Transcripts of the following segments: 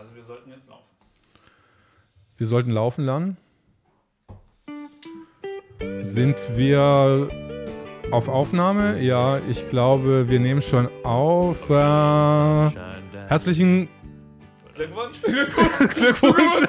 Also wir sollten jetzt laufen. Wir sollten laufen lernen. Sind wir auf Aufnahme? Ja, ich glaube, wir nehmen schon auf. Äh, herzlichen Glückwunsch. Glückwunsch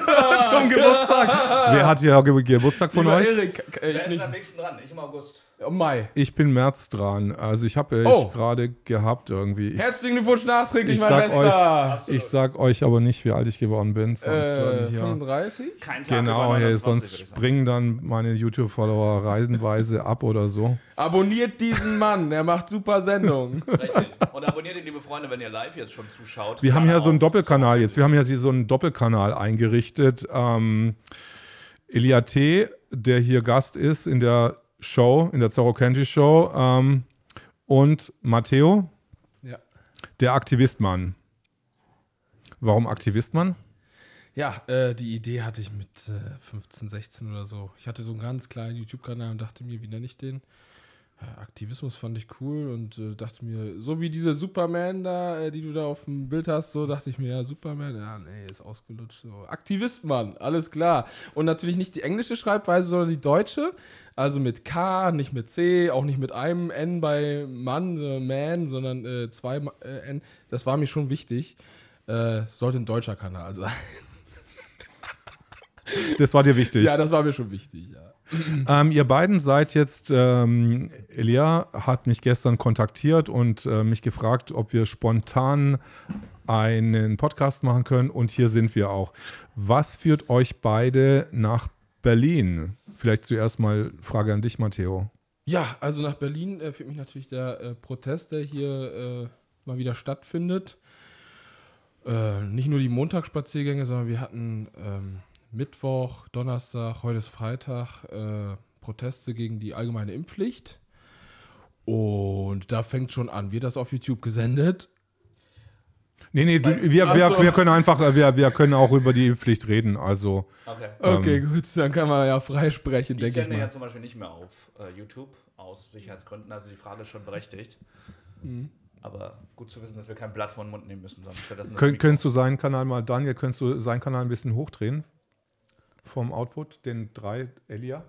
zum Geburtstag. Wer hat hier Ge Geburtstag von Lieber euch? Erik, äh, Wer ich ist nicht. am nächsten dran? Ich im August. Oh, Mai. Ich bin März dran. Also ich habe Oh. gerade gehabt irgendwie. Ich, Herzlichen Glückwunsch nachträglich, ich mein sag Bester. Absolut. ich sag euch aber nicht, wie alt ich geworden bin. Sonst Äh, hier 35? Kein Tag Genau, über hey, 29, sonst springen dann meine YouTube-Follower reisenweise ab oder so. Abonniert diesen Mann, der macht super Sendungen. Richtig. Und abonniert ihn, liebe Freunde, wenn ihr live jetzt schon zuschaut. Wir haben ja so einen Doppelkanal jetzt. Wir haben ja so einen Doppelkanal eingerichtet. Ähm, Elia T., der hier Gast ist in der Show, in der Zorro Kenji Show, ähm, und Matteo, ja. der Aktivistmann. Warum Aktivistmann? Ja, äh, die Idee hatte ich mit äh, 15, 16 oder so. Ich hatte so einen ganz kleinen YouTube-Kanal und dachte mir, wie nenne ich den? Äh, Aktivismus fand ich cool und äh, dachte mir, so wie diese Superman da, äh, die du da auf dem Bild hast, so dachte ich mir, ja, Superman, ja, nee, ist ausgelutscht. So. Aktivist, Mann, alles klar. Und natürlich nicht die englische Schreibweise, sondern die deutsche. Also mit K, nicht mit C, auch nicht mit einem N bei Mann, äh, Man, sondern äh, zwei äh, N. Das war mir schon wichtig. Sollte ein deutscher Kanal sein. Das war dir wichtig. Ja, das war mir schon wichtig, ja. Ähm, ihr beiden seid jetzt, ähm, Elia hat mich gestern kontaktiert und äh, mich gefragt, ob wir spontan einen Podcast machen können und hier sind wir auch. Was führt euch beide nach Berlin? Vielleicht zuerst mal Frage an dich, Matteo. Ja, also nach Berlin äh, führt mich natürlich der äh, Protest, der hier äh, mal wieder stattfindet. Äh, nicht nur die Montagsspaziergänge, sondern wir hatten ähm, Mittwoch, Donnerstag, heute ist Freitag äh, Proteste gegen die allgemeine Impfpflicht. Und da fängt schon an. Wird das auf YouTube gesendet? Nee, nee, du, wir, so. wir können einfach, äh, wir, wir können auch über die Pflicht reden. Also, Okay. Okay, gut, dann kann man ja frei sprechen, Ich denke ich sende ja zum Beispiel nicht mehr auf äh, YouTube aus Sicherheitsgründen. Also die Frage ist schon berechtigt. Mhm. Aber gut zu wissen, dass wir kein Blatt vor den Mund nehmen müssen, sondern Mikro. könntest du seinen Kanal mal, Daniel, könntest du seinen Kanal ein bisschen hochdrehen? Vom Output, den drei, Elia?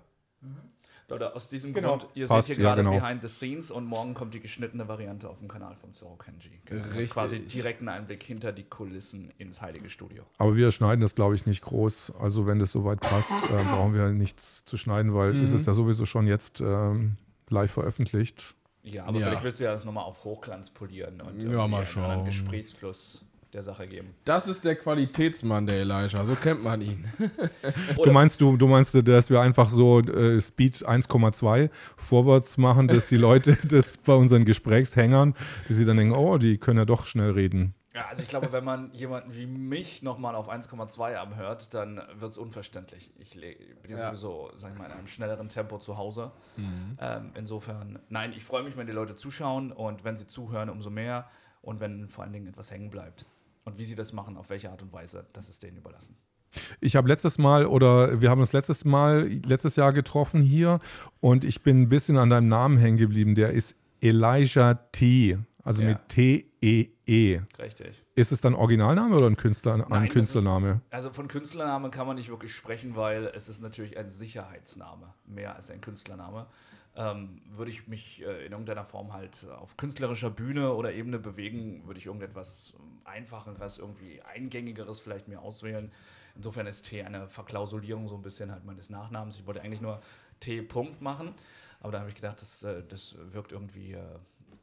Leute, aus diesem Genau. Grund, ihr Passt, seht hier ja, gerade genau. Behind the Scenes und morgen kommt die geschnittene Variante auf dem Kanal von Zoro Kenji. Genau. Quasi direkten Einblick hinter die Kulissen ins heilige Studio. Aber wir schneiden das, glaube ich, nicht groß. Also wenn das soweit passt, äh, brauchen wir nichts zu schneiden, weil Mhm. es ist ja sowieso schon jetzt ähm, live veröffentlicht. Ja, aber Ja. vielleicht willst du ja das nochmal auf Hochglanz polieren und Ja, irgendwie mal einen. Gesprächsfluss der Sache geben. Das ist der Qualitätsmann, der Elijah. So kennt man ihn. Du meinst, du, du meinst, dass wir einfach so äh, Speed 1,2 vorwärts machen, dass die Leute das bei unseren Gesprächshängern, dass sie dann denken, oh, die können ja doch schnell reden. Ja, also ich glaube, wenn man jemanden wie mich nochmal auf 1,2 abhört, dann wird es unverständlich. Ich bin ja, sowieso, sag ich mal, in einem schnelleren Tempo zu Hause. Ähm, insofern, nein, ich freue mich, wenn die Leute zuschauen und wenn sie zuhören, umso mehr. Und wenn vor allen Dingen etwas hängen bleibt. Und wie sie das machen, auf welche Art und Weise, das ist denen überlassen. Ich habe letztes Mal oder wir haben uns letztes Mal, letztes Jahr getroffen hier und ich bin ein bisschen an deinem Namen hängen geblieben. Der ist Elijah T. Also Ja. mit T-E-E. Richtig. Ist es dann Originalname oder ein, Künstler, ein Nein, Künstlername? Also von Künstlernamen kann man nicht wirklich sprechen, weil es ist natürlich ein Sicherheitsname, mehr als ein Künstlername. Ähm, würde ich mich äh, in irgendeiner Form halt auf künstlerischer Bühne oder Ebene bewegen, würde ich irgendetwas ähm, Einfacheres, irgendwie Eingängigeres vielleicht mir auswählen. Insofern ist T eine Verklausulierung so ein bisschen halt meines Nachnamens. Ich wollte eigentlich nur T. Punkt machen, aber da habe ich gedacht, das, äh, das wirkt irgendwie. Äh,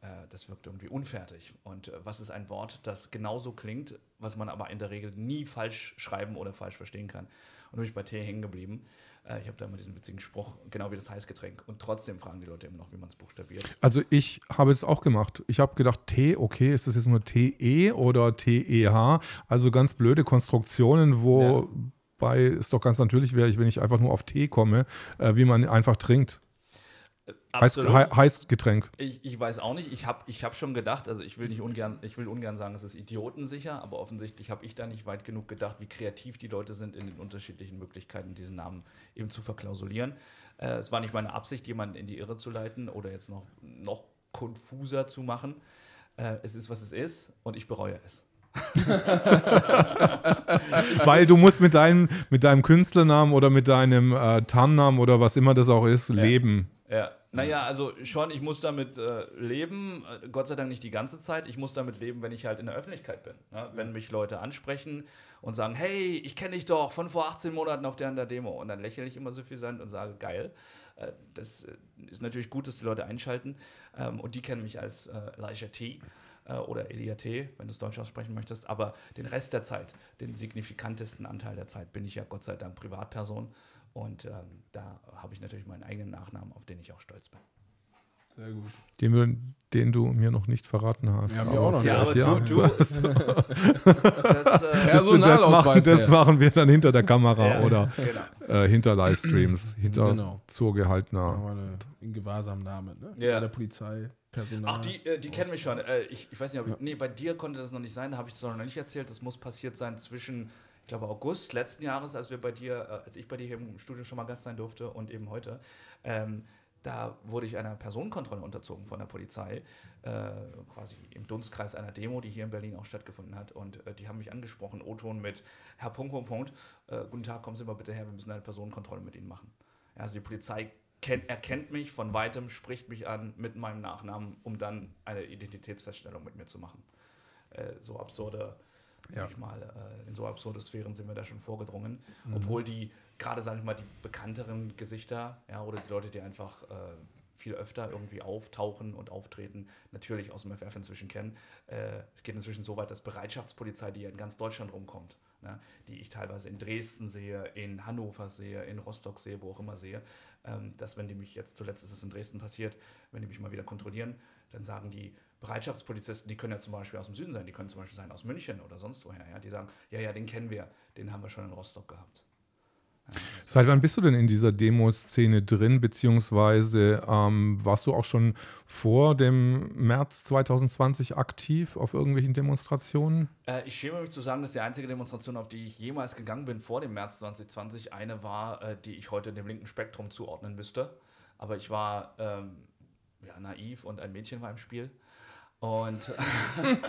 äh, das wirkt irgendwie unfertig. Und äh, was ist ein Wort, das genauso klingt, was man aber in der Regel nie falsch schreiben oder falsch verstehen kann? Und bin ich bei Tee hängen geblieben. Äh, ich habe da immer diesen witzigen Spruch, genau wie das Heißgetränk. Und trotzdem fragen die Leute immer noch, wie man es buchstabiert. Also ich habe es auch gemacht. Ich habe gedacht, T, okay, ist das jetzt nur T-E oder T-E-H? Also ganz blöde Konstruktionen, wobei es doch ganz natürlich wäre, wenn ich einfach nur auf Tee komme, äh, wie man einfach trinkt. Äh, Heiß, Hei- Heißgetränk. Ich, ich weiß auch nicht. Ich habe ich hab schon gedacht, also ich will nicht ungern, ich will ungern sagen, es ist idiotensicher, aber offensichtlich habe ich da nicht weit genug gedacht, wie kreativ die Leute sind in den unterschiedlichen Möglichkeiten, diesen Namen eben zu verklausulieren. Äh, es war nicht meine Absicht, jemanden in die Irre zu leiten oder jetzt noch, noch konfuser zu machen. Äh, es ist, was es ist und ich bereue es. weil du musst mit deinem, mit deinem Künstlernamen oder mit deinem äh, Tarnnamen oder was immer das auch ist, leben. Ja, naja, also schon, ich muss damit äh, leben, äh, Gott sei Dank nicht die ganze Zeit. Ich muss damit leben, wenn ich halt in der Öffentlichkeit bin. Ne? Wenn mich Leute ansprechen und sagen, hey, ich kenne dich doch von vor 18 Monaten auf der und der Demo. Und dann lächle ich immer so viel und sage, geil. Äh, das äh, ist natürlich gut, dass die Leute einschalten. Ähm, und die kennen mich als äh, Elijah T oder Elia T, wenn du es Deutsch aussprechen möchtest. Aber den Rest der Zeit, den signifikantesten Anteil der Zeit, bin ich ja Gott sei Dank Privatperson. Und ähm, da habe ich natürlich meinen eigenen Nachnamen, auf den ich auch stolz bin. Sehr gut. Den, wir, den du mir noch nicht verraten hast. Ja, mir auch noch Ja, aber Ja. du, du das, äh, Das, das, Personalausweis machen, das machen wir dann hinter der Kamera Ja, oder genau. äh, hinter Livestreams, hinter Genau. zugehaltener. In Gewahrsamnahme, ne? Ja. Bei der Polizei, Personal. Ach, die, äh, die kennen mich schon. Äh, ich, ich weiß nicht, ob ich, nee, bei dir konnte das noch nicht sein, da habe ich es noch nicht erzählt. Das muss passiert sein zwischen, glaube, August letzten Jahres, als wir bei dir, äh, als ich bei dir hier im Studio schon mal Gast sein durfte und eben heute. Ähm, da wurde ich einer Personenkontrolle unterzogen von der Polizei, äh, quasi im Dunstkreis einer Demo, die hier in Berlin auch stattgefunden hat. Und äh, die haben mich angesprochen, O-Ton mit Herr Punkt, Punkt, Punkt. Äh, guten Tag, kommen Sie mal bitte her, wir müssen eine Personenkontrolle mit Ihnen machen. Ja, also die Polizei kennt, erkennt mich von weitem, spricht mich an mit meinem Nachnamen, um dann eine Identitätsfeststellung mit mir zu machen. Äh, so absurde, Ja. ich mal, äh, in so absurde Sphären sind wir da schon vorgedrungen. Obwohl die, gerade sage ich mal, die bekannteren Gesichter, ja, oder die Leute, die einfach äh, viel öfter irgendwie auftauchen und auftreten, natürlich aus dem FF inzwischen kennen. Äh, es geht inzwischen so weit, dass Bereitschaftspolizei, die ja in ganz Deutschland rumkommt, ne, die ich teilweise in Dresden sehe, in Hannover sehe, in Rostock sehe, wo auch immer sehe, ähm, dass wenn die mich jetzt zuletzt ist es in Dresden passiert, wenn die mich mal wieder kontrollieren, dann sagen die Bereitschaftspolizisten, die können ja zum Beispiel aus dem Süden sein, die können zum Beispiel sein aus München oder sonst woher, ja, die sagen, ja, ja, den kennen wir, den haben wir schon in Rostock gehabt. Ja, Seit wann bist du denn in dieser Demoszene drin, beziehungsweise ähm, warst du auch schon vor dem März 2020 aktiv auf irgendwelchen Demonstrationen? Äh, ich schäme mich zu sagen, dass die einzige Demonstration, auf die ich jemals gegangen bin vor dem März 2020, eine war, äh, die ich heute dem linken Spektrum zuordnen müsste. Aber ich war ähm, ja, naiv und ein Mädchen war im Spiel. Und, und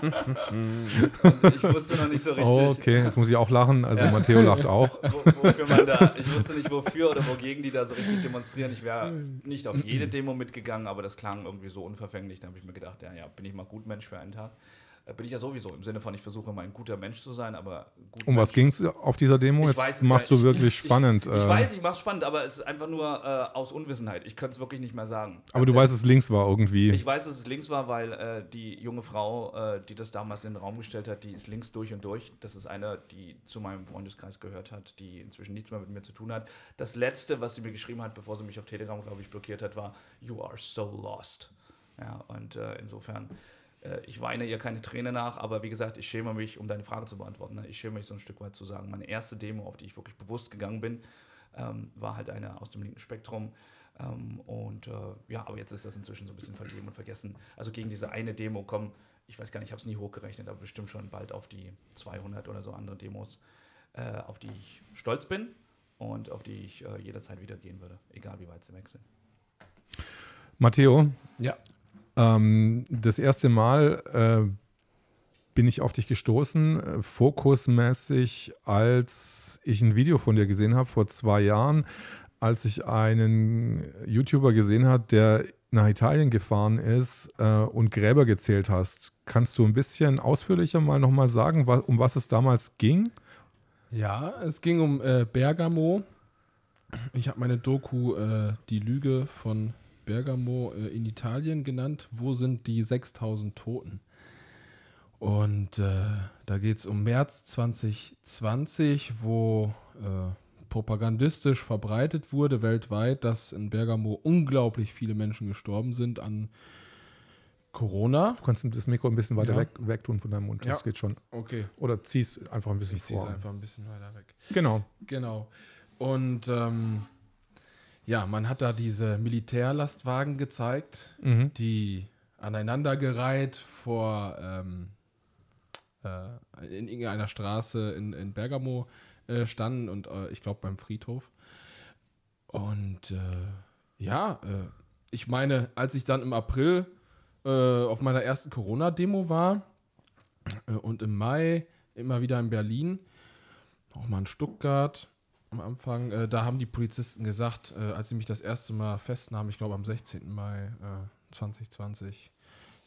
ich wusste noch nicht so richtig, Oh, okay, jetzt muss ich auch lachen. Also Matteo lacht auch. wo, wofür man da, ich wusste nicht wofür oder wogegen die da so richtig demonstrieren. Ich wäre nicht auf jede Demo mitgegangen, aber das klang irgendwie so unverfänglich. Da habe ich mir gedacht, ja, ja, bin ich mal gut Mensch für einen Tag. Äh, Bin ich ja sowieso im Sinne von, ich versuche mal ein guter Mensch zu sein, aber gut Um was Mensch- ging es auf dieser Demo? Ich Jetzt weiß machst du wirklich Ich- spannend. Ich, ich äh, weiß, ich mache es spannend, aber es ist einfach nur äh, aus Unwissenheit. Ich könnte es wirklich nicht mehr sagen. aber du weißt, dass es links war irgendwie. ich weiß, dass es links war, weil äh, die junge Frau, äh, die das damals in den Raum gestellt hat, die ist links durch und durch. Das ist eine, die zu meinem Freundeskreis gehört hat, die inzwischen nichts mehr mit mir zu tun hat. Das letzte, was sie mir geschrieben hat, bevor sie mich auf Telegram, glaube ich, blockiert hat, war You are so lost. Ja, und äh, insofern, ich weine ihr keine Träne nach, aber wie gesagt, ich schäme mich, um deine Frage zu beantworten, ne, ich schäme mich so ein Stück weit zu sagen. Meine erste Demo, auf die ich wirklich bewusst gegangen bin, ähm, war halt eine aus dem linken Spektrum. Ähm, und äh, ja, aber jetzt ist das inzwischen so ein bisschen vergeben und vergessen. Also gegen diese eine Demo kommen, ich weiß gar nicht, ich habe es nie hochgerechnet, aber bestimmt schon bald auf die 200 oder so andere Demos, äh, auf die ich stolz bin und auf die ich äh, jederzeit wieder gehen würde, egal wie weit sie weg sind. Matteo, Ja. Ähm, das erste Mal äh, bin ich auf dich gestoßen, äh, fokusmäßig, als ich ein Video von dir gesehen habe vor zwei Jahren, als ich einen YouTuber gesehen habe, der nach Italien gefahren ist äh, und Gräber gezählt hast. Kannst du ein bisschen ausführlicher mal nochmal sagen, wa um was es damals ging? Ja, es ging um äh, Bergamo. Ich habe meine Doku äh, Die Lüge von Bergamo äh, in Italien genannt. Wo sind die 6000 Toten? Und äh, da geht es um März 2020, wo äh, propagandistisch verbreitet wurde weltweit, dass in Bergamo unglaublich viele Menschen gestorben sind an Corona. Du kannst das Mikro ein bisschen weiter Ja. weg, weg tun von deinem Mund. Das Ja. geht schon. Okay, Oder zieh's einfach ein bisschen ich es vor. einfach ein bisschen weiter weg. Genau. Genau. Und ähm, ja, man hat da diese Militärlastwagen gezeigt, Mhm. die aneinandergereiht vor ähm, äh, in irgendeiner Straße in, in Bergamo äh, standen und äh, ich glaube beim Friedhof. Und äh, ja, äh, ich meine, als ich dann im April äh, auf meiner ersten Corona-Demo war und im Mai immer wieder in Berlin, auch mal in Stuttgart am Anfang. Äh, da haben die Polizisten gesagt, äh, als sie mich das erste Mal festnahmen, ich glaube am 16. Mai äh, 2020,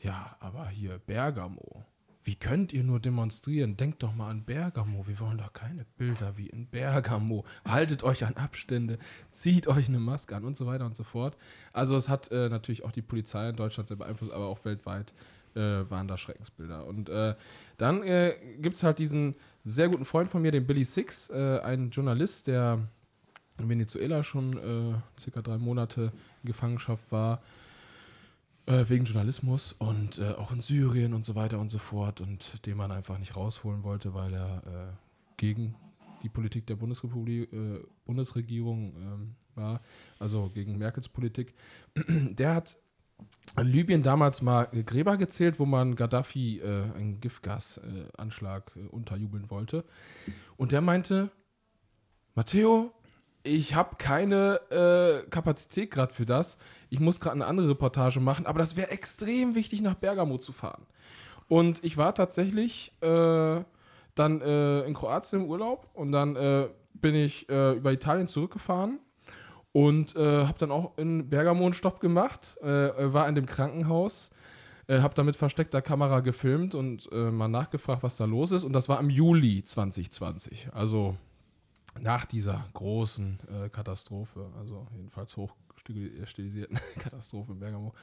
ja, aber hier Bergamo. Wie könnt ihr nur demonstrieren? Denkt doch mal an Bergamo. Wir wollen doch keine Bilder wie in Bergamo. Haltet euch an Abstände, zieht euch eine Maske an und so weiter und so fort. Also es hat äh, natürlich auch die Polizei in Deutschland sehr beeinflusst, aber auch weltweit äh, waren da Schreckensbilder. Und äh, dann äh, gibt es halt diesen sehr guten Freund von mir, den Billy Six, äh, ein Journalist, der in Venezuela schon äh, circa drei Monate in Gefangenschaft war, äh, wegen Journalismus und äh, auch in Syrien und so weiter und so fort und den man einfach nicht rausholen wollte, weil er gegen die Politik der Bundesrepublik, Bundesregierung ähm, war, also gegen Merkels Politik. Der hat Libyen damals mal Gräber gezählt, wo man Gaddafi äh, einen Giftgasanschlag äh, unterjubeln wollte. Und der meinte, Matteo, ich habe keine äh, Kapazität gerade für das. Ich muss gerade eine andere Reportage machen, aber das wäre extrem wichtig, nach Bergamo zu fahren. Und ich war tatsächlich äh, dann äh, in Kroatien im Urlaub und dann äh, bin ich äh, über Italien zurückgefahren und äh, habe dann auch in Bergamo einen Stopp gemacht, äh, war in dem Krankenhaus, äh, habe da mit versteckter Kamera gefilmt und äh, mal nachgefragt, was da los ist. Und das war im Juli 2020, also nach dieser großen äh, Katastrophe, also jedenfalls hochstilisierten Katastrophe in Bergamo.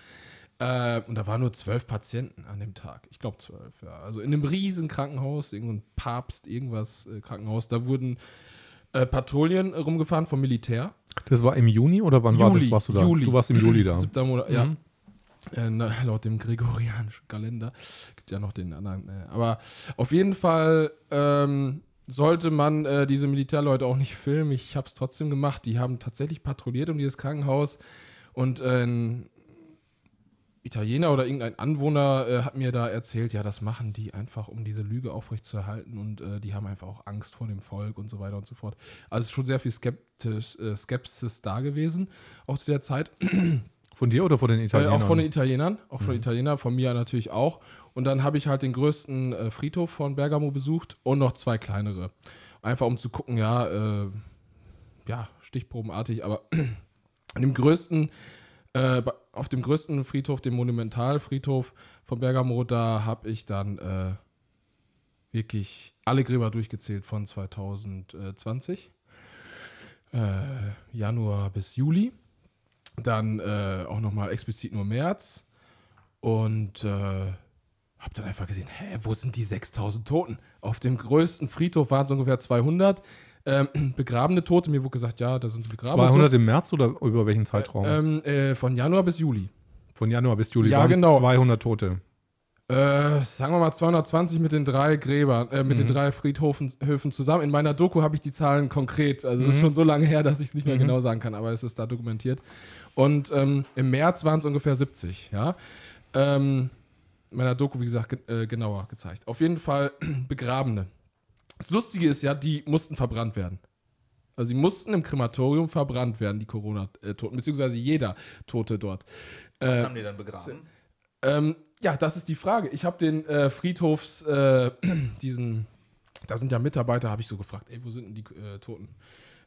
Äh, und da waren nur zwölf Patienten an dem Tag. Ich glaube zwölf, ja. Also in einem riesen Krankenhaus, irgendein Papst, irgendwas Krankenhaus, da wurden Patrouillen rumgefahren vom Militär das war im Juni oder wann Juli, war das? Warst du da? Juli. Du warst im Juli da. Siebter Monat, ja. Mhm. Äh, na, laut dem gregorianischen Kalender. Gibt ja noch den anderen. Äh, aber auf jeden Fall ähm, sollte man äh, diese Militärleute auch nicht filmen. Ich habe es trotzdem gemacht. Die haben tatsächlich patrouilliert um dieses Krankenhaus. Und ein Italiener oder irgendein Anwohner äh, hat mir da erzählt, ja, das machen die einfach, um diese Lüge aufrechtzuerhalten und äh, die haben einfach auch Angst vor dem Volk und so weiter und so fort. Also es ist schon sehr viel Skeptisch, äh, Skepsis da gewesen aus der Zeit. Von dir oder von den Italienern? Äh, auch von den Italienern, auch mhm. von den Italienern, von mir natürlich auch. Und dann habe ich halt den größten äh, Friedhof von Bergamo besucht und noch zwei kleinere. Einfach um zu gucken, ja, äh, ja, stichprobenartig, aber an dem größten äh, auf dem größten Friedhof, dem Monumentalfriedhof von Bergamo, da habe ich dann äh, wirklich alle Gräber durchgezählt von 2020. Äh, Januar bis Juli. Dann äh, auch nochmal explizit nur März. Und äh, habe dann einfach gesehen, hä, wo sind die 6000 Toten? Auf dem größten Friedhof waren es ungefähr 200. Ähm, begrabene Tote, mir wurde gesagt, ja, da sind begrabene 200 im März oder über welchen Zeitraum? Ähm, äh, von Januar bis Juli. Von Januar bis Juli ja, waren genau. 200 Tote. Äh, sagen wir mal 220 mit den drei Gräbern, äh, mit mhm. den drei Friedhöfen Höfen zusammen. In meiner Doku habe ich die Zahlen konkret. Also es mhm. ist schon so lange her, dass ich es nicht mehr mhm. genau sagen kann, aber es ist da dokumentiert. Und ähm, im März waren es ungefähr 70, ja. Ähm, in meiner Doku, wie gesagt, ge äh, genauer gezeigt. Auf jeden Fall Begrabene. Das Lustige ist ja, die mussten verbrannt werden. Also sie mussten im Krematorium verbrannt werden, die Corona-Toten, beziehungsweise jeder Tote dort. Was äh, haben die dann begraben? Ähm, ja, das ist die Frage. Ich habe den äh, Friedhofs, äh, diesen, da sind ja Mitarbeiter, habe ich so gefragt, ey, wo sind denn die äh, Toten?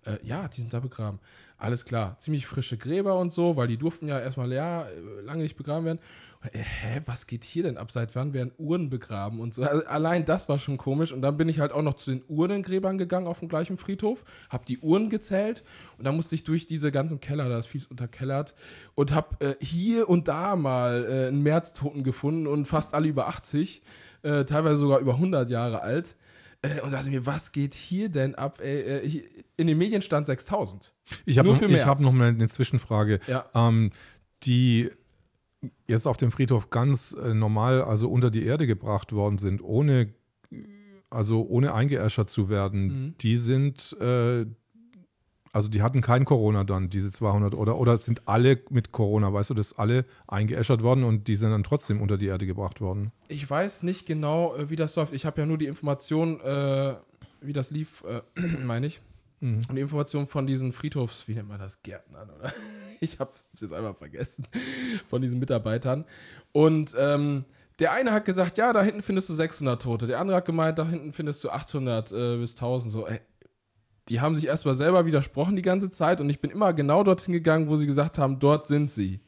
Äh, ja, die sind da begraben. Alles klar. Ziemlich frische Gräber und so, weil die durften ja erstmal ja, äh, lange nicht begraben werden. Und, äh, hä, was geht hier denn ab? Seit wann werden Uhren begraben und so? Also, allein das war schon komisch. Und dann bin ich halt auch noch zu den Urnengräbern gegangen auf dem gleichen Friedhof, habe die Uhren gezählt und dann musste ich durch diese ganzen Keller, da ist fies unterkellert, und habe äh, hier und da mal äh, einen Märztoten gefunden und fast alle über 80, äh, teilweise sogar über 100 Jahre alt. Äh, und dachte mir, was geht hier denn ab? Ey, äh, in den Medien stand 6000. Ich habe noch, hab noch mal eine Zwischenfrage. Ja. Ähm, die jetzt auf dem Friedhof ganz äh, normal, also unter die Erde gebracht worden sind, ohne, also ohne eingeäschert zu werden, mhm. die sind äh, also die hatten kein Corona dann, diese 200, oder, oder sind alle mit Corona, weißt du, dass alle eingeäschert worden und die sind dann trotzdem unter die Erde gebracht worden? Ich weiß nicht genau, äh, wie das läuft. Ich habe ja nur die Information, äh, wie das lief, äh, meine ich. Mhm. Und die Information von diesen Friedhofs, wie nennt man das, Gärtnern, oder? Ich habe es jetzt einmal vergessen, von diesen Mitarbeitern. Und ähm, der eine hat gesagt, ja, da hinten findest du 600 Tote. Der andere hat gemeint, da hinten findest du 800 äh, bis 1000. So, ey, die haben sich erstmal selber widersprochen die ganze Zeit und ich bin immer genau dorthin gegangen, wo sie gesagt haben, dort sind sie.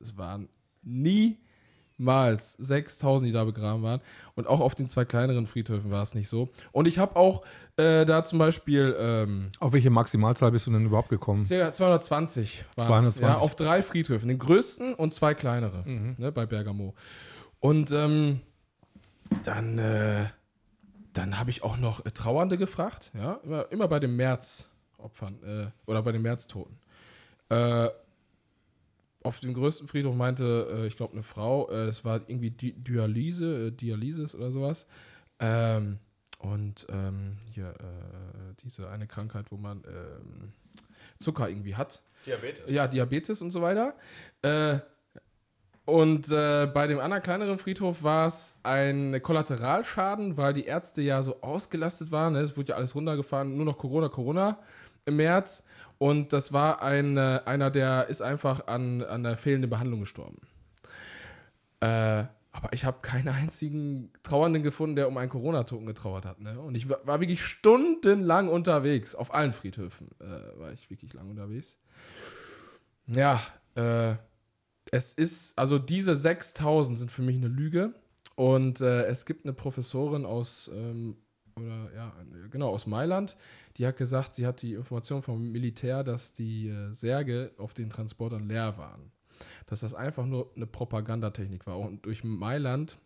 Es waren niemals 6000, die da begraben waren. Und auch auf den zwei kleineren Friedhöfen war es nicht so. Und ich habe auch äh, da zum Beispiel ähm, Auf welche Maximalzahl bist du denn überhaupt gekommen? Circa 220 waren's. 220. Ja, auf drei Friedhöfen. Den größten und zwei kleinere ne, bei Bergamo. Und ähm, dann, äh, dann habe ich auch noch äh, Trauernde gefragt. Ja, immer, immer bei den Märzopfern äh, oder bei den Märztoten. Äh, auf dem größten Friedhof meinte, äh, ich glaube, eine Frau, äh, das war irgendwie Di Dialyse, äh, Dialysis oder sowas. Ähm, und ähm, hier äh, diese eine Krankheit, wo man ähm, Zucker irgendwie hat. Diabetes. Ja, Diabetes und so weiter. Und äh, bei dem anderen kleineren Friedhof war es ein Kollateralschaden, weil die Ärzte ja so ausgelastet waren. Ne? Es wurde ja alles runtergefahren, nur noch Corona, Corona im März. Und das war ein, äh, einer, der ist einfach an, an der fehlenden Behandlung gestorben. Äh, aber ich habe keinen einzigen Trauernden gefunden, der um einen Corona-Toten getrauert hat. Ne? Und ich war, war wirklich stundenlang unterwegs. Auf allen Friedhöfen äh, war ich wirklich lang unterwegs. Ja, äh, es ist, also diese 6000 sind für mich eine Lüge. Und äh, es gibt eine Professorin aus, ähm, oder ja, genau, aus Mailand, die hat gesagt, sie hat die Information vom Militär, dass die äh, Särge auf den Transportern leer waren. Dass das einfach nur eine Propagandatechnik war. Und durch Mailand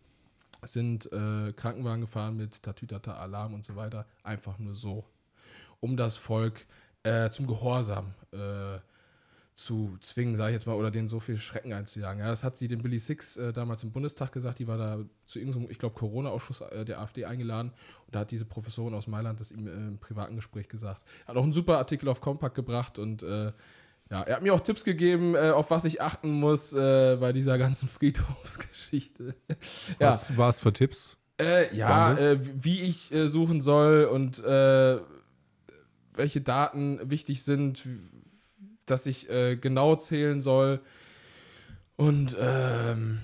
sind äh, Krankenwagen gefahren mit Tatütata, Alarm und so weiter. Einfach nur so. Um das Volk äh, zum Gehorsam äh, zu zwingen, sage ich jetzt mal, oder denen so viel Schrecken einzujagen. Ja, das hat sie dem Billy Six äh, damals im Bundestag gesagt. Die war da zu irgendeinem, ich glaube, Corona-Ausschuss äh, der AfD eingeladen. Und da hat diese Professorin aus Mailand das ihm äh, im privaten Gespräch gesagt. Hat auch einen super Artikel auf Compact gebracht und äh, ja, er hat mir auch Tipps gegeben, äh, auf was ich achten muss äh, bei dieser ganzen Friedhofsgeschichte. ja, Was war es für Tipps? ja wie ich suchen soll und welche Daten wichtig sind, dass ich äh, genau zählen soll. Und ähm,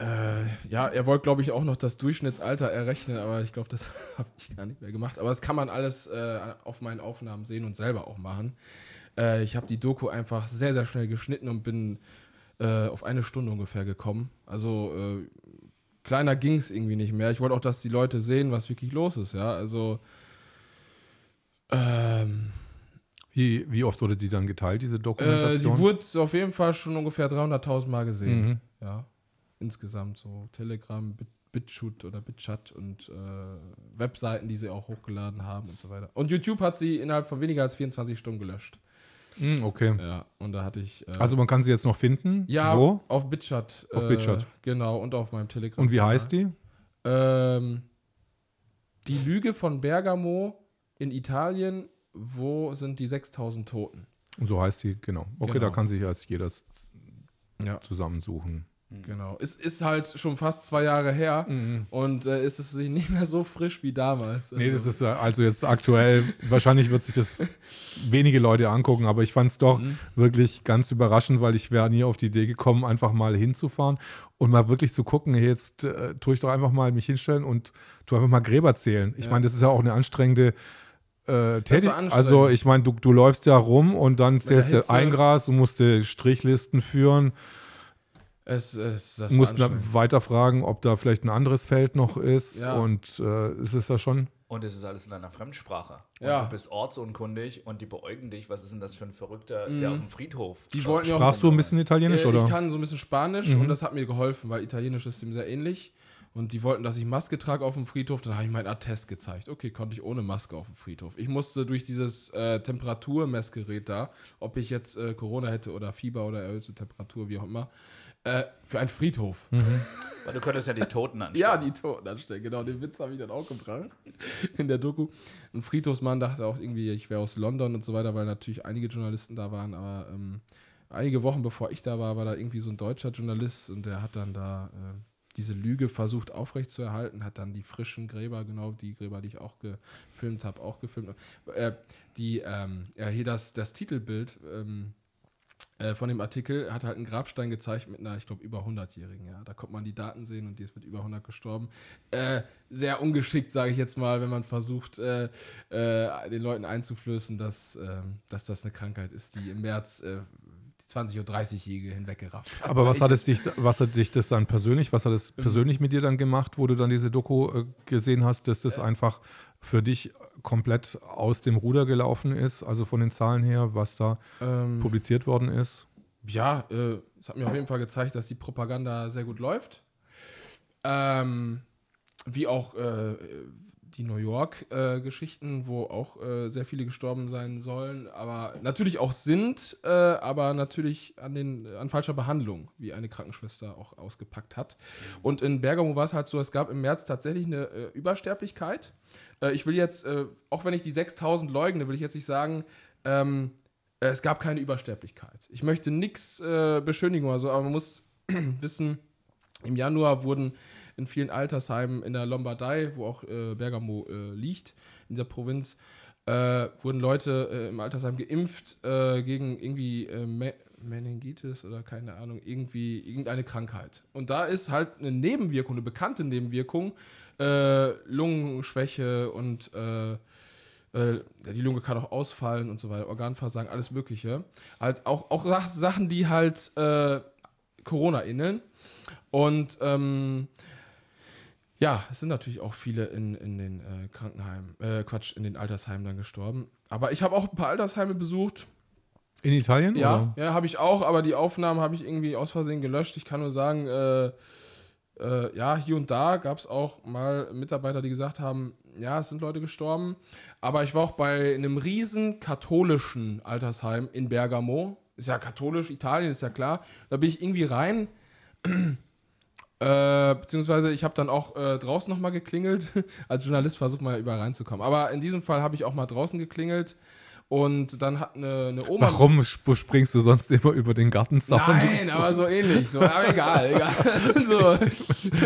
äh, ja, er wollte, glaube ich, auch noch das Durchschnittsalter errechnen, aber ich glaube, das habe ich gar nicht mehr gemacht. Aber das kann man alles äh, auf meinen Aufnahmen sehen und selber auch machen. Äh, ich habe die Doku einfach sehr, sehr schnell geschnitten und bin äh, auf eine Stunde ungefähr gekommen. Also äh, kleiner ging es irgendwie nicht mehr. Ich wollte auch, dass die Leute sehen, was wirklich los ist, ja. Also ähm, Wie, wie oft wurde die dann geteilt, diese äh, Dokumentation? die wurde auf jeden Fall schon ungefähr 300.000 Mal gesehen. Mhm. Ja, insgesamt so Telegram, Bit, BitChute oder BitChat und äh, Webseiten, die sie auch hochgeladen haben und so weiter. Und YouTube hat sie innerhalb von weniger als 24 Stunden gelöscht. Mhm, okay. Ja, und da hatte ich. Äh, Also man kann sie jetzt noch finden? ja, Wo? auf BitChat. Auf äh, BitChat. Genau, und auf meinem Telegram. Und wie heißt die? Ähm, die Lüge von Bergamo in Italien, wo sind die 6000 Toten? Und so heißt die, genau. Okay, Genau. da kann sich jetzt jeder Ja. zusammensuchen. Genau. Es ist halt schon fast zwei Jahre her und äh, ist es nicht mehr so frisch wie damals. Nee, das Also, ist äh, also jetzt aktuell, wahrscheinlich wird sich das wenige Leute angucken, aber ich fand es doch Mhm. wirklich ganz überraschend, weil ich wäre nie auf die Idee gekommen, einfach mal hinzufahren und mal wirklich zu gucken, hey, jetzt äh, tue ich doch einfach mal mich hinstellen und tu einfach mal Gräber zählen. Ich Ja. meine, das ist ja auch eine anstrengende äh, anstrengend. Also ich meine, du, du läufst ja rum und dann zählst du ein Gras, du musst die Strichlisten führen, es, es, das musst dann anstrengend. weiter fragen, ob da vielleicht ein anderes Feld noch ist Ja. und äh, es ist ja schon Und es ist alles in einer Fremdsprache. Und Ja. du bist ortsunkundig und die beäugen dich. Was ist denn das für ein Verrückter, der auf dem Friedhof Die wollten auch- Sprachst du ein bisschen Italienisch, Äh, oder? Ich kann so ein bisschen Spanisch Mhm. und das hat mir geholfen, weil Italienisch ist dem sehr ähnlich. Und die wollten, dass ich Maske trage auf dem Friedhof. Dann habe ich meinen Attest gezeigt. Okay, konnte ich ohne Maske auf dem Friedhof. Ich musste durch dieses äh, Temperaturmessgerät da, ob ich jetzt äh, Corona hätte oder Fieber oder erhöhte Temperatur, wie auch immer, äh, für einen Friedhof. Weil du könntest ja die Toten anschauen. Ja, die Toten anstellen, genau. Den Witz habe ich dann auch gebracht in der Doku. Ein Friedhofsmann dachte auch irgendwie, ich wäre aus London und so weiter, weil natürlich einige Journalisten da waren. Aber ähm, einige Wochen bevor ich da war, war da irgendwie so ein deutscher Journalist und der hat dann da äh, diese Lüge versucht aufrechtzuerhalten, hat dann die frischen Gräber, genau die Gräber, die ich auch gefilmt habe, auch gefilmt. Äh, die, ähm, ja, hier das, das Titelbild, ähm, äh, von dem Artikel, hat halt einen Grabstein gezeigt mit einer, ich glaube, über 100-Jährigen. Ja. Da konnte man die Daten sehen und die ist mit über 100 gestorben. Äh, sehr ungeschickt, sage ich jetzt mal, wenn man versucht, äh, äh den Leuten einzuflößen, dass, ähm, dass das eine Krankheit ist, die im März äh, 20- oder 30-Jährige hinweggerafft hat. Aber was hat, es dich, was hat dich das dann persönlich, was hat es ähm. persönlich mit dir dann gemacht, wo du dann diese Doku äh, gesehen hast, dass das einfach für dich komplett aus dem Ruder gelaufen ist, also von den Zahlen her, was da ähm, publiziert worden ist? Ja, äh, es hat mir auf jeden Fall gezeigt, dass die Propaganda sehr gut läuft. Ähm, wie auch äh, die New York-Geschichten, äh, wo auch äh, sehr viele gestorben sein sollen, aber natürlich auch sind, äh, aber natürlich an, den, an falscher Behandlung, wie eine Krankenschwester auch ausgepackt hat. Und in Bergamo war es halt so, es gab im März tatsächlich eine äh, Übersterblichkeit. Äh, ich will jetzt, äh, auch wenn ich die 6000 leugne, will ich jetzt nicht sagen, ähm, es gab keine Übersterblichkeit. Ich möchte nichts beschönigen oder so, aber man muss wissen, im Januar wurden in vielen Altersheimen in der Lombardei, wo auch äh, Bergamo äh, liegt, in dieser Provinz, äh, wurden Leute äh, im Altersheim geimpft äh, gegen irgendwie äh, Me Meningitis oder keine Ahnung, irgendwie irgendeine Krankheit. Und da ist halt eine Nebenwirkung, eine bekannte Nebenwirkung, Lungenschwäche und die Lunge kann auch ausfallen und so weiter, Organversagen, alles Mögliche. Halt auch, auch Sachen, die halt Corona ähneln. Und ähm, ja, es sind natürlich auch viele in, in den äh, Krankenheimen, äh, Quatsch, in den Altersheimen dann gestorben. Aber ich habe auch ein paar Altersheime besucht. In Italien? Ja, ja, habe ich auch, aber die Aufnahmen habe ich irgendwie aus Versehen gelöscht. Ich kann nur sagen, äh, äh, ja, hier und da gab es auch mal Mitarbeiter, die gesagt haben, ja, es sind Leute gestorben. Aber ich war auch bei einem riesen katholischen Altersheim in Bergamo. Ist ja katholisch, Italien ist ja klar. Da bin ich irgendwie rein äh, beziehungsweise ich habe dann auch äh, draußen nochmal geklingelt. Als Journalist versucht man ja überall reinzukommen. Aber in diesem Fall habe ich auch mal draußen geklingelt. Und dann hat eine, eine Oma. Warum springst du sonst immer über den Gartenzaun? Nein, aber so ähnlich. So. Aber egal, egal. so.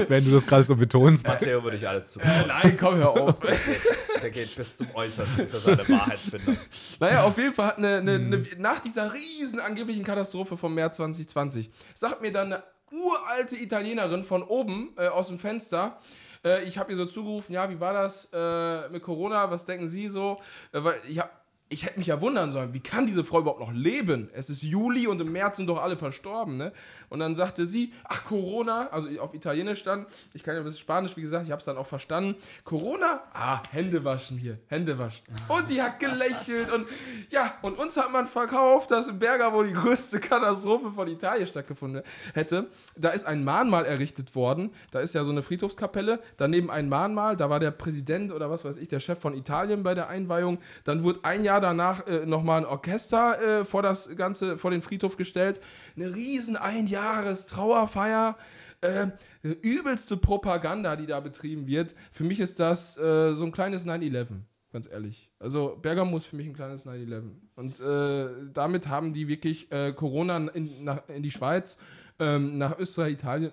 Wenn du das gerade so betonst. Matteo würde ich alles zu. Äh, nein, komm, hör auf. Der geht, der geht, bis zum Äußersten für seine Wahrheitsfindung. Naja, auf jeden Fall hat eine, eine, eine, nach dieser riesen angeblichen Katastrophe vom März 2020, sagt mir dann eine uralte Italienerin von oben äh, aus dem Fenster. Äh, ich habe ihr so zugerufen, ja, wie war das äh, mit Corona? Was denken Sie so? Äh, weil ich habe ich hätte mich ja wundern sollen, wie kann diese Frau überhaupt noch leben? Es ist Juli und im März sind doch alle verstorben, ne? Und dann sagte sie, ach, Corona, also auf Italienisch dann, ich kann ja ein bisschen Spanisch, wie gesagt, ich habe es dann auch verstanden. Corona? Ah, Hände waschen hier, Hände waschen. Und die hat gelächelt und ja, und uns hat man verkauft, dass in Bergamo die größte Katastrophe von Italien stattgefunden hätte. Da ist ein Mahnmal errichtet worden, da ist ja so eine Friedhofskapelle, daneben ein Mahnmal, da war der Präsident oder was weiß ich, der Chef von Italien bei der Einweihung, dann wurde ein Jahr danach äh, nochmal ein Orchester äh, vor das Ganze, vor den Friedhof gestellt. Eine riesen Einjahres-Trauerfeier. Äh, übelste Propaganda, die da betrieben wird. Für mich ist das äh, so ein kleines 9-11, ganz ehrlich. Also Bergamo ist für mich ein kleines 9-11. Und äh, damit haben die wirklich äh, Corona in, nach, in die Schweiz, ähm, nach Österreich, Italien,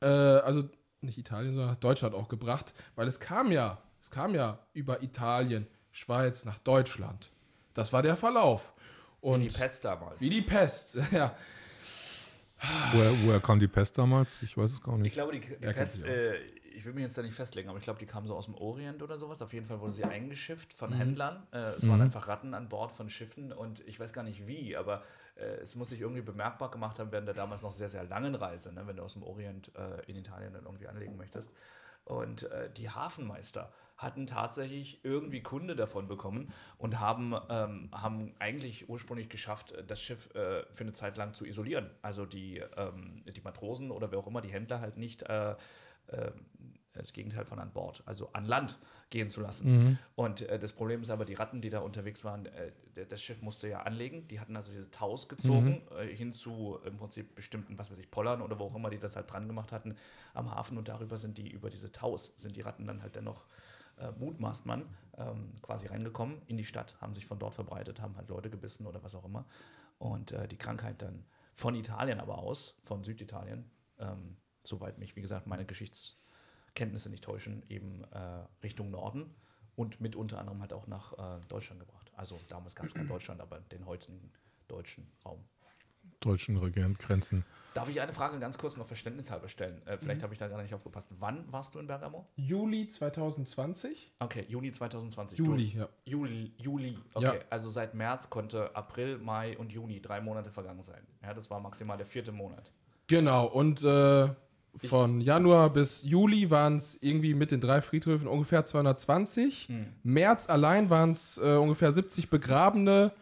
äh, also nicht Italien, sondern nach Deutschland auch gebracht, weil es kam ja, es kam ja über Italien Schweiz nach Deutschland. Das war der Verlauf. Und wie die Pest damals. Wie die Pest, ja. Woher, woher, kam die Pest damals? Ich weiß es gar nicht. Ich glaube, die, die Pest, äh, ich will mich jetzt da nicht festlegen, aber ich glaube, die kam so aus dem Orient oder sowas. Auf jeden Fall wurde sie eingeschifft von mhm. Händlern. Äh, es mhm. waren einfach Ratten an Bord von Schiffen und ich weiß gar nicht wie, aber äh, es muss sich irgendwie bemerkbar gemacht haben während der damals noch sehr, sehr langen Reise, ne, wenn du aus dem Orient äh, in Italien dann irgendwie anlegen möchtest. Und äh, die Hafenmeister hatten tatsächlich irgendwie Kunde davon bekommen und haben, ähm, haben eigentlich ursprünglich geschafft, das Schiff äh, für eine Zeit lang zu isolieren. Also die, ähm, die Matrosen oder wer auch immer, die Händler halt nicht äh, äh, das Gegenteil von an Bord, also an Land gehen zu lassen. Mhm. Und äh, das Problem ist aber, die Ratten, die da unterwegs waren, äh, das Schiff musste ja anlegen. Die hatten also diese Taus gezogen mhm. äh, hin zu im Prinzip bestimmten, was weiß ich, Pollern oder wo auch immer die das halt dran gemacht hatten am Hafen. Und darüber sind die, über diese Taus, sind die Ratten dann halt dennoch äh, mutmaßt man, ähm, quasi reingekommen in die Stadt, haben sich von dort verbreitet, haben halt Leute gebissen oder was auch immer. Und äh, die Krankheit dann von Italien aber aus, von Süditalien, ähm, soweit mich, wie gesagt, meine Geschichtskenntnisse nicht täuschen, eben äh, Richtung Norden und mit unter anderem halt auch nach äh, Deutschland gebracht. Also damals gab es kein Deutschland, aber den heutigen deutschen Raum. deutschen Regierungsgrenzen. Darf ich eine Frage ganz kurz noch verständnishalber stellen? Äh, Mhm. vielleicht habe ich da gar nicht aufgepasst. Wann warst du in Bergamo? Juli 2020? Okay, Juni 2020. Juli, Du, ja. Juli, Juli. Okay, Ja. also seit März konnte April, Mai und Juni drei Monate vergangen sein. Ja, das war maximal der vierte Monat. Genau, und äh, von Januar bis Juli waren es irgendwie mit den drei Friedhöfen ungefähr 220. Hm. März allein waren es äh, ungefähr 70 Begrabene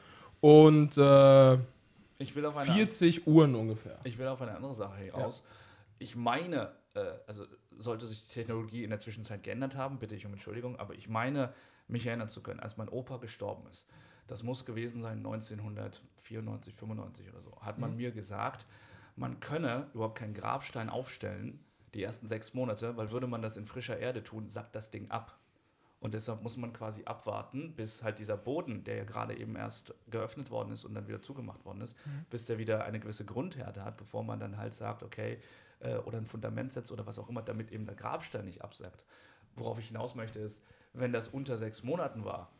und äh, Ich will auf eine 40 Uhren ungefähr. Ich will auf eine andere Sache hinaus. Ich meine, äh, also sollte sich die Technologie in der Zwischenzeit geändert haben, bitte ich um Entschuldigung, aber ich meine, mich erinnern zu können, als mein Opa gestorben ist, das muss gewesen sein 1994, 95 oder so, hat man mir gesagt, man könne überhaupt keinen Grabstein aufstellen, die ersten sechs Monate, weil würde man das in frischer Erde tun, sackt das Ding ab. Und deshalb muss man quasi abwarten, bis halt dieser Boden, der ja gerade eben erst geöffnet worden ist und dann wieder zugemacht worden ist, bis der wieder eine gewisse Grundhärte hat, bevor man dann halt sagt, okay, äh, oder ein Fundament setzt oder was auch immer, damit eben der Grabstein nicht absackt. Worauf ich hinaus möchte ist, wenn das unter sechs Monaten war,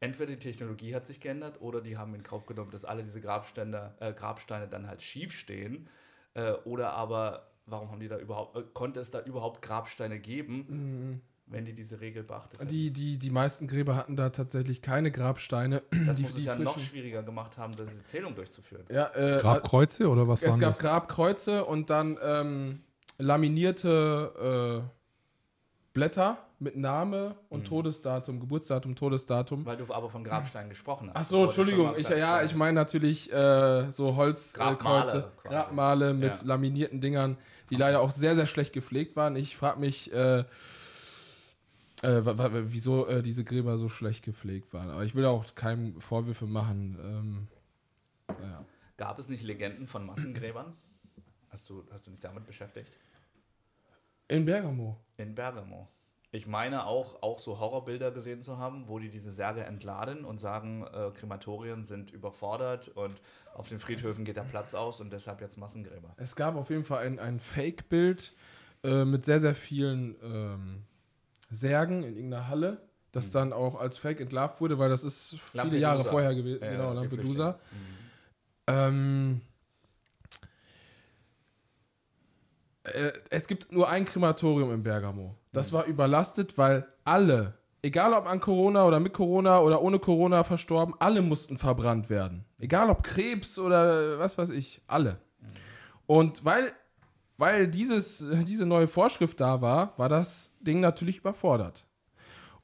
entweder die Technologie hat sich geändert oder die haben in Kauf genommen, dass alle diese Grabsteine, äh, Grabsteine dann halt schief stehen. Äh, oder aber, warum haben die da überhaupt, äh, konnte es da überhaupt Grabsteine geben, wenn die diese Regel beachtet hätten? Die, die, die meisten Gräber hatten da tatsächlich keine Grabsteine. Das die, muss es die ja noch frischen- schwieriger gemacht haben, diese Zählung durchzuführen. Ja, äh, Grabkreuze oder was Es gab das? Grabkreuze und dann ähm, laminierte äh, Blätter mit Name und Mhm. Todesdatum, Geburtsdatum, Todesdatum. Weil du aber von Grabsteinen gesprochen hast. Ach so, Entschuldigung. Ich, ja, ich meine natürlich äh, so Holzkreuze, Grabmale äh, quasi. Grabmale mit Ja. laminierten Dingern, die leider auch sehr, sehr schlecht gepflegt waren. Ich frage mich, äh, äh, wieso äh, diese Gräber so schlecht gepflegt waren. Aber ich will auch keinem Vorwürfe machen. Ähm, ja. Gab es nicht Legenden von Massengräbern? Hast du, hast du dich damit beschäftigt? In Bergamo. In Bergamo. Ich meine auch, auch so Horrorbilder gesehen zu haben, wo die diese Särge entladen und sagen, äh, Krematorien sind überfordert und auf den Friedhöfen geht der Platz aus und deshalb jetzt Massengräber. Es gab auf jeden Fall ein, ein Fake-Bild äh, mit sehr, sehr vielen ähm, Särgen in irgendeiner Halle, das dann auch als Fake entlarvt wurde, weil das ist viele Mhm. Lampedusa. Jahre vorher gewesen. Ja, genau, Lampedusa. Flüchtlinge. Ähm, äh, es gibt nur ein Krematorium in Bergamo. Das war überlastet, weil alle, egal ob an Corona oder mit Corona oder ohne Corona verstorben, alle mussten verbrannt werden. Egal ob Krebs oder was weiß ich, alle. Und weil, weil dieses, diese neue Vorschrift da war, war das Ding natürlich überfordert.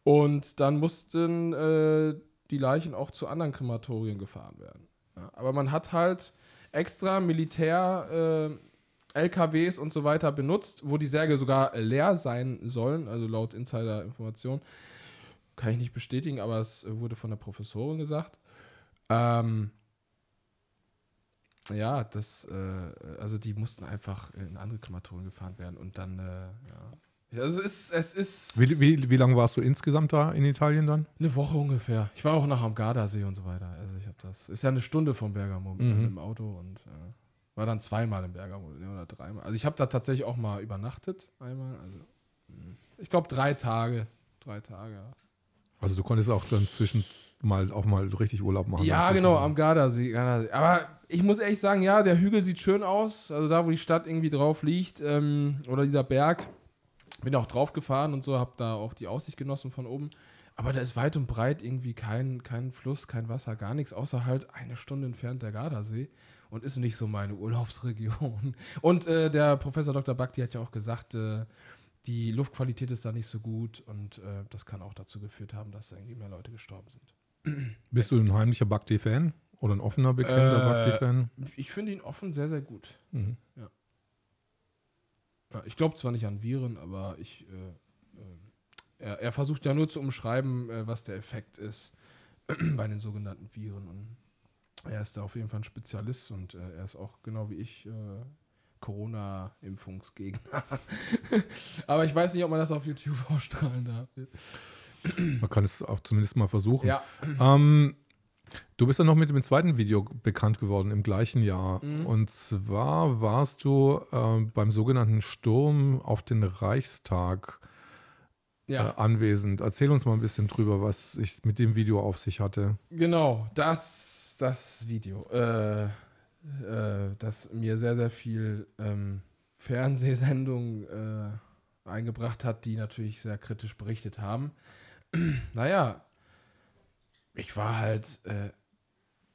Und dann mussten äh, die Leichen auch zu anderen Krematorien gefahren werden. Ja, aber man hat halt extra Militär, äh, LKWs und so weiter benutzt, wo die Särge sogar leer sein sollen, also laut Insider-Information. Kann ich nicht bestätigen, aber es wurde von der Professorin gesagt. Ähm, ja, das, äh, also die mussten einfach in andere Krematorien gefahren werden und dann, äh, ja. Ja, Es ist, es ist Wie, wie, wie lange warst du insgesamt da in Italien dann? eine Woche ungefähr. Ich war auch nach am Gardasee und so weiter. Also ich habe das. Ist ja eine Stunde vom Bergamo Mhm. dem Auto und äh, war dann zweimal im Bergamo ja, oder dreimal. Also ich habe da tatsächlich auch mal übernachtet einmal. Also mh. ich glaube drei Tage, drei Tage. Also du konntest auch dann zwischen mal auch mal richtig Urlaub machen. ja genau am Gardasee, Gardasee. Aber ich muss ehrlich sagen, ja, der Hügel sieht schön aus. Also da, wo die Stadt irgendwie drauf liegt ähm, oder dieser Berg. Bin auch drauf gefahren und so, habe da auch die Aussicht genossen von oben. Aber da ist weit und breit irgendwie kein, kein Fluss, kein Wasser, gar nichts, außer halt eine Stunde entfernt der Gardasee und ist nicht so meine Urlaubsregion. Und äh, der Professor Dr. Bakti hat ja auch gesagt, äh, die Luftqualität ist da nicht so gut und äh, das kann auch dazu geführt haben, dass da irgendwie mehr Leute gestorben sind. Bist du ein heimlicher Bakti-Fan oder ein offener, bekennender Äh, Bakti-Fan? Ich finde ihn offen sehr, sehr gut. Mhm. Ja, ich glaube zwar nicht an Viren, aber ich, äh, äh, er, er versucht ja nur zu umschreiben, was der Effekt ist bei den sogenannten Viren. Und er ist da auf jeden Fall ein Spezialist und äh, er ist auch genau wie ich äh, Corona-Impfungsgegner. aber ich weiß nicht, ob man das auf YouTube ausstrahlen darf. Man kann es auch zumindest mal versuchen. Ja, Ähm, du bist dann noch mit dem zweiten Video bekannt geworden im gleichen Jahr. Mhm. Und zwar warst du ähm, beim sogenannten Sturm auf den Reichstag ja. äh, anwesend. Erzähl uns mal ein bisschen drüber, was ich mit dem Video auf sich hatte. Genau, das, das Video. Äh, äh, das mir sehr, sehr viel ähm, Fernsehsendungen äh, eingebracht hat, die natürlich sehr kritisch berichtet haben. naja, ich war halt äh,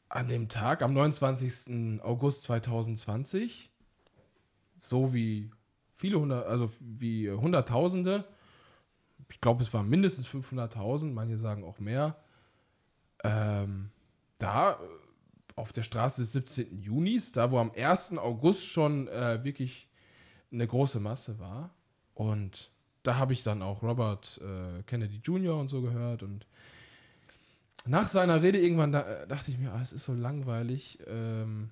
an dem Tag, am 29. August 2020, so wie viele hundert, also wie Hunderttausende, ich glaube, es waren mindestens 500.000, manche sagen auch mehr, ähm, da auf der Straße des 17. Junis, da wo am 1. August schon äh, wirklich eine große Masse war. Und da habe ich dann auch Robert äh, Kennedy Jr. und so gehört. Und nach seiner Rede irgendwann da, äh, dachte ich mir, ah, es ist so langweilig ähm,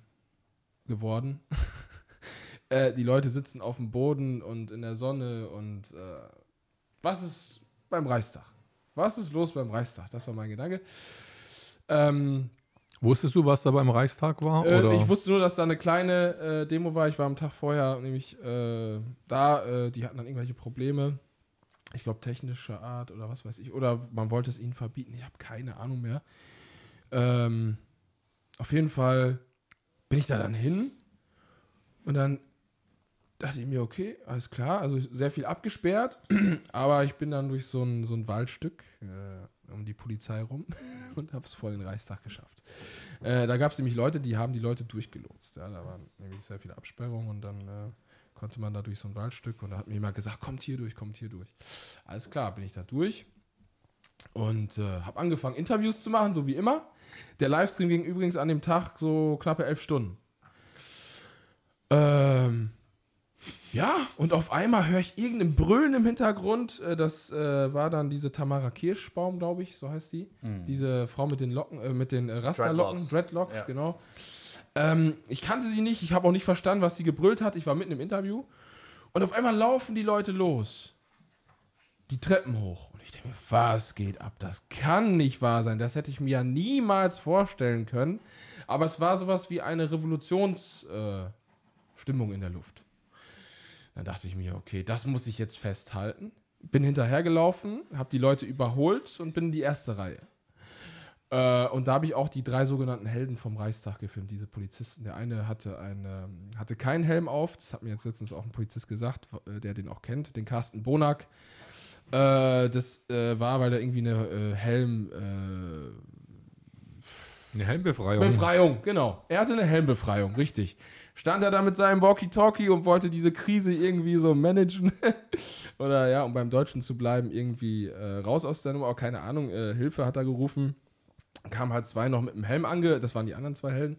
geworden. äh, die Leute sitzen auf dem Boden und in der Sonne und äh, was ist beim Reichstag? Was ist los beim Reichstag? Das war mein Gedanke. Ähm, Wusstest du, was da beim Reichstag war? äh, oder? ich wusste nur, dass da eine kleine äh, Demo war. Ich war am Tag vorher nämlich äh, da. Äh, die hatten dann irgendwelche Probleme. Ich glaube, technischer Art oder was weiß ich. Oder man wollte es ihnen verbieten. Ich habe keine Ahnung mehr. Ähm, auf jeden Fall bin ich da dann hin. Und dann dachte ich mir, okay, alles klar. Also sehr viel abgesperrt. Aber ich bin dann durch so ein, so ein Waldstück äh, um die Polizei rum und habe es vor den Reichstag geschafft. Äh, da gab es nämlich Leute, die haben die Leute durchgelotst. Ja, da waren nämlich sehr viele Absperrungen und dann äh, konnte man da durch so ein Waldstück und da hat mir jemand gesagt, kommt hier durch, kommt hier durch. Alles klar, bin ich da durch und äh, habe angefangen, Interviews zu machen, so wie immer. Der Livestream ging übrigens an dem Tag so knappe elf Stunden. Ähm, ja, und auf einmal höre ich irgendein Brüllen im Hintergrund. Äh, Das äh, war dann diese Tamara Kirschbaum, glaube ich, so heißt sie. Diese Frau mit den Locken, äh, mit den äh, Rasterlocken, Dreadlocks. Dreadlocks, Ja. genau. Ähm, ich kannte sie nicht, ich habe auch nicht verstanden, was sie gebrüllt hat. Ich war mitten im Interview. Und auf einmal laufen die Leute los. Die Treppen hoch. Und ich denke mir, was geht ab? Das kann nicht wahr sein. Das hätte ich mir ja niemals vorstellen können. Aber es war sowas wie eine Revolutionsstimmung äh, in der Luft. Dann dachte ich mir, okay, das muss ich jetzt festhalten. Bin hinterhergelaufen, habe die Leute überholt und bin in die erste Reihe. Äh, und da habe ich auch die drei sogenannten Helden vom Reichstag gefilmt, diese Polizisten. Der eine hatte, eine, hatte keinen Helm auf, das hat mir jetzt letztens auch ein Polizist gesagt, äh, der den auch kennt, den Carsten Bonak. Äh, das äh, war, weil er irgendwie eine äh, Helm, äh, Eine Helmbefreiung. Befreiung, genau. Er hatte eine Helmbefreiung, richtig. Stand er da mit seinem Walkie-Talkie und wollte diese Krise irgendwie so managen. Oder ja, um beim Deutschen zu bleiben, irgendwie äh, raus aus der Nummer. Auch keine Ahnung, äh, Hilfe hat er gerufen. Kamen halt zwei noch mit dem Helm ange... Das waren die anderen zwei Helden.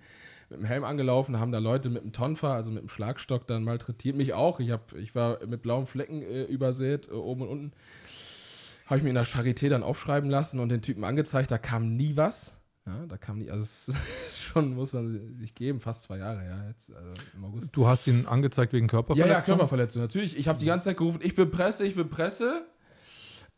Mit dem Helm angelaufen, haben da Leute mit dem Tonfa, also mit dem Schlagstock, dann malträtiert. Mich auch. Ich, hab, ich war mit blauen Flecken äh, übersät, äh, oben und unten. Habe ich mir in der Charité dann aufschreiben lassen und den Typen angezeigt. Da kam nie was. Ja, da kam nie, also schon, muss man sich geben, fast zwei Jahre, ja, jetzt also im August. Du hast ihn angezeigt wegen Ja, Körperverletzung? ja, Körperverletzung, natürlich. Ich habe die ganze Zeit gerufen, ich bin Presse, ich bin Presse.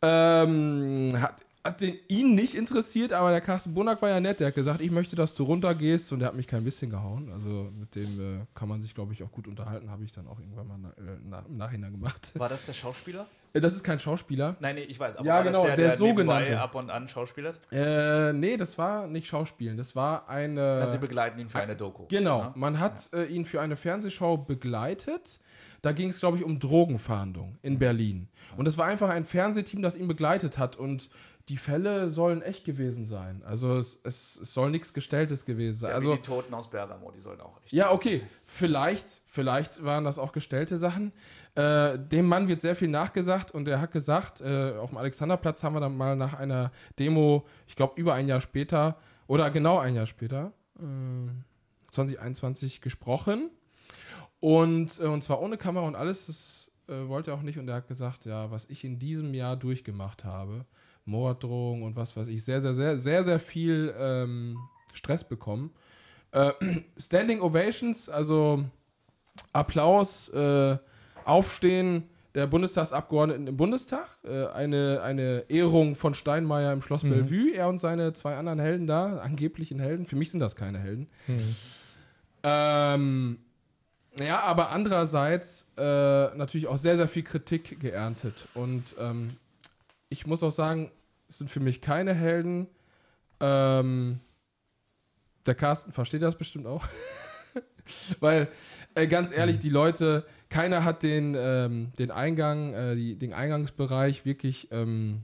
Ähm, hat, hat den, ihn nicht interessiert, aber der Carsten Bonak war ja nett. Der hat gesagt, ich möchte, dass du runtergehst und der hat mich kein bisschen gehauen. Also mit dem äh, kann man sich, glaube ich, auch gut unterhalten. Habe ich dann auch irgendwann mal na, äh, nach, im Nachhinein gemacht. War das der Schauspieler? Äh, das ist kein Schauspieler. Nein, nee, ich weiß. Aber Ja, genau, das der, der der sogenannte. ab und an schauspielert? Äh, nee, das war nicht Schauspielen. Das war eine. Also sie begleiten ihn für eine Doku. Genau, Ja? man hat äh, ihn für eine Fernsehshow begleitet. Da ging es, glaube ich, um Drogenfahndung in Berlin. Und es war einfach ein Fernsehteam, das ihn begleitet hat. Und die Fälle sollen echt gewesen sein. Also es, es, es soll nichts Gestelltes gewesen sein. Ja, also die Toten aus Bergamo, die sollen auch echt. ja, okay. Vielleicht, vielleicht waren das auch gestellte Sachen. Äh, dem Mann wird sehr viel nachgesagt und er hat gesagt, äh, auf dem Alexanderplatz haben wir dann mal nach einer Demo, ich glaube über ein Jahr später oder genau ein Jahr später, äh, 2021 gesprochen. Und, äh, und zwar ohne Kamera und alles, das äh, wollte auch nicht. Und er hat gesagt, ja, was ich in diesem Jahr durchgemacht habe, Morddrohung und was weiß ich, sehr, sehr, sehr, sehr, sehr viel ähm, Stress bekommen. Äh, Standing Ovations, also Applaus, äh, Aufstehen der Bundestagsabgeordneten im Bundestag, äh, eine, eine Ehrung von Steinmeier im Schloss Bellevue, er und seine zwei anderen Helden da, angeblichen Helden. Für mich sind das keine Helden. Ähm, ja, aber andererseits äh, natürlich auch sehr, sehr viel Kritik geerntet. Und ähm, ich muss auch sagen, es sind für mich keine Helden. Ähm, der Carsten versteht das bestimmt auch. Weil, äh, ganz ehrlich, die Leute, keiner hat den, ähm, den Eingang, äh, die, den Eingangsbereich wirklich, ähm,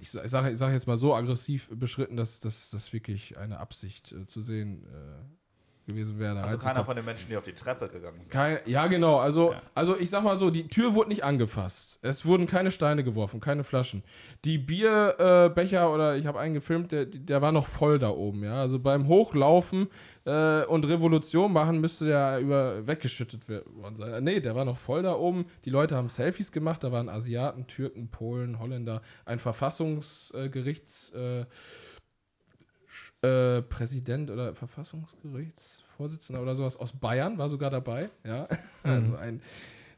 ich sage ich sag jetzt mal so aggressiv beschritten, dass das wirklich eine Absicht äh, zu sehen äh, gewesen wäre. Also keiner von den Menschen, die auf die Treppe gegangen sind. Kein, ja, genau. Also, Ja. also ich sag mal so, die Tür wurde nicht angefasst. Es wurden keine Steine geworfen, keine Flaschen. Die Bierbecher äh, oder ich habe einen gefilmt, der, der war noch voll da oben. Ja, also beim Hochlaufen äh, und Revolution machen müsste der über weggeschüttet worden sein. Äh, Nee, der war noch voll da oben. Die Leute haben Selfies gemacht. Da waren Asiaten, Türken, Polen, Holländer, ein Verfassungsgerichts äh, äh, Präsident oder Verfassungsgerichtsvorsitzender oder sowas aus Bayern war sogar dabei. Ja, also ein,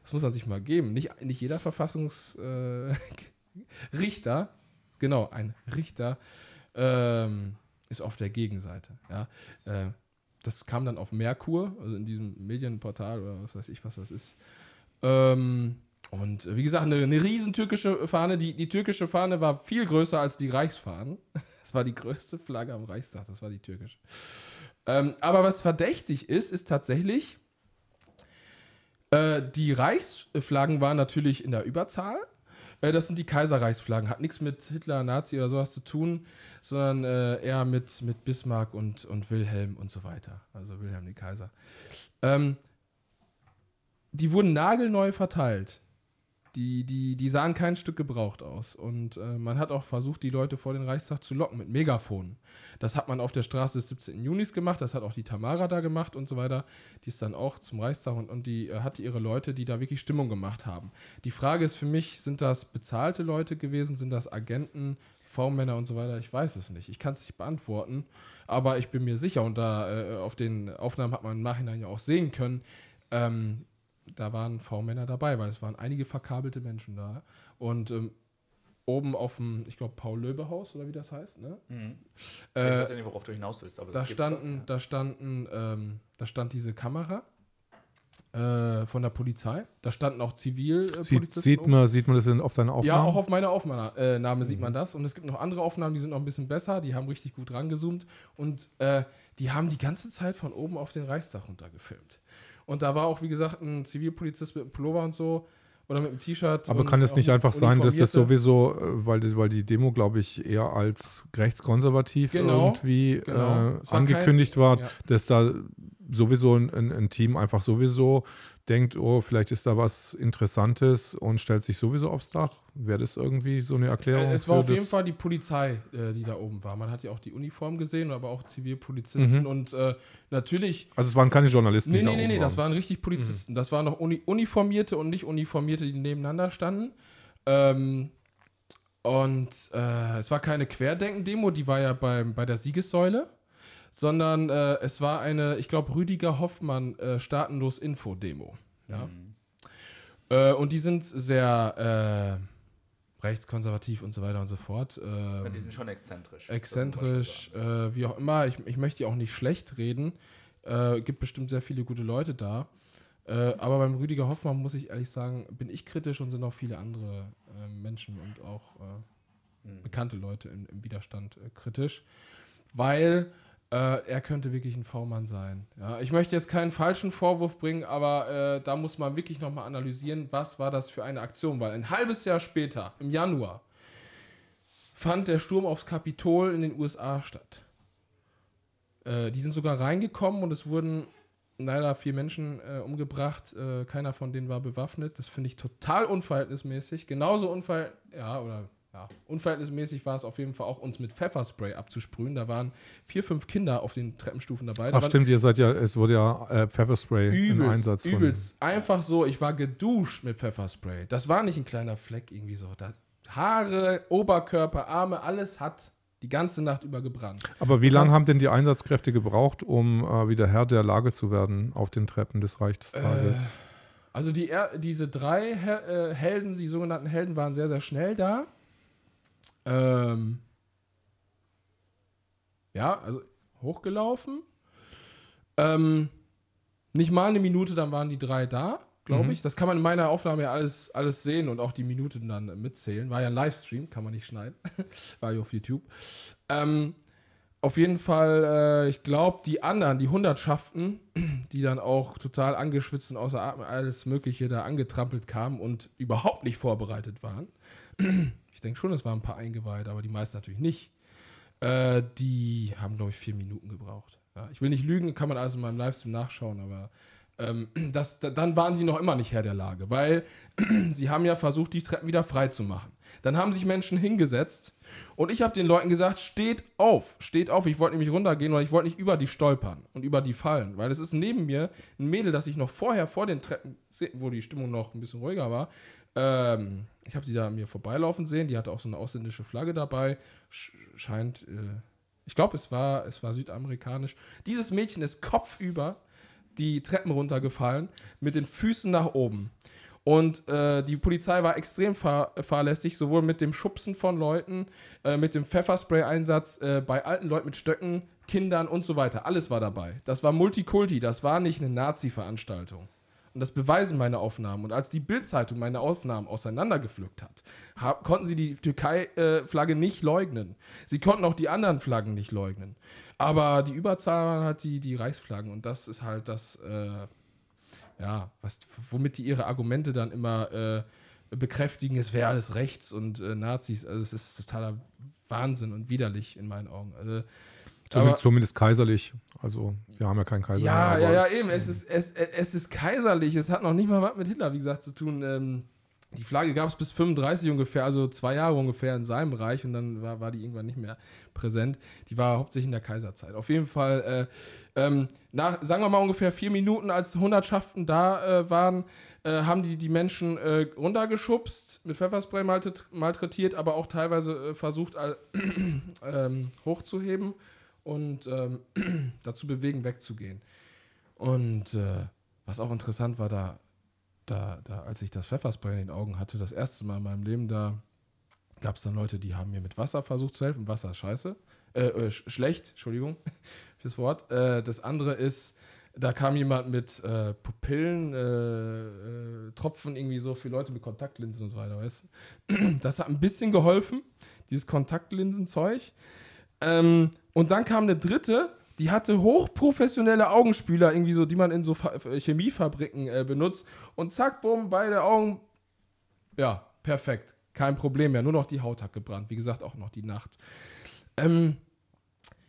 das muss man sich mal geben. Nicht, nicht jeder Verfassungsrichter, äh, genau, ein Richter ähm, ist auf der Gegenseite. Ja, äh, das kam dann auf Merkur, also in diesem Medienportal oder was weiß ich, was das ist. Ähm, und wie gesagt, eine, eine riesen türkische Fahne. Die, die türkische Fahne war viel größer als die Reichsfahnen. Das war die größte Flagge am Reichstag, das war die türkische. Ähm, aber was verdächtig ist, ist tatsächlich, äh, die Reichsflaggen waren natürlich in der Überzahl. Äh, das sind die Kaiserreichsflaggen. Hat nichts mit Hitler, Nazi oder sowas zu tun, sondern äh, eher mit, mit Bismarck und, und Wilhelm und so weiter. Also Wilhelm die Kaiser. Ähm, die wurden nagelneu verteilt. Die, die, die sahen kein Stück gebraucht aus. Und äh, man hat auch versucht, die Leute vor den Reichstag zu locken mit Megafonen. Das hat man auf der Straße des 17. Junis gemacht, das hat auch die Tamara da gemacht und so weiter. Die ist dann auch zum Reichstag und, und die äh, hatte ihre Leute, die da wirklich Stimmung gemacht haben. Die Frage ist für mich, sind das bezahlte Leute gewesen? Sind das Agenten, V-Männer und so weiter? Ich weiß es nicht. Ich kann es nicht beantworten. Aber ich bin mir sicher, und da äh, auf den Aufnahmen hat man im Nachhinein ja auch sehen können, ähm, da waren V-Männer dabei, weil es waren einige verkabelte Menschen da. Und ähm, oben auf dem, ich glaube, Paul-Löbe-Haus oder wie das heißt, ne? Mhm. ich Äh, weiß ja nicht, worauf du hinaus willst, aber da standen, doch, da standen, ähm, da stand diese Kamera äh, von der Polizei. Da standen auch Zivilpolizisten. Sieht, sieht, man, sieht man das in, auf deinen Aufnahmen? Ja, auch auf meiner Aufnahme äh, Name Mhm. sieht man das. Und es gibt noch andere Aufnahmen, die sind noch ein bisschen besser. Die haben richtig gut rangezoomt. Und äh, die haben die ganze Zeit von oben auf den Reichstag runter gefilmt. Und da war auch, wie gesagt, ein Zivilpolizist mit einem Pullover und so. Oder mit einem T-Shirt. Aber kann es nicht ein einfach sein, dass das sowieso, äh, weil die, weil die Demo, glaube ich, eher als rechtskonservativ Genau, irgendwie genau. äh, war angekündigt kein- war, ja. dass da sowieso ein, ein, ein Team einfach sowieso denkt, oh, vielleicht ist da was Interessantes und stellt sich sowieso aufs Dach. Wäre das irgendwie so eine Erklärung? Äh, Es war auf jeden? Fall die Polizei, äh, die da oben war. Man hat ja auch die Uniform gesehen, aber auch Zivilpolizisten. Mhm. Und äh, natürlich Also es waren keine Journalisten, Nee, die da nee, nee, oben nee, das waren. waren richtig Polizisten. Das waren noch Uni Uniformierte und nicht Uniformierte, die nebeneinander standen. Ähm, und äh, es war keine Querdenken-Demo, die war ja beim, bei der Siegessäule, sondern äh, es war eine, ich glaube, Rüdiger Hoffmann äh, Staatenlos Info-Demo. Ja? Mhm. Äh, und die sind sehr äh, rechtskonservativ und so weiter und so fort. Ja, Ähm, die sind schon exzentrisch. exzentrisch, schon äh, wie auch immer. Ich, ich möchte die auch nicht schlecht reden. Äh, gibt bestimmt sehr viele gute Leute da. Aber beim Rüdiger Hoffmann muss ich ehrlich sagen, bin ich kritisch und sind auch viele andere Menschen und auch. Mhm. bekannte Leute im, im Widerstand kritisch, weil äh, er könnte wirklich ein V-Mann sein. Ja, ich möchte jetzt keinen falschen Vorwurf bringen, aber äh, da muss man wirklich nochmal analysieren, was war das für eine Aktion, weil ein halbes Jahr später, im Januar, fand der Sturm aufs Kapitol in den USA statt. Äh, die sind sogar reingekommen und es wurden leider vier Menschen äh, umgebracht. Äh, keiner von denen war bewaffnet. Das finde ich total unverhältnismäßig. Genauso unver ja, oder, ja, unverhältnismäßig war es auf jeden Fall auch, uns mit Pfefferspray abzusprühen. Da waren vier, fünf Kinder auf den Treppenstufen dabei. Da Ach stimmt, ihr seid ja, es wurde ja äh, Pfefferspray im Übelst, Einsatz von. übelst. Einfach so, ich war geduscht mit Pfefferspray. Das war nicht ein kleiner Fleck irgendwie so. Da, Haare, Oberkörper, Arme, alles hat die ganze Nacht über gebrannt. Aber wie lange haben denn die Einsatzkräfte gebraucht, um äh, wieder Herr der Lage zu werden auf den Treppen des Reichstages? Äh, Also die, diese drei äh, Helden, die sogenannten Helden, waren sehr, sehr schnell da. Ähm, ja, also hochgelaufen. Ähm, nicht mal eine Minute, dann waren die drei da, glaube Mhm. ich. Das kann man in meiner Aufnahme ja alles, alles sehen und auch die Minuten dann mitzählen. War ja ein Livestream, kann man nicht schneiden. War ja auf YouTube. Ähm, auf jeden Fall, äh, ich glaube, die anderen, die Hundertschaften, die dann auch total angeschwitzt und außer Atem alles Mögliche da angetrampelt kamen und überhaupt nicht vorbereitet waren. ich denke schon, es waren ein paar eingeweiht, aber die meisten natürlich nicht. Äh, die haben, glaube ich, vier Minuten gebraucht. Ja, ich will nicht lügen, kann man also in meinem Livestream nachschauen, aber ähm, das, da, dann waren sie noch immer nicht Herr der Lage, weil sie haben ja versucht, die Treppen wieder frei zu machen. Dann haben sich Menschen hingesetzt und ich habe den Leuten gesagt, steht auf, steht auf. Ich wollte nämlich runtergehen oder ich wollte nicht über die stolpern und über die fallen, weil es ist neben mir ein Mädel, das ich noch vorher vor den Treppen, wo die Stimmung noch ein bisschen ruhiger war, ähm, ich habe sie da mir vorbeilaufen sehen. Die hatte auch so eine ausländische Flagge dabei. Sch scheint, äh, ich glaube, es war, es war südamerikanisch. Dieses Mädchen ist kopfüber die Treppen runtergefallen mit den Füßen nach oben. Und äh, die Polizei war extrem fahr fahrlässig, sowohl mit dem Schubsen von Leuten, äh, mit dem Pfefferspray-Einsatz äh, bei alten Leuten mit Stöcken, Kindern und so weiter. Alles war dabei. Das war Multikulti, das war nicht eine Nazi-Veranstaltung. Und das beweisen meine Aufnahmen. Und als die Bild-Zeitung meine Aufnahmen auseinandergepflückt hat, hab, konnten sie die Türkei-Flagge nicht leugnen. Sie konnten auch die anderen Flaggen nicht leugnen. Aber die Überzahl halt die, die Reichsflaggen. Und das ist halt das, äh, ja, was, womit die ihre Argumente dann immer äh, bekräftigen, es wäre alles rechts und äh, Nazis. Also es ist totaler Wahnsinn und widerlich in meinen Augen. Also, Zumindest, zumindest, kaiserlich. Also, wir haben ja keinen Kaiser ja, mehr. Ja, ja, eben. Es ist, es, es ist kaiserlich. Es hat noch nicht mal was mit Hitler, wie gesagt, zu tun. Ähm, die Flagge gab es bis 35 ungefähr, also zwei Jahre ungefähr in seinem Bereich und dann war, war die irgendwann nicht mehr präsent. Die war hauptsächlich in der Kaiserzeit. Auf jeden Fall, äh, ähm, nach, sagen wir mal ungefähr vier Minuten, als Hundertschaften da äh, waren, äh, haben die die Menschen äh, runtergeschubst, mit Pfefferspray malträtiert, aber auch teilweise äh, versucht, ähm, hochzuheben und ähm, dazu bewegen, wegzugehen. Und äh, was auch interessant war, da, da, da, als ich das Pfefferspray in den Augen hatte, das erste Mal in meinem Leben, da gab es dann Leute, die haben mir mit Wasser versucht zu helfen. Wasser ist scheiße. Äh, äh, schlecht, Entschuldigung fürs Wort. Äh, das andere ist, da kam jemand mit äh, Pupillen, äh, äh, Tropfen irgendwie so für Leute mit Kontaktlinsen und so weiter, weißt Das hat ein bisschen geholfen, dieses Kontaktlinsenzeug. Ähm, und dann kam eine dritte, die hatte hochprofessionelle Augenspüler, irgendwie so, die man in so Chemiefabriken äh, benutzt. Und zack, bumm, beide Augen. Ja, perfekt. Kein Problem mehr. Nur noch die Haut hat gebrannt. Wie gesagt, auch noch die Nacht. Ähm,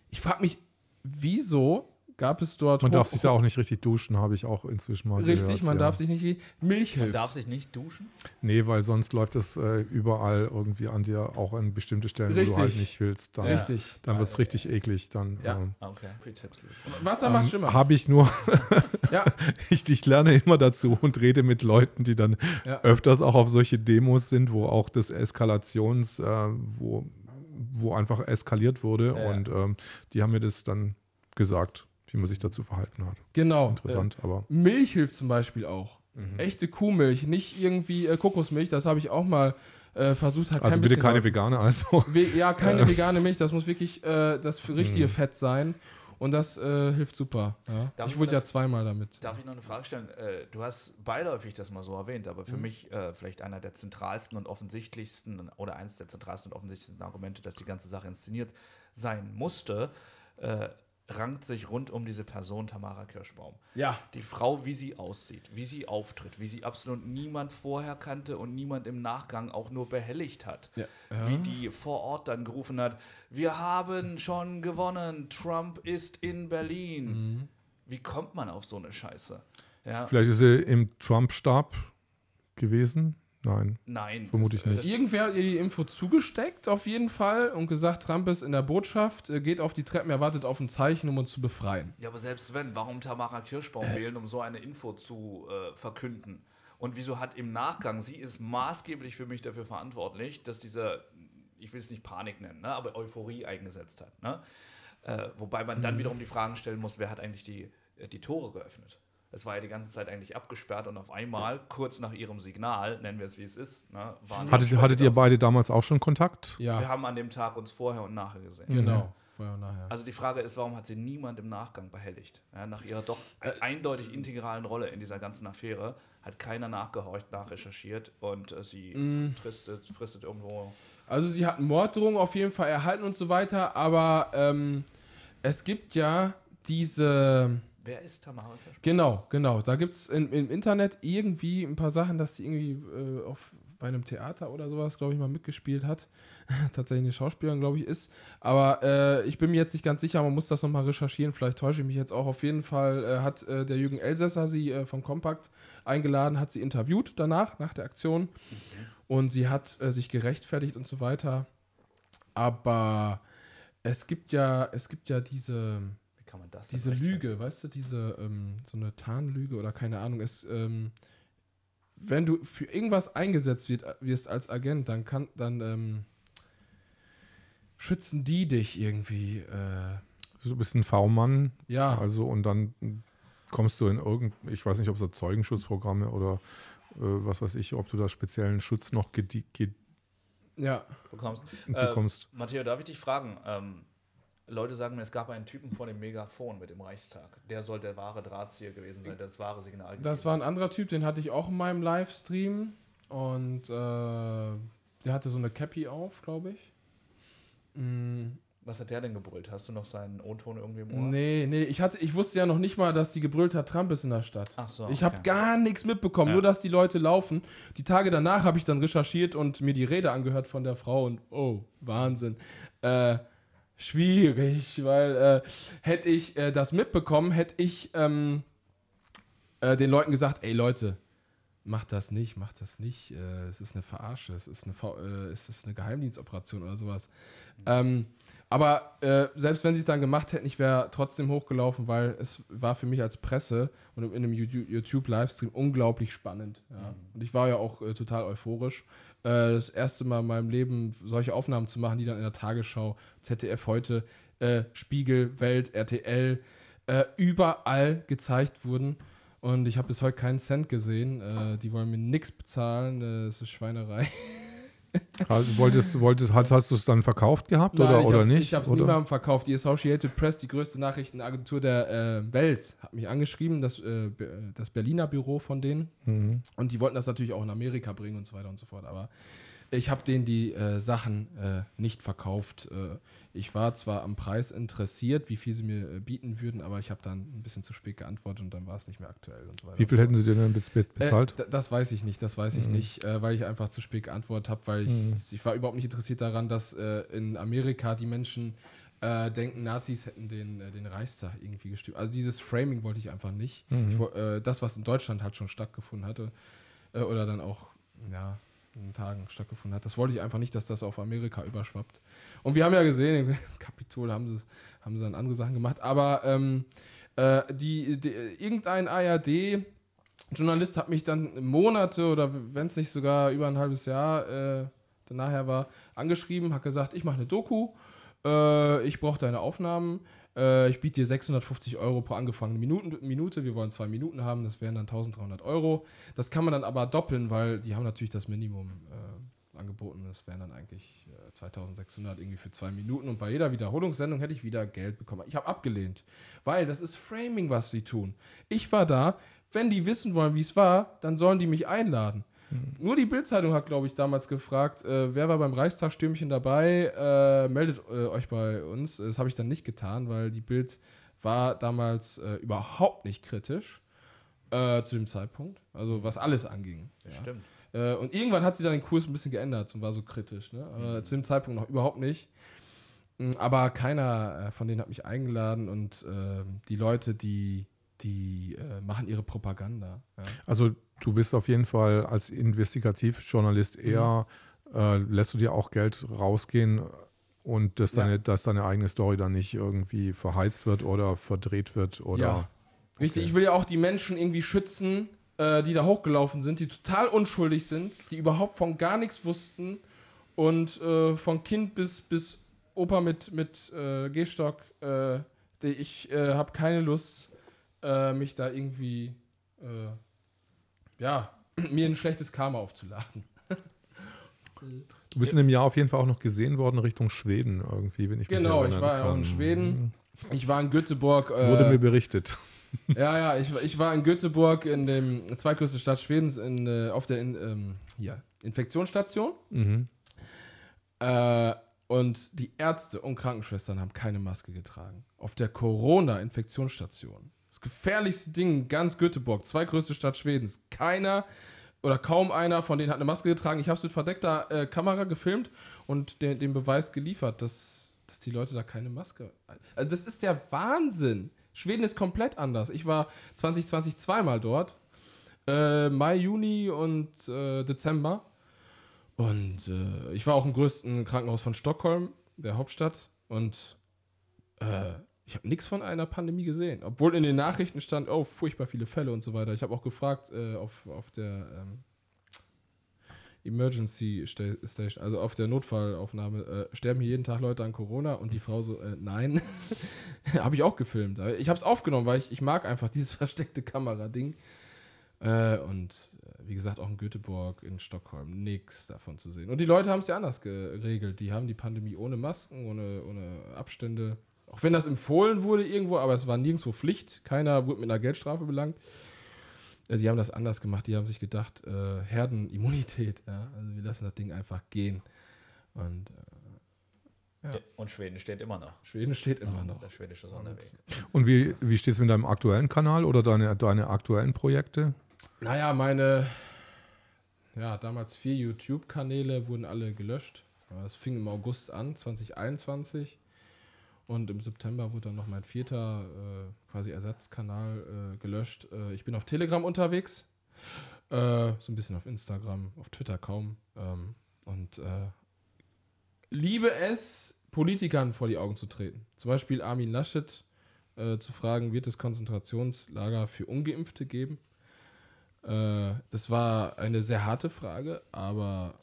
ich frage mich, wieso gab es dort. Man darf sich da auch nicht richtig duschen, habe ich auch inzwischen mal Richtig, gehört, man ja. darf sich nicht. Milch hilft. Man darf sich nicht duschen? Nee, weil sonst läuft es äh, überall irgendwie an dir, auch an bestimmte Stellen, Richtig. wo du halt nicht willst. Dann, Ja. Richtig. Dann wird es richtig eklig. Dann Ja. ähm, Okay, Free Tipps. Wasser macht Schimmer. habe ich nur, Ja, ich, ich lerne immer dazu und rede mit Leuten, die dann Ja. öfters auch auf solche Demos sind, wo auch das Eskalations, äh, wo, wo einfach eskaliert wurde. Ja. Und ähm, die haben mir das dann gesagt, wie man sich dazu verhalten hat. genau. Interessant, aber. Äh, Milch hilft zum Beispiel auch. Mhm. Echte Kuhmilch, nicht irgendwie äh, Kokosmilch. Das habe ich auch mal äh, versucht. Hat Also kein bitte keine vegane, also. We ja, keine vegane Milch. Das muss wirklich äh, das richtige Mhm. Fett sein. Und das äh, hilft super. Ja. Ich wurde ja zweimal damit. Darf ich noch eine Frage stellen? Äh, du hast beiläufig das mal so erwähnt, aber für Mhm. mich äh, vielleicht einer der zentralsten und offensichtlichsten oder eines der zentralsten und offensichtlichsten Argumente, dass die ganze Sache inszeniert sein musste, äh, rankt sich rund um diese Person Tamara Kirschbaum. Ja. Die Frau, wie sie aussieht, wie sie auftritt, wie sie absolut niemand vorher kannte und niemand im Nachgang auch nur behelligt hat. ja. Wie die vor Ort dann gerufen hat, wir haben schon gewonnen, Trump ist in Berlin. Mhm. Wie kommt man auf so eine Scheiße? Ja, Vielleicht ist sie im Trump-Stab gewesen. Nein. nein. Vermute ich nicht. Irgendwer hat ihr die Info zugesteckt, auf jeden Fall, und gesagt, Trump ist in der Botschaft, äh, geht auf die Treppen, er wartet auf ein Zeichen, um uns zu befreien. Ja, aber selbst wenn, warum Tamara Kirschbaum wählen, um so eine Info zu äh, verkünden? Und wieso hat im Nachgang, sie ist maßgeblich für mich dafür verantwortlich, dass diese, ich will es nicht Panik nennen, ne, aber Euphorie eingesetzt hat. Ne? Äh, wobei man dann wiederum die Fragen stellen muss, wer hat eigentlich die, äh, die Tore geöffnet? Es war ja die ganze Zeit eigentlich abgesperrt und auf einmal, kurz nach ihrem Signal, nennen wir es wie es ist, ne, waren die Hattet, hattet ihr beide damals auch schon Kontakt? Ja, Wir haben an dem Tag uns vorher und nachher gesehen. genau. Vorher und nachher. Also die Frage ist, warum hat sie niemand im Nachgang behelligt? Ja, nach ihrer doch Äh, eindeutig integralen Rolle in dieser ganzen Affäre hat keiner nachgehorcht, nachrecherchiert und äh, sie Mm. fristet, fristet irgendwo. Also sie hat Morddrohungen auf jeden Fall erhalten und so weiter, aber ähm, es gibt ja diese. Wer ist Tamara Kirschbaum? Genau, genau. Da gibt es im Internet irgendwie ein paar Sachen, dass die irgendwie äh, auf, bei einem Theater oder sowas, glaube ich, mal mitgespielt hat. Tatsächlich eine Schauspielerin, glaube ich, ist. Aber äh, ich bin mir jetzt nicht ganz sicher, man muss das nochmal recherchieren. Vielleicht täusche ich mich jetzt auch. Auf jeden Fall äh, hat äh, der Jürgen Elsässer sie äh, vom Kompakt eingeladen, hat sie interviewt danach, nach der Aktion. Und sie hat äh, sich gerechtfertigt und so weiter. Aber es gibt ja, es gibt ja diese kann man das diese? Lüge, weißt du, diese ähm, so eine Tarnlüge oder keine Ahnung, es, ähm, wenn du für irgendwas eingesetzt wird, wirst als Agent, dann kann, dann ähm, schützen die dich irgendwie. Äh, Du bist ein V-Mann, ja, also und dann kommst du in irgend, ich weiß nicht, ob es da Zeugenschutzprogramme oder äh, was weiß ich, ob du da speziellen Schutz noch ja. bekommst. bekommst. Ähm, Matteo, darf ich dich fragen? Ähm, Leute sagen mir, es gab einen Typen vor dem Megafon mit dem Reichstag. Der soll der wahre Drahtzieher gewesen sein, das wahre Signal Das war ein anderer Typ, den hatte ich auch in meinem Livestream und äh, der hatte so eine Cappy auf, glaube ich. Mm, Was hat der denn gebrüllt? Hast du noch seinen O-Ton irgendwie im Ohr? Nee, nee, ich, hatte, ich wusste ja noch nicht mal, dass die gebrüllt hat, Trump ist in der Stadt. Ach so. Ich habe okay. gar nichts mitbekommen, Ja. nur dass die Leute laufen. Die Tage danach habe ich dann recherchiert und mir die Rede angehört von der Frau und oh, Wahnsinn. Äh, schwierig, weil äh, hätte ich äh, das mitbekommen, hätte ich ähm, äh, den Leuten gesagt, ey Leute, macht das nicht, macht das nicht. Äh, es ist eine Verarsche, es ist eine, äh, es ist eine Geheimdienstoperation oder sowas. Ähm, aber äh, selbst wenn sie es dann gemacht hätten, ich wäre trotzdem hochgelaufen, weil es war für mich als Presse und in einem You- YouTube-Livestream unglaublich spannend. Ja. Und ich war ja auch äh, total euphorisch. Äh, das erste Mal in meinem Leben solche Aufnahmen zu machen, die dann in der Tagesschau, ZDF heute, äh, Spiegel, Welt, RTL, äh, überall gezeigt wurden. Und ich habe bis heute keinen Cent gesehen. Äh, die wollen mir nichts bezahlen. Das ist Schweinerei. Wolltest, wolltest, hast, hast du es dann verkauft gehabt oder, ich oder hab's, nicht? Ich habe es oder? niemandem verkauft. Die Associated Press, die größte Nachrichtenagentur der äh, Welt, hat mich angeschrieben, das, äh, Be- das Berliner Büro von denen. Mhm. Und die wollten das natürlich auch in Amerika bringen und so weiter und so fort. Aber ich habe denen die äh, Sachen äh, nicht verkauft. Äh, ich war zwar am Preis interessiert, wie viel sie mir äh, bieten würden, aber ich habe dann ein bisschen zu spät geantwortet und dann war es nicht mehr aktuell und so weiter. Wie viel hätten sie dir denn Äh, bezahlt? das weiß ich nicht, das weiß ich Mhm. nicht, äh, weil ich einfach zu spät geantwortet habe, weil ich, Mhm. ich war überhaupt nicht interessiert daran, dass in Amerika die Menschen äh, denken, Nazis hätten den, äh, den Reichstag irgendwie gestürmt. Also dieses Framing wollte ich einfach nicht. Mhm. Ich, äh, das, was in Deutschland halt schon stattgefunden hatte, oder dann auch, ja, Tagen stattgefunden hat, das wollte ich einfach nicht, dass das auf Amerika überschwappt. Und wir haben ja gesehen, im Kapitol haben sie, haben sie dann andere Sachen gemacht, aber ähm, äh, die, die, irgendein ARD Journalist hat mich dann Monate oder wenn es nicht sogar über ein halbes Jahr äh, dann nachher war, angeschrieben, hat gesagt, ich mache eine Doku, äh, ich brauche deine Aufnahmen, äh, ich biete dir 650 Euro pro angefangene Minuten, Minute, wir wollen zwei Minuten haben, das wären dann 1300 Euro. Das kann man dann aber doppeln, weil die haben natürlich das Minimum äh, angeboten, das wären dann eigentlich äh, 2600 irgendwie für zwei Minuten und bei jeder Wiederholungssendung hätte ich wieder Geld bekommen. Ich habe abgelehnt, weil das ist Framing, was sie tun. Ich war da, wenn die wissen wollen, wie es war, dann sollen die mich einladen. Nur die Bildzeitung hat, glaube ich, damals gefragt, äh, wer war beim Reichstagstürmchen dabei, äh, meldet äh, euch bei uns. Das habe ich dann nicht getan, weil die Bild war damals äh, überhaupt nicht kritisch äh, zu dem Zeitpunkt, also was alles anging. Ja. Stimmt. Äh, und irgendwann hat sich dann den Kurs ein bisschen geändert und war so kritisch. Ne? Aber zu dem Zeitpunkt noch überhaupt nicht. Mm, Aber keiner von denen hat mich eingeladen und äh, die Leute, die, die äh, machen ihre Propaganda. Ja. Also du bist auf jeden Fall als Investigativjournalist eher, äh, lässt du dir auch Geld rausgehen und dass Ja. deine, dass deine eigene Story dann nicht irgendwie verheizt wird oder verdreht wird oder Ja. Richtig, Okay. ich will ja auch die Menschen irgendwie schützen, äh, die da hochgelaufen sind, die total unschuldig sind, die überhaupt von gar nichts wussten und äh, von Kind bis, bis Opa mit, mit äh, Gehstock, äh, ich äh, habe keine Lust, äh, mich da irgendwie, äh, ja, mir ein schlechtes Karma aufzuladen. Du bist in dem Jahr auf jeden Fall auch noch gesehen worden Richtung Schweden irgendwie, wenn ich mich Genau, ich war ja auch in Schweden. Ich war in Göteborg. Äh, Wurde mir berichtet. Ja, ja, ich, war- ich war in Göteborg in dem zweitgrößte Stadt Schwedens in, äh, auf der in, ähm, hier, Infektionsstation. Mhm. Äh, Und die Ärzte und Krankenschwestern haben keine Maske getragen. Auf der Corona-Infektionsstation. Das gefährlichste Ding, ganz Göteborg, zweitgrößte Stadt Schwedens. Keiner oder kaum einer von denen hat eine Maske getragen. Ich habe es mit verdeckter äh, Kamera gefilmt und den, den Beweis geliefert, dass, dass die Leute da keine Maske. Also, das ist der Wahnsinn. Schweden ist komplett anders. Ich war 2020 zweimal dort. Äh, Mai, Juni und äh, Dezember. Und äh, ich war auch im größten Krankenhaus von Stockholm, der Hauptstadt. Und äh, ich habe nichts von einer Pandemie gesehen. Obwohl in den Nachrichten stand, oh, furchtbar viele Fälle und so weiter. Ich habe auch gefragt äh, auf, auf der ähm, Emergency Station, also auf der Notfallaufnahme, äh, sterben hier jeden Tag Leute an Corona? Und die Frau so, äh, nein. habe ich auch gefilmt. Ich habe es aufgenommen, weil ich, ich mag einfach dieses versteckte Kamera-Ding. Äh, und wie gesagt, auch in Göteborg, in Stockholm, nichts davon zu sehen. Und die Leute haben es ja anders geregelt. Die haben die Pandemie ohne Masken, ohne, ohne Abstände. Auch wenn das empfohlen wurde irgendwo, aber es war nirgendwo Pflicht. Keiner wurde mit einer Geldstrafe belangt. Sie haben das anders gemacht. Die haben sich gedacht, äh, Herdenimmunität. Ja? Also wir lassen das Ding einfach gehen. Und, äh, ja. und Schweden steht immer noch. Schweden steht immer noch. Der schwedische Sonderweg. Und wie, wie steht es mit deinem aktuellen Kanal oder deine, deine aktuellen Projekte? Naja, meine, ja, damals vier YouTube-Kanäle wurden alle gelöscht. Es fing im August an, 2021. Und im September wurde dann noch mein vierter äh, quasi Ersatzkanal äh, gelöscht. Äh, ich bin auf Telegram unterwegs, äh, so ein bisschen auf Instagram, auf Twitter kaum. Ähm, und äh, liebe es, Politikern vor die Augen zu treten. Zum Beispiel Armin Laschet äh, zu fragen, wird es Konzentrationslager für Ungeimpfte geben? Das war eine sehr harte Frage, aber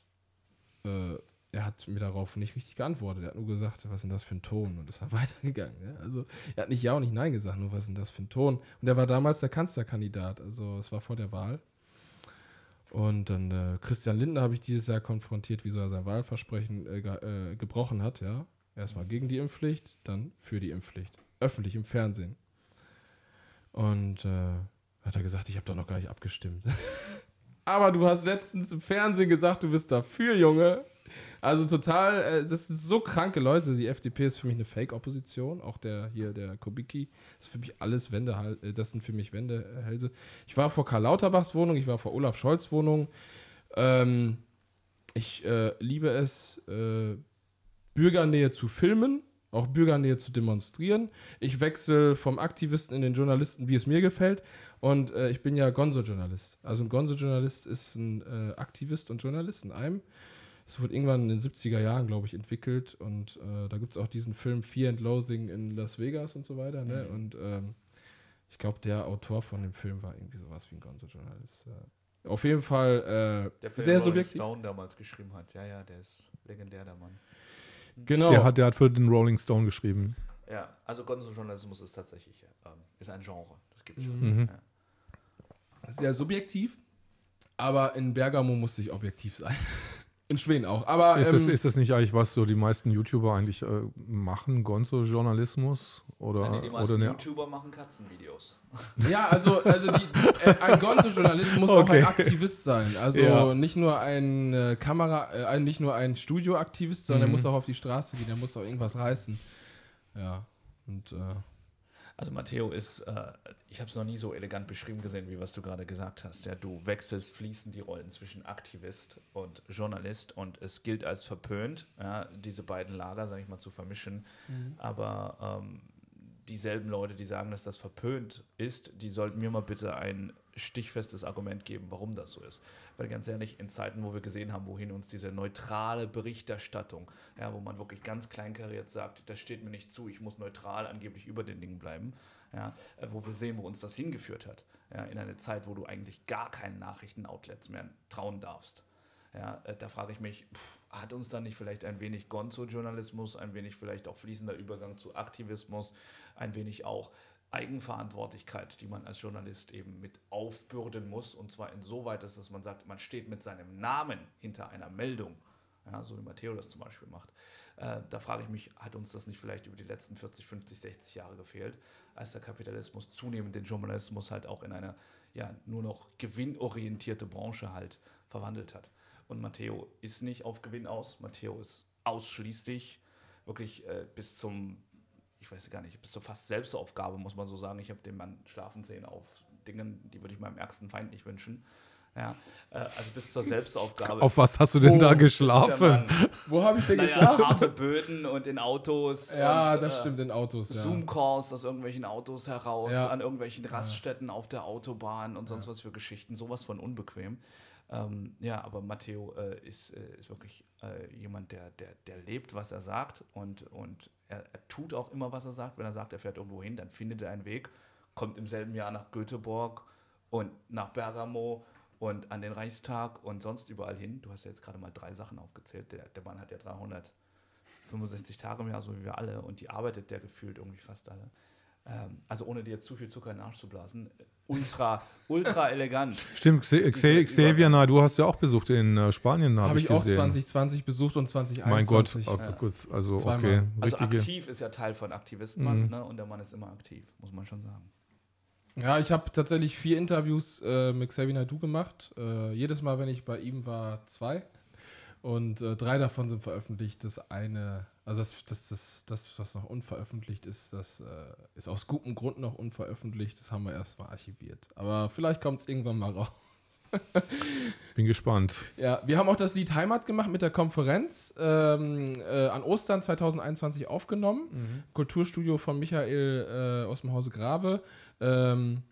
er hat mir darauf nicht richtig geantwortet. Er hat nur gesagt, was ist denn das für ein Ton? Und ist dann weitergegangen. Ja? Also er hat nicht Ja und nicht Nein gesagt, nur was ist denn das für ein Ton? Und er war damals der Kanzlerkandidat, also es war vor der Wahl. Und dann äh, Christian Lindner habe ich dieses Jahr konfrontiert, wieso er sein Wahlversprechen äh, ge äh, gebrochen hat. Ja? Erstmal gegen die Impfpflicht, dann für die Impfpflicht. Öffentlich im Fernsehen. Und äh, hat er gesagt, ich habe doch noch gar nicht abgestimmt. Aber du hast letztens im Fernsehen gesagt, du bist dafür, Junge. Also total, äh, das sind so kranke Leute. Die FDP ist für mich eine Fake-Opposition. Auch der hier, der Kubicki, ist für mich alles Wende, äh, das sind für mich Wendehälse. Ich war vor Karl Lauterbachs Wohnung, ich war vor Olaf Scholz Wohnung. Ähm, ich äh, liebe es, äh, Bürgernähe zu filmen auch Bürgernähe zu demonstrieren. Ich wechsle vom Aktivisten in den Journalisten, wie es mir gefällt. Und äh, ich bin ja Gonzo-Journalist. Also ein Gonzo-Journalist ist ein äh, Aktivist und Journalist in einem. Es wurde irgendwann in den 70er Jahren, glaube ich, entwickelt. Und äh, da gibt es auch diesen Film Fear and Loathing in Las Vegas und so weiter. Ne? Mhm. Und ähm, ich glaube, der Autor von dem Film war irgendwie sowas wie ein Gonzo-Journalist. Auf jeden Fall äh, der Film sehr subjektiv. Stone damals geschrieben hat. Ja, ja, der ist legendär, der Mann. Genau. Der hat, der hat für den Rolling Stone geschrieben. Ja, also Gonzo-Journalismus ist tatsächlich ähm, ist ein Genre. Das gibt es schon. Mhm. Ja. Sehr subjektiv, aber in Bergamo musste ich objektiv sein. In Schweden auch. Aber, ist, ähm, das, ist das nicht eigentlich, was so die meisten YouTuber eigentlich äh, machen? Gonzo-Journalismus? Oder, nee, die meisten oder ne? YouTuber machen Katzenvideos. Ja, also, also die, äh, ein Gonzo-Journalist muss okay. auch ein Aktivist sein. Also ja. nicht nur ein äh, Kamera, äh, nicht nur ein Studioaktivist, sondern mhm. er muss auch auf die Straße gehen, er muss auch irgendwas reißen. Ja. Und äh, also Matteo ist, äh, ich habe es noch nie so elegant beschrieben gesehen, wie was du gerade gesagt hast. Ja, du wechselst fließend die Rollen zwischen Aktivist und Journalist und es gilt als verpönt, ja, diese beiden Lager, sage ich mal, zu vermischen. Mhm. Aber ähm, dieselben Leute, die sagen, dass das verpönt ist, die sollten mir mal bitte ein stichfestes Argument geben, warum das so ist. Weil ganz ehrlich, in Zeiten, wo wir gesehen haben, wohin uns diese neutrale Berichterstattung, ja, wo man wirklich ganz kleinkariert sagt, das steht mir nicht zu, ich muss neutral angeblich über den Dingen bleiben, ja, äh, wo wir sehen, wo uns das hingeführt hat. Ja, in eine Zeit, wo du eigentlich gar keinen Nachrichtenoutlets mehr trauen darfst. Ja, äh, da frage ich mich, pff, hat uns da nicht vielleicht ein wenig Gonzo-Journalismus, ein wenig vielleicht auch fließender Übergang zu Aktivismus, ein wenig auch Eigenverantwortlichkeit, die man als Journalist eben mit aufbürden muss. Und zwar insoweit, dass man sagt, man steht mit seinem Namen hinter einer Meldung, ja, so wie Matteo das zum Beispiel macht. Äh, da frage ich mich, hat uns das nicht vielleicht über die letzten 40, 50, 60 Jahre gefehlt, als der Kapitalismus zunehmend den Journalismus halt auch in eine ja, nur noch gewinnorientierte Branche halt verwandelt hat. Und Matteo ist nicht auf Gewinn aus. Matteo ist ausschließlich wirklich äh, bis zum, ich weiß gar nicht, bis zur fast Selbstaufgabe, muss man so sagen. Ich habe den Mann schlafen sehen auf Dingen, die würde ich meinem ärgsten Feind nicht wünschen. Ja, äh, also bis zur Selbstaufgabe. Auf was hast du denn Oh, da geschlafen? Wo habe ich denn Naja, geschlafen? harte Böden und in Autos. Ja, und, das äh, stimmt, in Autos. Ja. Zoom-Calls aus irgendwelchen Autos heraus, Ja. an irgendwelchen Raststätten auf der Autobahn und sonst was für Geschichten. Sowas von unbequem. Ähm, ja, aber Matteo äh, ist, äh, ist wirklich äh, jemand, der, der, der lebt, was er sagt und, und er, er tut auch immer, was er sagt. Wenn er sagt, er fährt irgendwo hin, dann findet er einen Weg, kommt im selben Jahr nach Göteborg und nach Bergamo und an den Reichstag und sonst überall hin. Du hast ja jetzt gerade mal drei Sachen aufgezählt. Der, der Mann hat ja 365 Tage im Jahr, so wie wir alle, und die arbeitet der gefühlt irgendwie fast alle. Ähm, also ohne dir jetzt zu viel Zucker in den Arsch zu blasen. äh, Ultra, ultra elegant. Stimmt, Xavier, na, du hast ja auch besucht in äh, Spanien, habe Habe ich ich auch gesehen. 2020 besucht und 2021. mein Gott, okay, Ja. gut, also Zweimal. okay, Also aktiv ist ja Teil von Aktivistenmann, Mhm. ne? und der Mann ist immer aktiv, muss man schon sagen. Ja, ich habe tatsächlich vier Interviews äh, mit Xavier Naidoo gemacht. Äh, jedes Mal, wenn ich bei ihm war, zwei. Und äh, drei davon sind veröffentlicht. Das eine, also das, das, das, das was noch unveröffentlicht ist, das äh, ist aus gutem Grund noch unveröffentlicht. Das haben wir erstmal archiviert. Aber vielleicht kommt es irgendwann mal raus. Bin gespannt. Ja, wir haben auch das Lied Heimat gemacht mit der Konferenz ähm, äh, an Ostern 2021 aufgenommen. Kulturstudio von Michael äh, aus dem Hause Grave. Ähm,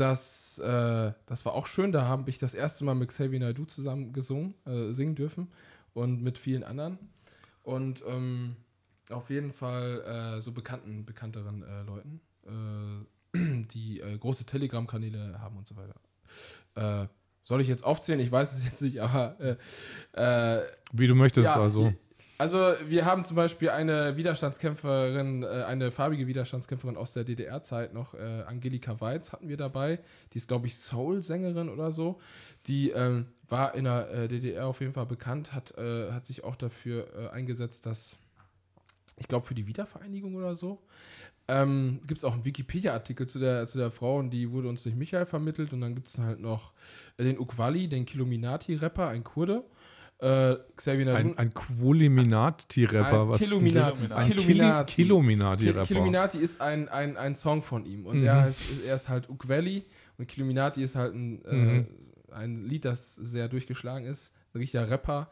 das, äh, das war auch schön. Da habe ich das erste Mal mit Xavier Naidoo zusammen gesungen, äh, singen dürfen und mit vielen anderen. Und ähm, auf jeden Fall äh, so bekannten, bekannteren äh, Leuten, äh, die äh, große Telegram-Kanäle haben und so weiter. Soll ich jetzt aufzählen? Ich weiß es jetzt nicht, aber Wie du möchtest, ja, also. Also wir haben zum Beispiel eine Widerstandskämpferin, äh, eine farbige Widerstandskämpferin aus der DDR-Zeit noch, äh, Angelika Weiz hatten wir dabei. Die ist, glaube ich, Soul-Sängerin oder so. Die ähm, war in der äh, DDR auf jeden Fall bekannt, hat, äh, hat sich auch dafür äh, eingesetzt, dass, ich glaube, für die Wiedervereinigung oder so. Ähm, gibt es auch einen Wikipedia-Artikel zu der, zu der Frau und die wurde uns durch Michael vermittelt. Und dann gibt es halt noch den Ukwali, den Kilominati-Rapper, ein Kurde. Äh, Xavier Ein, ein Quoliminati-Rapper. Was das? Ein Kilominati. Kili- Kilominati-Rapper. Kilominati ist ein, ein, ein Song von ihm und Mhm. er, ist, er ist halt Ukweli und Kilominati ist halt ein, Mhm. äh, ein Lied, das sehr durchgeschlagen ist, ein richtiger Rapper.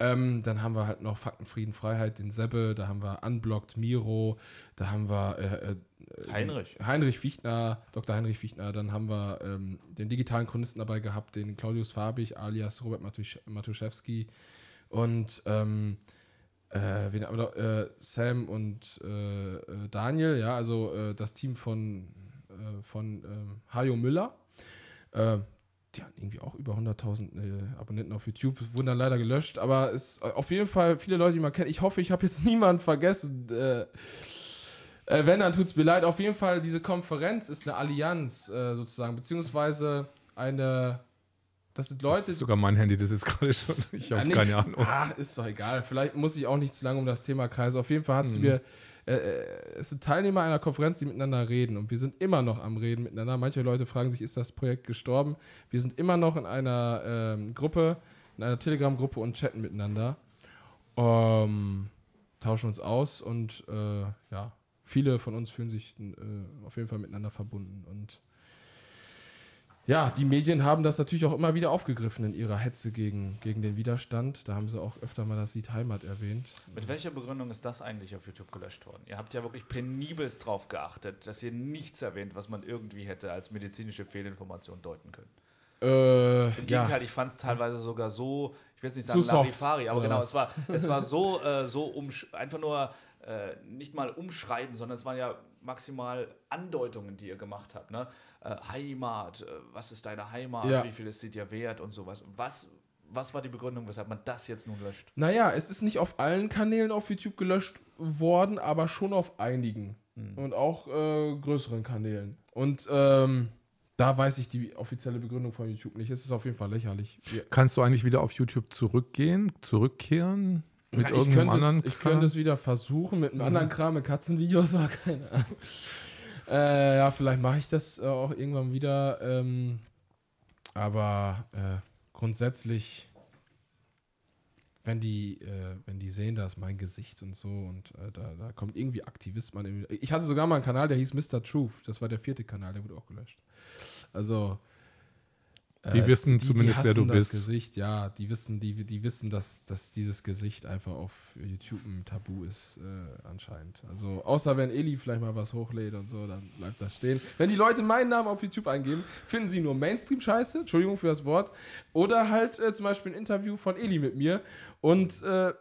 Ähm, dann haben wir halt noch Fakten, Frieden, Freiheit, den Sebbe, da haben wir Unblocked Miro, da haben wir äh, äh, Heinrich. Heinrich Fichtner, Dr. Heinrich Fichtner, dann haben wir ähm, den digitalen Chronisten dabei gehabt, den Claudius Farbig alias Robert Matusz Matuszewski und ähm, äh, wen noch? Äh, Sam und äh, äh, Daniel, ja, also äh, das Team von, äh, von ähm, Hajo Müller. Äh, die hatten irgendwie auch über 100.000 äh, Abonnenten auf YouTube, wurden dann leider gelöscht, aber es ist auf jeden Fall viele Leute, die man kennt. Ich hoffe, ich habe jetzt niemanden vergessen. Äh, äh, wenn, dann tut es mir leid. Auf jeden Fall, diese Konferenz ist eine Allianz äh, sozusagen, beziehungsweise eine. Das sind Das Leute, ist sogar mein Handy, das ist gerade schon. Ich habe ja, keine Ahnung. Ach, ist doch egal. Vielleicht muss ich auch nicht zu lange um das Thema kreisen. Auf jeden Fall hat sie Mhm. mir. Äh, äh, es sind Teilnehmer einer Konferenz, die miteinander reden. Und wir sind immer noch am Reden miteinander. Manche Leute fragen sich, ist das Projekt gestorben? Wir sind immer noch in einer ähm, Gruppe, in einer Telegram-Gruppe und chatten miteinander. Ähm, tauschen uns aus und äh, ja, viele von uns fühlen sich äh, auf jeden Fall miteinander verbunden. Und ja, die Medien haben das natürlich auch immer wieder aufgegriffen in ihrer Hetze gegen, gegen den Widerstand. Da haben sie auch öfter mal das Lied Heimat erwähnt. Mit welcher Begründung ist das eigentlich auf YouTube gelöscht worden? Ihr habt ja wirklich penibelst drauf geachtet, dass ihr nichts erwähnt, was man irgendwie hätte als medizinische Fehlinformation deuten können. Äh, Im ja. Gegenteil, ich fand es teilweise sogar so, ich will jetzt nicht sagen Zu Larifari, aber genau, was? es war, es war so, äh, so einfach nur äh, nicht mal umschreiben, sondern es waren ja maximal Andeutungen, die ihr gemacht habt. Ne? Äh, Heimat, äh, was ist deine Heimat, Ja. wie viel ist sie dir wert und sowas. Was, was war die Begründung, weshalb man das jetzt nun löscht? Naja, es ist nicht auf allen Kanälen auf YouTube gelöscht worden, aber schon auf einigen. Und auch äh, größeren Kanälen. Und ähm, da weiß ich die offizielle Begründung von YouTube nicht. Es ist auf jeden Fall lächerlich. Kannst du eigentlich wieder auf YouTube zurückgehen, zurückkehren? Mit Ja, ich irgendeinem könnte, anderen es, ich könnte es wieder versuchen mit einem anderen Kram, mit Katzenvideos, aber keine Ahnung. Äh, ja, vielleicht mache ich das äh, auch irgendwann wieder. Ähm, aber äh, grundsätzlich, wenn die, äh, wenn die sehen, da ist mein Gesicht und so und äh, da, da kommt irgendwie Aktivismus. Ich hatte sogar mal einen Kanal, der hieß Mr. Truth. Das war der vierte Kanal, der wurde auch gelöscht. Also die äh, wissen die, zumindest, die wer du das bist. Gesicht, ja, die wissen, die, die wissen, dass, dass dieses Gesicht einfach auf YouTube ein Tabu ist, äh, anscheinend. Also, außer wenn Eli vielleicht mal was hochlädt und so, dann bleibt das stehen. Wenn die Leute meinen Namen auf YouTube eingeben, finden sie nur Mainstream-Scheiße, Entschuldigung für das Wort, oder halt äh, zum Beispiel ein Interview von Eli mit mir. Und äh,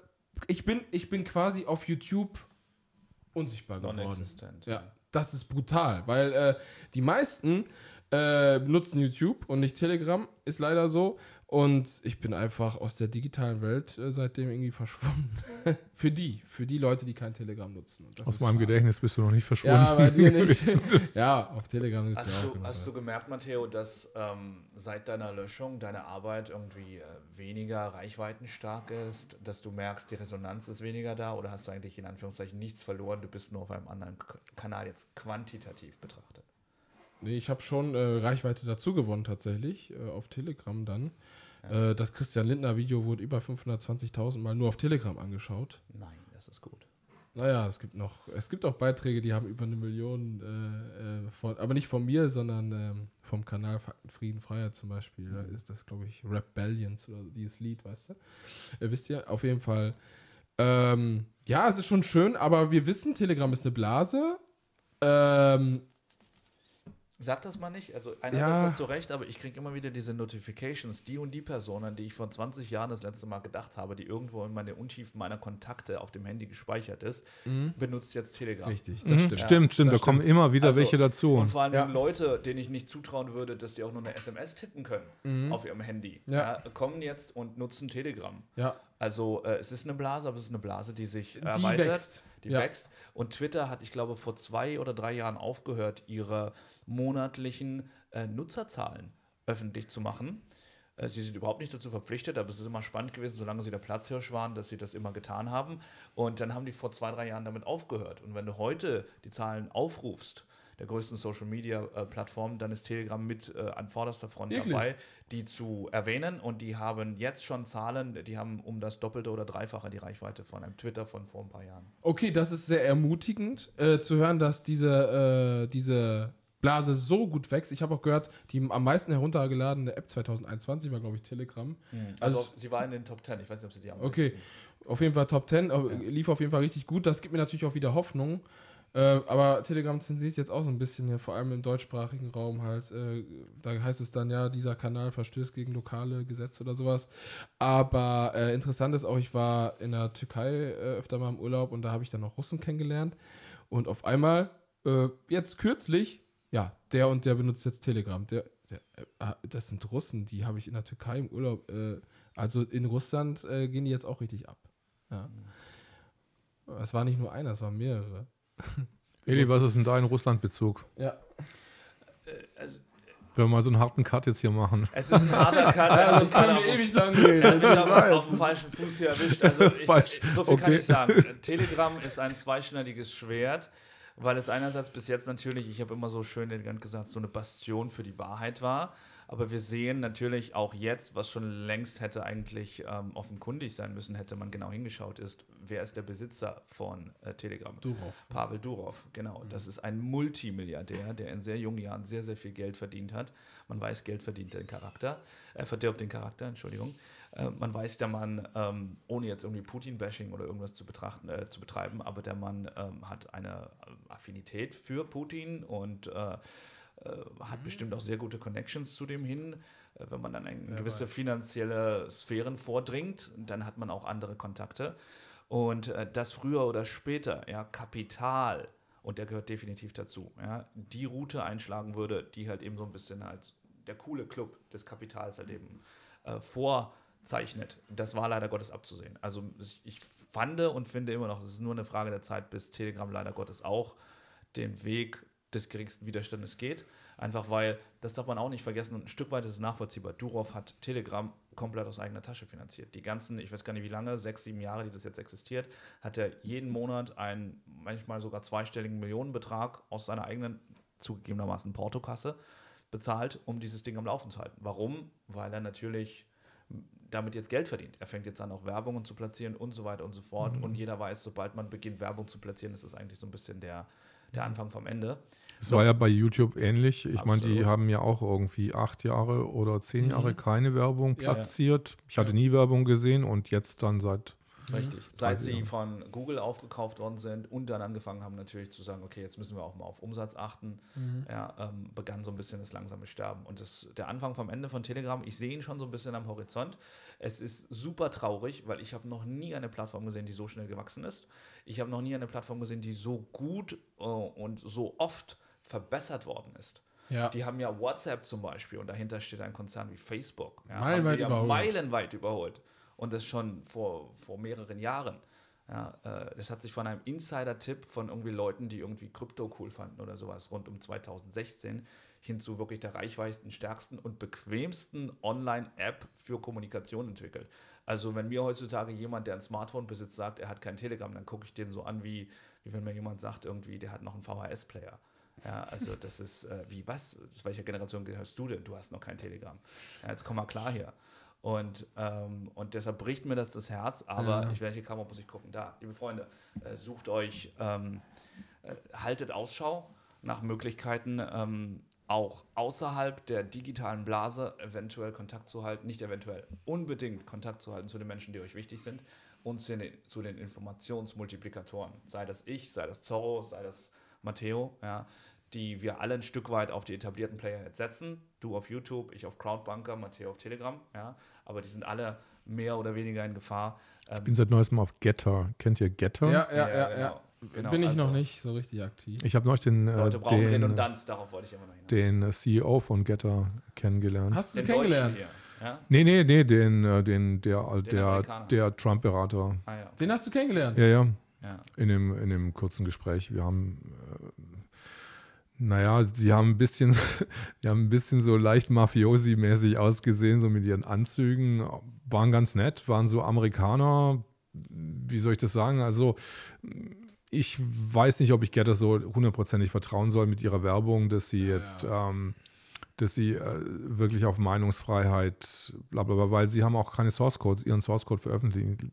ich, bin, ich bin quasi auf YouTube unsichtbar geworden. Ja, das ist brutal, weil äh, die meisten äh, benutzen YouTube und nicht Telegram, ist leider so. Und ich bin einfach aus der digitalen Welt äh, seitdem irgendwie verschwunden. für die, für die Leute, die kein Telegram nutzen. aus meinem schade. Gedächtnis bist du noch nicht verschwunden. Ja, bei dir nicht. ja, auf Telegram nutzt hast, du, hast du gemerkt, Matteo, dass ähm, seit deiner Löschung deine Arbeit irgendwie äh, weniger reichweitenstark ist, dass du merkst, die Resonanz ist weniger da oder hast du eigentlich in Anführungszeichen nichts verloren, du bist nur auf einem anderen Kanal jetzt quantitativ betrachtet? Nee, ich habe schon äh, Reichweite dazu gewonnen tatsächlich, äh, auf Telegram dann. Ja. Äh, das Christian Lindner Video wurde über 520.000 Mal nur auf Telegram angeschaut. Nein, das ist gut. Naja, es gibt noch, es gibt auch Beiträge, die haben über eine Million, äh, äh, von, aber nicht von mir, sondern ähm, vom Kanal Frieden, Freiheit zum Beispiel. Mhm. Da ist das, glaube ich, Rebellions oder dieses Lied, weißt du? Äh, wisst ihr, auf jeden Fall. Ähm, ja, es ist schon schön, aber wir wissen, Telegram ist eine Blase. Ähm, Sag das mal nicht. Also einerseits ja. hast du recht, aber ich kriege immer wieder diese Notifications, die und die Person, an die ich vor 20 Jahren das letzte Mal gedacht habe, die irgendwo in meine Untiefen meiner Kontakte auf dem Handy gespeichert ist, mhm. benutzt jetzt Telegram. Richtig, das mhm. stimmt. Stimmt, stimmt. Da stimmt. kommen immer wieder also, welche dazu. Und vor allem ja. Leute, denen ich nicht zutrauen würde, dass die auch nur eine SMS tippen können mhm. auf ihrem Handy, ja. kommen jetzt und nutzen Telegram. Ja. Also äh, es ist eine Blase, aber es ist eine Blase, die sich die erweitert. Wächst. Die wächst. Und Twitter hat, ich glaube, vor zwei oder drei Jahren aufgehört, ihre monatlichen äh, Nutzerzahlen öffentlich zu machen. Äh, sie sind überhaupt nicht dazu verpflichtet, aber es ist immer spannend gewesen, solange sie der Platzhirsch waren, dass sie das immer getan haben. Und dann haben die vor zwei, drei Jahren damit aufgehört. Und wenn du heute die Zahlen aufrufst, der größten Social Media äh, Plattform, dann ist Telegram mit äh, an vorderster Front Wirklich? dabei, die zu erwähnen. Und die haben jetzt schon Zahlen, die haben um das Doppelte oder Dreifache die Reichweite von einem Twitter von vor ein paar Jahren. Okay, das ist sehr ermutigend äh, zu hören, dass diese, äh, diese Blase so gut wächst. Ich habe auch gehört, die am meisten heruntergeladene App 2021 war, glaube ich, Telegram. Mhm. Also, also, sie war in den Top 10. Ich weiß nicht, ob sie die haben. Okay, auf jeden Fall Top 10. Ja. Lief auf jeden Fall richtig gut. Das gibt mir natürlich auch wieder Hoffnung. Äh, aber Telegram zensiert jetzt auch so ein bisschen hier, vor allem im deutschsprachigen Raum halt. Äh, da heißt es dann ja, dieser Kanal verstößt gegen lokale Gesetze oder sowas. Aber äh, interessant ist auch, ich war in der Türkei äh, öfter mal im Urlaub und da habe ich dann auch Russen kennengelernt. Und auf einmal, äh, jetzt kürzlich, ja, der und der benutzt jetzt Telegram. Der, der äh, ah, das sind Russen, die habe ich in der Türkei im Urlaub. Äh, also in Russland äh, gehen die jetzt auch richtig ab. Ja. Es war nicht nur einer, es waren mehrere. Eli, was ist denn dein Russland-Bezug? Ja. Äh, also, wenn wir mal so einen harten Cut jetzt hier machen. Es ist ein harter Cut. ja, sonst können wir ewig lang reden. Wir auf, auf dem falschen Fuß hier erwischt. Also ich, so viel okay. kann ich sagen. Telegram ist ein zweischneidiges Schwert weil es einerseits bis jetzt natürlich, ich habe immer so schön elegant gesagt, so eine Bastion für die Wahrheit war. Aber wir sehen natürlich auch jetzt, was schon längst hätte eigentlich ähm, offenkundig sein müssen, hätte man genau hingeschaut, ist, wer ist der Besitzer von äh, Telegram? Durov. Pavel Durov, genau. Mhm. Das ist ein Multimilliardär, der in sehr jungen Jahren sehr, sehr viel Geld verdient hat. Man weiß, Geld verdient den Charakter, äh, verdirbt den Charakter, Entschuldigung. Äh, man weiß, der Mann, ähm, ohne jetzt irgendwie Putin-Bashing oder irgendwas zu, betrachten, äh, zu betreiben, aber der Mann ähm, hat eine äh, Affinität für Putin und äh, äh, hat mhm. bestimmt auch sehr gute Connections zu dem hin. Äh, wenn man dann in Wer gewisse weiß. finanzielle Sphären vordringt, dann hat man auch andere Kontakte. Und das früher oder später, ja, Kapital, und der gehört definitiv dazu, ja, die Route einschlagen würde, die halt eben so ein bisschen halt der coole Club des Kapitals halt eben äh, vorzeichnet. Das war leider Gottes abzusehen. Also ich fand und finde immer noch, es ist nur eine Frage der Zeit, bis Telegram leider Gottes auch den Weg des geringsten Widerstandes geht. Einfach weil, das darf man auch nicht vergessen, und ein Stück weit ist es nachvollziehbar. Durov hat Telegram komplett aus eigener Tasche finanziert. Die ganzen, ich weiß gar nicht wie lange, sechs, sieben Jahre, die das jetzt existiert, hat er jeden Monat einen manchmal sogar zweistelligen Millionenbetrag aus seiner eigenen, zugegebenermaßen Portokasse bezahlt, um dieses Ding am Laufen zu halten. Warum? Weil er natürlich damit jetzt Geld verdient. Er fängt jetzt an, auch Werbungen zu platzieren und so weiter und so fort. Mhm. Und jeder weiß, sobald man beginnt, Werbung zu platzieren, ist das eigentlich so ein bisschen der, der Mhm. Anfang vom Ende. Es war ja bei YouTube ähnlich. Ich meine, die haben ja auch irgendwie acht Jahre oder zehn Mhm. Jahre keine Werbung Ja. platziert. Ich hatte Ja. nie Werbung gesehen und jetzt dann seit. Richtig. Seit sie von Google aufgekauft worden sind und dann angefangen haben, natürlich zu sagen, okay, jetzt müssen wir auch mal auf Umsatz achten, Mhm. ja, ähm, begann so ein bisschen das langsame Sterben. Und das, der Anfang vom Ende von Telegram, ich sehe ihn schon so ein bisschen am Horizont. Es ist super traurig, weil ich habe noch nie eine Plattform gesehen, die so schnell gewachsen ist. Ich habe noch nie eine Plattform gesehen, die so gut äh, und so oft verbessert worden ist. Ja. Die haben ja WhatsApp zum Beispiel und dahinter steht ein Konzern wie Facebook. Ja, Meilenweit haben die ja überholt. meilenweit überholt. Und das schon vor, vor mehreren Jahren. Ja, äh, das hat sich von einem Insider-Tipp von irgendwie Leuten, die irgendwie Krypto cool fanden oder sowas, rund um 2016 hin zu wirklich der reichweiten, stärksten und bequemsten Online-App für Kommunikation entwickelt. Also wenn mir heutzutage jemand, der ein Smartphone besitzt, sagt, er hat kein Telegram, dann gucke ich den so an, wie, wie wenn mir jemand sagt, irgendwie, der hat noch einen VHS-Player. Ja, also das ist äh, wie was? Zu welcher Generation gehörst du denn? Du hast noch kein Telegram. Ja, jetzt komm mal klar hier. Und, ähm, und deshalb bricht mir das das Herz, aber Ja. ich welche Kamera muss ich gucken? Da, liebe Freunde, äh, sucht euch, ähm, äh, haltet Ausschau nach Möglichkeiten, ähm, auch außerhalb der digitalen Blase eventuell Kontakt zu halten, nicht eventuell, unbedingt Kontakt zu halten zu den Menschen, die euch wichtig sind und zu den, zu den Informationsmultiplikatoren. Sei das ich, sei das Zorro, sei das Matteo, ja, die wir alle ein Stück weit auf die etablierten Player jetzt setzen. Du auf YouTube, ich auf Crowdbunker, Matteo auf Telegram, ja, aber die sind alle mehr oder weniger in Gefahr. Ähm, Ich bin seit neuestem auf Getter. Kennt ihr Getter? Ja, ja, ja, ja. genau, genau, Bin ich also noch nicht so richtig aktiv. Ich habe neulich den, äh, Leute brauchen den, Redundanz, darauf wollte ich immer noch hinaus. den äh, CEO von Getter kennengelernt. Hast du Den kennengelernt? Deutschen hier, ja? Nee, nee, nee, den, äh, den, der, der, Amerikaner. der Trump-Berater. Ah, ja. Den hast du kennengelernt? Ja, ja, ja. in dem, in dem kurzen Gespräch. Wir haben, äh, naja, sie haben ein bisschen, die haben ein bisschen so leicht Mafiosi-mäßig ausgesehen, so mit ihren Anzügen. Waren ganz nett, waren so Amerikaner. Wie soll ich das sagen? Also, ich weiß nicht, ob ich Getter so hundertprozentig vertrauen soll mit ihrer Werbung, dass sie Ja, jetzt, Ähm, dass sie äh, wirklich auf Meinungsfreiheit, bla bla bla, weil sie haben auch keine Source Codes, ihren Source Code veröffentlichen.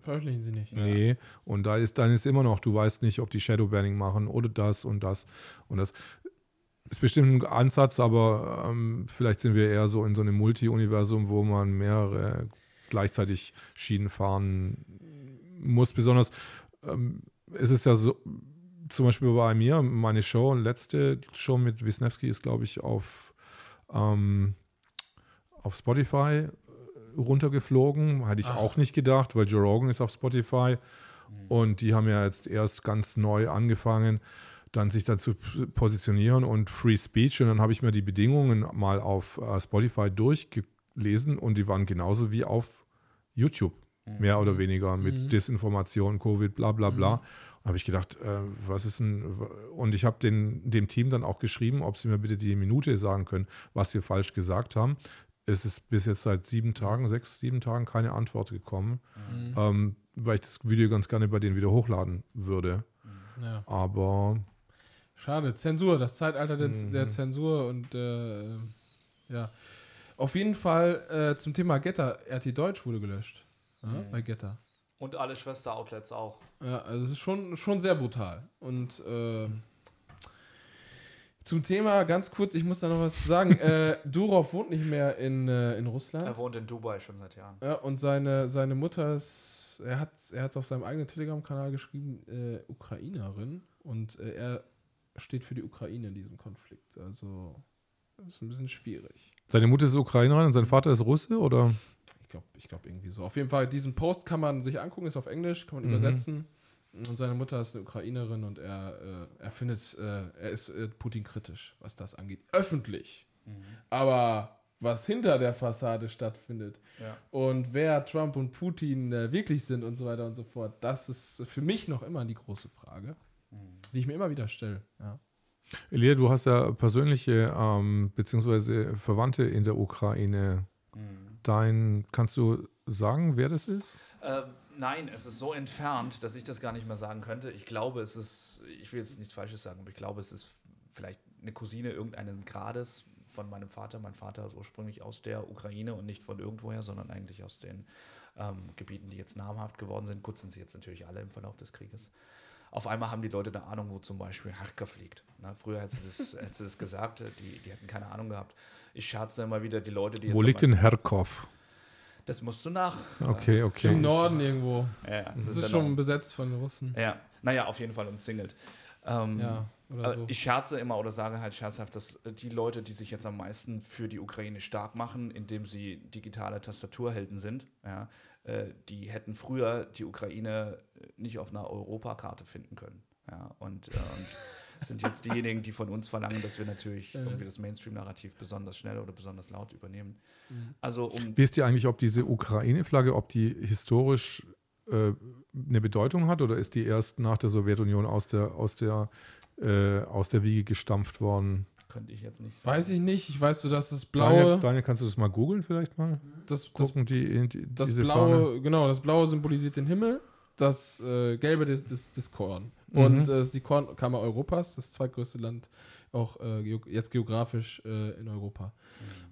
Veröffentlichen sie nicht. Nee, und da ist dann ist immer noch, du weißt nicht, ob die Shadowbanning machen oder das und das und das. Ist bestimmt ein Ansatz, aber ähm, vielleicht sind wir eher so in so einem Multi-Universum, wo man mehrere gleichzeitig Schienen fahren muss. Besonders ähm, es ist ja so, zum Beispiel bei mir, meine Show, letzte Show mit Wisniewski ist, glaube ich, auf, ähm, auf Spotify runtergeflogen. Hatte ich Ach. auch nicht gedacht, weil Joe Rogan ist auf Spotify und die haben ja jetzt erst ganz neu angefangen, dann sich dazu positionieren und Free Speech. Und dann habe ich mir die Bedingungen mal auf äh, Spotify durchgelesen und die waren genauso wie auf YouTube, mehr oder weniger, mit Mhm. Desinformation, Covid, bla bla bla. Und habe ich gedacht, äh, was ist denn, und ich habe dem Team dann auch geschrieben, ob sie mir bitte die Minute sagen können, was wir falsch gesagt haben. Es ist bis jetzt seit sieben Tagen, sechs, sieben Tagen keine Antwort gekommen, Mhm. ähm, weil ich das Video ganz gerne bei denen wieder hochladen würde. Ja. Aber Schade. Zensur, das Zeitalter der, Mhm. der Zensur und äh, ja. Auf jeden Fall äh, zum Thema Getter. RT Deutsch wurde gelöscht. Ja, Mhm. Bei Getter. Und alle Schwester-Outlets auch. Ja, also es ist schon, schon sehr brutal. Und äh, zum Thema ganz kurz, ich muss da noch was zu sagen. äh, Durov wohnt nicht mehr in, äh, in Russland. Er wohnt in Dubai schon seit Jahren. Ja, und seine, seine Mutter ist, er hat es er auf seinem eigenen Telegram-Kanal geschrieben, äh, Ukrainerin. Und äh, er steht für die Ukraine in diesem Konflikt. Also, das ist ein bisschen schwierig. seine Mutter ist Ukrainerin und sein Vater ist Russe, oder? Ich glaube, ich glaub irgendwie so. Auf jeden Fall, diesen Post kann man sich angucken, ist auf Englisch, kann man Mhm. übersetzen. Und seine Mutter ist eine Ukrainerin und er, äh, er findet, äh, er ist äh, Putin kritisch, was das angeht. Öffentlich. Aber was hinter der Fassade stattfindet Ja. und wer Trump und Putin äh, wirklich sind und so weiter und so fort, das ist für mich noch immer die große Frage, die ich mir immer wieder stelle. Ja. Elia, du hast ja persönliche ähm, beziehungsweise Verwandte in der Ukraine. Dein, kannst du sagen, wer das ist? Ähm, nein, es ist so entfernt, dass ich das gar nicht mehr sagen könnte. Ich glaube, es ist, ich will jetzt nichts Falsches sagen, aber ich glaube, es ist vielleicht eine Cousine irgendeines Grades von meinem Vater. Mein Vater ist ursprünglich aus der Ukraine und nicht von irgendwoher, sondern eigentlich aus den ähm, Gebieten, die jetzt namhaft geworden sind. Gut sind sie jetzt natürlich alle im Verlauf des Krieges. Auf einmal haben die Leute eine Ahnung, wo zum Beispiel Harkov liegt. Na, früher hättest du das, hättest du das gesagt, die, die hätten keine Ahnung gehabt. Ich scherze immer wieder die Leute, die Wo jetzt liegt denn Herkov? Das musst du nach. Okay, okay. Im Norden irgendwo. Äh, ja, Das ist der schon Norden. besetzt von den Russen. Ja, naja, auf jeden Fall umzingelt. Ähm, Ja, oder Also so. Ich scherze immer oder sage halt scherzhaft, dass äh, die Leute, die sich jetzt am meisten für die Ukraine stark machen, indem sie digitale Tastaturhelden sind, ja, äh, die hätten früher die Ukraine äh, nicht auf einer Europakarte finden können. Ja, und, äh, und sind jetzt diejenigen, die von uns verlangen, dass wir natürlich Ja. irgendwie das Mainstream-Narrativ besonders schnell oder besonders laut übernehmen. Mhm. Also um Wisst ihr eigentlich, ob diese Ukraine-Flagge, ob die historisch äh, eine Bedeutung hat oder ist die erst nach der Sowjetunion aus der, aus der, äh, aus der Wiege gestampft worden? könnte ich jetzt nicht sagen. Weiß ich nicht. Ich weiß so, dass das Daniel, blaue, Daniel, kannst du das mal googeln vielleicht mal? das, das, Gucken, die, die, das diese blaue, Fahne. genau, das blaue symbolisiert den Himmel, das äh, gelbe das, das, das Korn. Mhm. Und äh, ist die Kornkammer Europas, das zweitgrößte Land auch äh, geo jetzt geografisch äh, in Europa.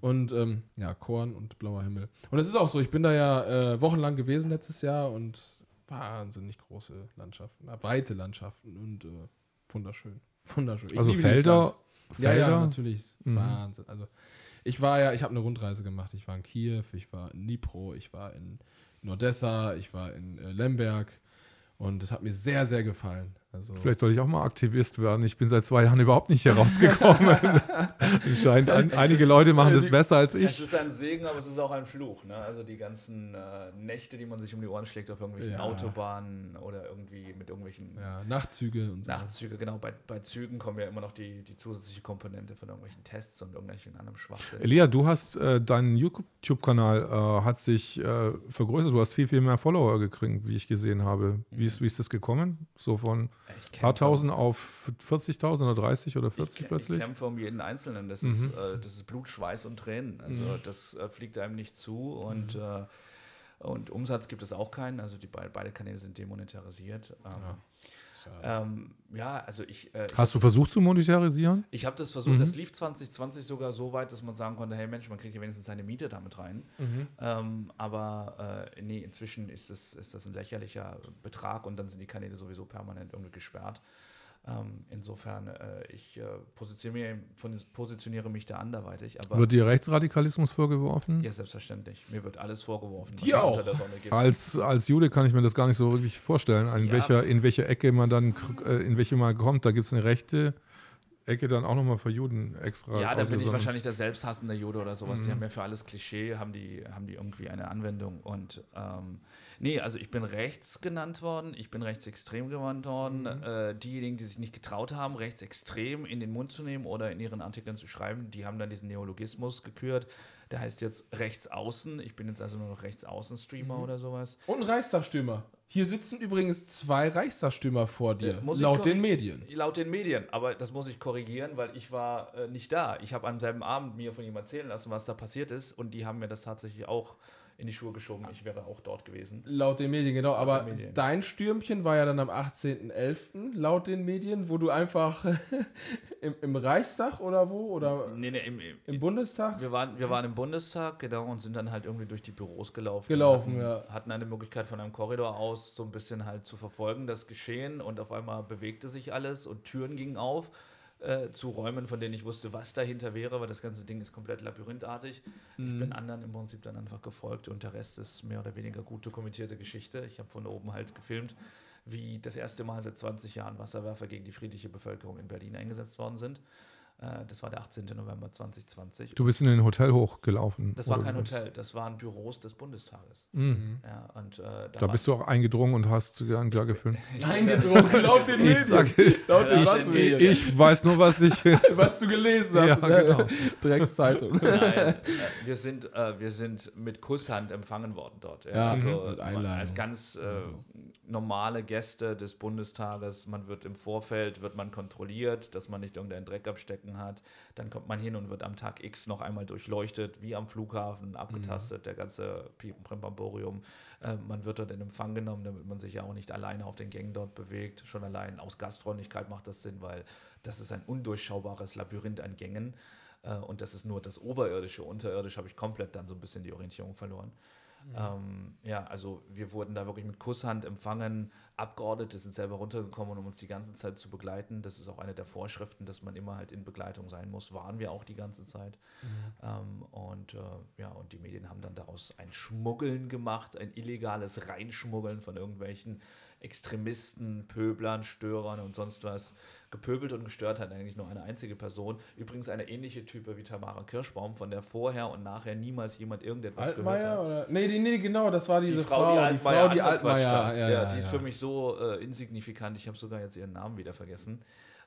Und ähm, ja, Korn und blauer Himmel. Und es ist auch so, ich bin da ja äh, wochenlang gewesen letztes Jahr und wahnsinnig große Landschaften, äh, weite Landschaften und äh, wunderschön. Wunderschön. Ich Also Felder, Land. Ja, ja, Felder. natürlich. Mhm. Wahnsinn. Also ich war ja, ich habe eine Rundreise gemacht. Ich war in Kiew, ich war in Dnipro, ich war in, in Odessa, ich war in Lemberg und es hat mir sehr, sehr gefallen. Also Vielleicht soll ich auch mal Aktivist werden. Ich bin seit zwei Jahren überhaupt nicht hier rausgekommen. Scheint, ein, Es einige ist- Leute machen das besser als Es ich. ist ein Segen, aber es ist auch ein Fluch. Ne? Also die ganzen äh, Nächte, die man sich um die Ohren schlägt auf irgendwelchen Ja. Autobahnen oder irgendwie mit irgendwelchen ja, Nachtzüge und so. Nachtzüge. Genau, bei, bei Zügen kommen ja immer noch die, die zusätzliche Komponente von irgendwelchen Tests und irgendwelchen anderen Schwachsinn. Elia, du hast äh, dein YouTube-Kanal äh, hat sich äh, vergrößert. Du hast viel, viel mehr Follower gekriegt, wie ich gesehen habe. Wie ist, wie ist das gekommen? So von Kämpfe- paar tausend auf 40.000 oder 30 oder 40 ich, plötzlich? Ich kämpfe um jeden Einzelnen. Das, Mhm. ist, äh, das ist Blut, Schweiß und Tränen. Also Mhm. das äh, fliegt einem nicht zu und, äh, und Umsatz gibt es auch keinen. Also die be beide Kanäle sind demonetarisiert. Ähm, Ja. Ähm, ja also ich. Äh, ich Hast du das- versucht zu monetarisieren? Ich habe das versucht, Mhm. das lief 2020 sogar so weit, dass man sagen konnte, hey Mensch, man kriegt ja wenigstens seine Miete damit rein. Ähm, aber äh, nee, inzwischen ist, es, ist das ein lächerlicher Betrag und dann sind die Kanäle sowieso permanent irgendwie gesperrt. Ähm, insofern, äh, ich äh, positioniere, positioniere mich da anderweitig, aber Wird dir Rechtsradikalismus vorgeworfen? ja, selbstverständlich. Mir wird alles vorgeworfen, es auch? unter der Sonne gibt. Als, als Jude kann ich mir das gar nicht so wirklich vorstellen, in, Ja. welcher, in welcher Ecke man dann, äh, in welche man kommt. Da gibt es eine rechte Ecke dann auch nochmal für Juden extra. Ja, dann bin ich wahrscheinlich der selbsthassende Jude oder sowas. Die Mhm. haben ja für alles Klischee, haben die, haben die irgendwie eine Anwendung. Und ähm, nee, also ich bin rechts genannt worden, ich bin rechtsextrem genannt worden. Mhm. Äh, diejenigen, die sich nicht getraut haben, rechtsextrem in den Mund zu nehmen oder in ihren Artikeln zu schreiben, die haben dann diesen Neologismus gekürt. Der heißt jetzt rechtsaußen. Ich bin jetzt also nur noch rechtsaußen-Streamer Mhm. oder sowas. Und ein Reichstagsstürmer. Hier sitzen übrigens zwei Reichstagsstürmer vor dir, Äh, muss ich laut den Medien. Laut den Medien, aber das muss ich korrigieren, weil ich war äh, nicht da. Ich habe am selben Abend mir von jemandem erzählen lassen, was da passiert ist und die haben mir das tatsächlich auch in die Schuhe geschoben. Ich wäre auch dort gewesen. Laut den Medien, genau. Aber den Medien. dein Stürmchen war ja dann am 18.11. laut den Medien, wo du einfach im, im Reichstag oder wo? Oder Nee, nee, im, im, im Bundestag? wir, waren, wir waren im Bundestag, genau, und sind dann halt irgendwie durch die Büros gelaufen. Gelaufen, hatten, ja. Hatten eine Möglichkeit von einem Korridor aus so ein bisschen halt zu verfolgen, das Geschehen und auf einmal bewegte sich alles und Türen gingen auf äh, zu Räumen, von denen ich wusste, was dahinter wäre, weil das ganze Ding ist komplett labyrinthartig. Ich Mhm. bin anderen im Prinzip dann einfach gefolgt und der Rest ist mehr oder weniger gut dokumentierte Geschichte. Ich habe von oben halt gefilmt, wie das erste Mal seit 20 Jahren Wasserwerfer gegen die friedliche Bevölkerung in Berlin eingesetzt worden sind. Äh, das war der 18. November 2020. Du bist in ein Hotel hochgelaufen. Das war kein? Hotel, das waren Büros des Bundestages. Mhm. Ja, und, äh, Da bist du auch eingedrungen und hast da, da gefilmt. Eingedrungen, laut den Ich Medien. sag, laut den Ja, ich- Medien. ich weiß nur, was ich. was du gelesen hast. Ja, genau. Dreckszeitung. Nein, äh, wir, sind, äh, wir sind mit Kusshand empfangen worden dort. Ja, also mhm, Einladung. als ganz äh, Also. normale Gäste des Bundestages. Man wird im Vorfeld wird man kontrolliert, dass man nicht irgendeinen Dreck abstecken hat. Dann kommt man hin und wird am Tag X noch einmal durchleuchtet, wie am Flughafen, abgetastet, der ganze Primbamborium. Äh, man wird dort in Empfang genommen, damit man sich ja auch nicht alleine auf den Gängen dort bewegt. Schon allein aus Gastfreundlichkeit macht das Sinn, weil das ist ein undurchschaubares Labyrinth an Gängen. Äh, und das ist nur das Oberirdisch. Unterirdisch habe ich komplett dann so ein bisschen die Orientierung verloren. Ähm, ja, also wir wurden da wirklich mit Kusshand empfangen. Abgeordnete sind selber runtergekommen, um uns die ganze Zeit zu begleiten. Das ist auch eine der Vorschriften, dass man immer halt in Begleitung sein muss. Waren wir auch die ganze Zeit. Ähm, und äh, ja, und die Medien haben dann daraus ein Schmuggeln gemacht, ein illegales Reinschmuggeln von irgendwelchen Extremisten, Pöblern, Störern und sonst was. Gepöbelt und gestört hat eigentlich nur eine einzige Person. Übrigens eine ähnliche Type wie Tamara Kirschbaum, von der vorher und nachher niemals jemand irgendetwas gehört Altmaier hat. oder? Nee, die, nee, genau, das war diese Die Frau, die Altmaier die angequatscht Altmaier. hat. Ja, Ja, ja, die ist für mich so äh, insignifikant. Ich habe sogar jetzt ihren Namen wieder vergessen.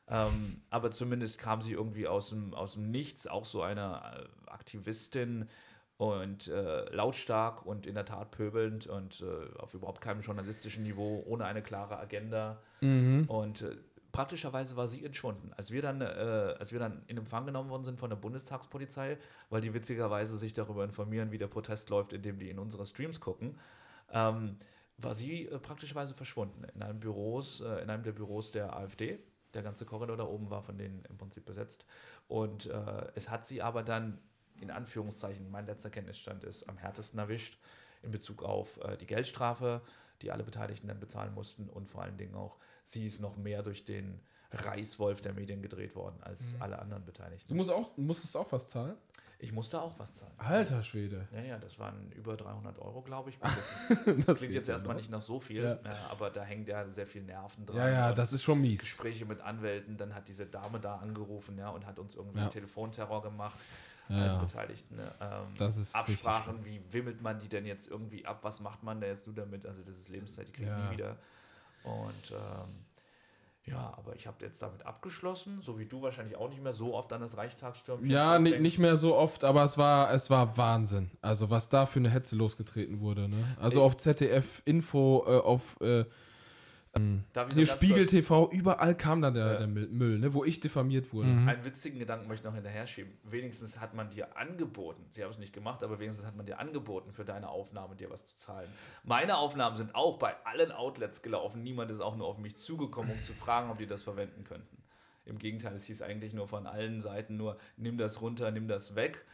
Ähm, aber zumindest kam sie irgendwie aus dem, aus dem Nichts, auch so eine äh, Aktivistin und äh, lautstark und in der Tat pöbelnd und äh, auf überhaupt keinem journalistischen Niveau, ohne eine klare Agenda. Mhm. Und äh, praktischerweise war sie entschwunden. Als wir, dann, äh, als wir dann in Empfang genommen worden sind von der Bundestagspolizei, weil die witzigerweise sich darüber informieren, wie der Protest läuft, indem die in unsere Streams gucken, ähm, war sie äh, praktischerweise verschwunden in einem Büros, äh, in einem der Büros der AfD. Der ganze Korridor da oben war von denen im Prinzip besetzt. Und es hat sie aber dann in Anführungszeichen, mein letzter Kenntnisstand ist, am härtesten erwischt in Bezug auf äh, die Geldstrafe, die alle Beteiligten dann bezahlen mussten und vor allen Dingen auch, sie ist noch mehr durch den Reißwolf der Medien gedreht worden als alle anderen Du Beteiligten. musst auch, musstest auch was zahlen? Ich musste auch was zahlen. Alter Schwede. Ja, ja, das waren über 300 Euro, glaube ich. Das, ist, Das klingt jetzt erstmal noch. nicht nach so viel, Ja. ja, aber da hängt ja sehr viel Nerven dran. Ja, ja, das ist schon mies. Gespräche mit Anwälten, dann hat diese Dame da angerufen ja, und hat uns irgendwie Ja. Telefonterror gemacht. Ja. Beteiligten. Ne? Ähm, Absprachen, wie wimmelt man die denn jetzt irgendwie ab? Was macht man da jetzt nur damit? Also das ist Lebenszeit, die kriegt Ja. nie wieder. Und ähm, ja, aber ich habe jetzt damit abgeschlossen, so wie du wahrscheinlich auch nicht mehr so oft an das Reichstagsstürmchen Ja, ni- zurückdenkst. nicht mehr so oft, aber es war, es war Wahnsinn. Also was da für eine Hetze losgetreten wurde. Ne? Also Ey. auf ZDF Info, äh, auf äh, ich hier noch ganz Spiegel TV, überall kam dann der, Ja. der Müll, Müll, ne? wo ich diffamiert wurde. Mhm. Einen witzigen Gedanken möchte ich noch hinterher schieben. Wenigstens hat man dir angeboten, sie haben es nicht gemacht, aber wenigstens hat man dir angeboten, für deine Aufnahme dir was zu zahlen. Meine Aufnahmen sind auch bei allen Outlets gelaufen. Niemand ist auch nur auf mich zugekommen, um zu fragen, ob die das verwenden könnten. Im Gegenteil, es hieß eigentlich nur von allen Seiten nur, nimm das runter, nimm das weg.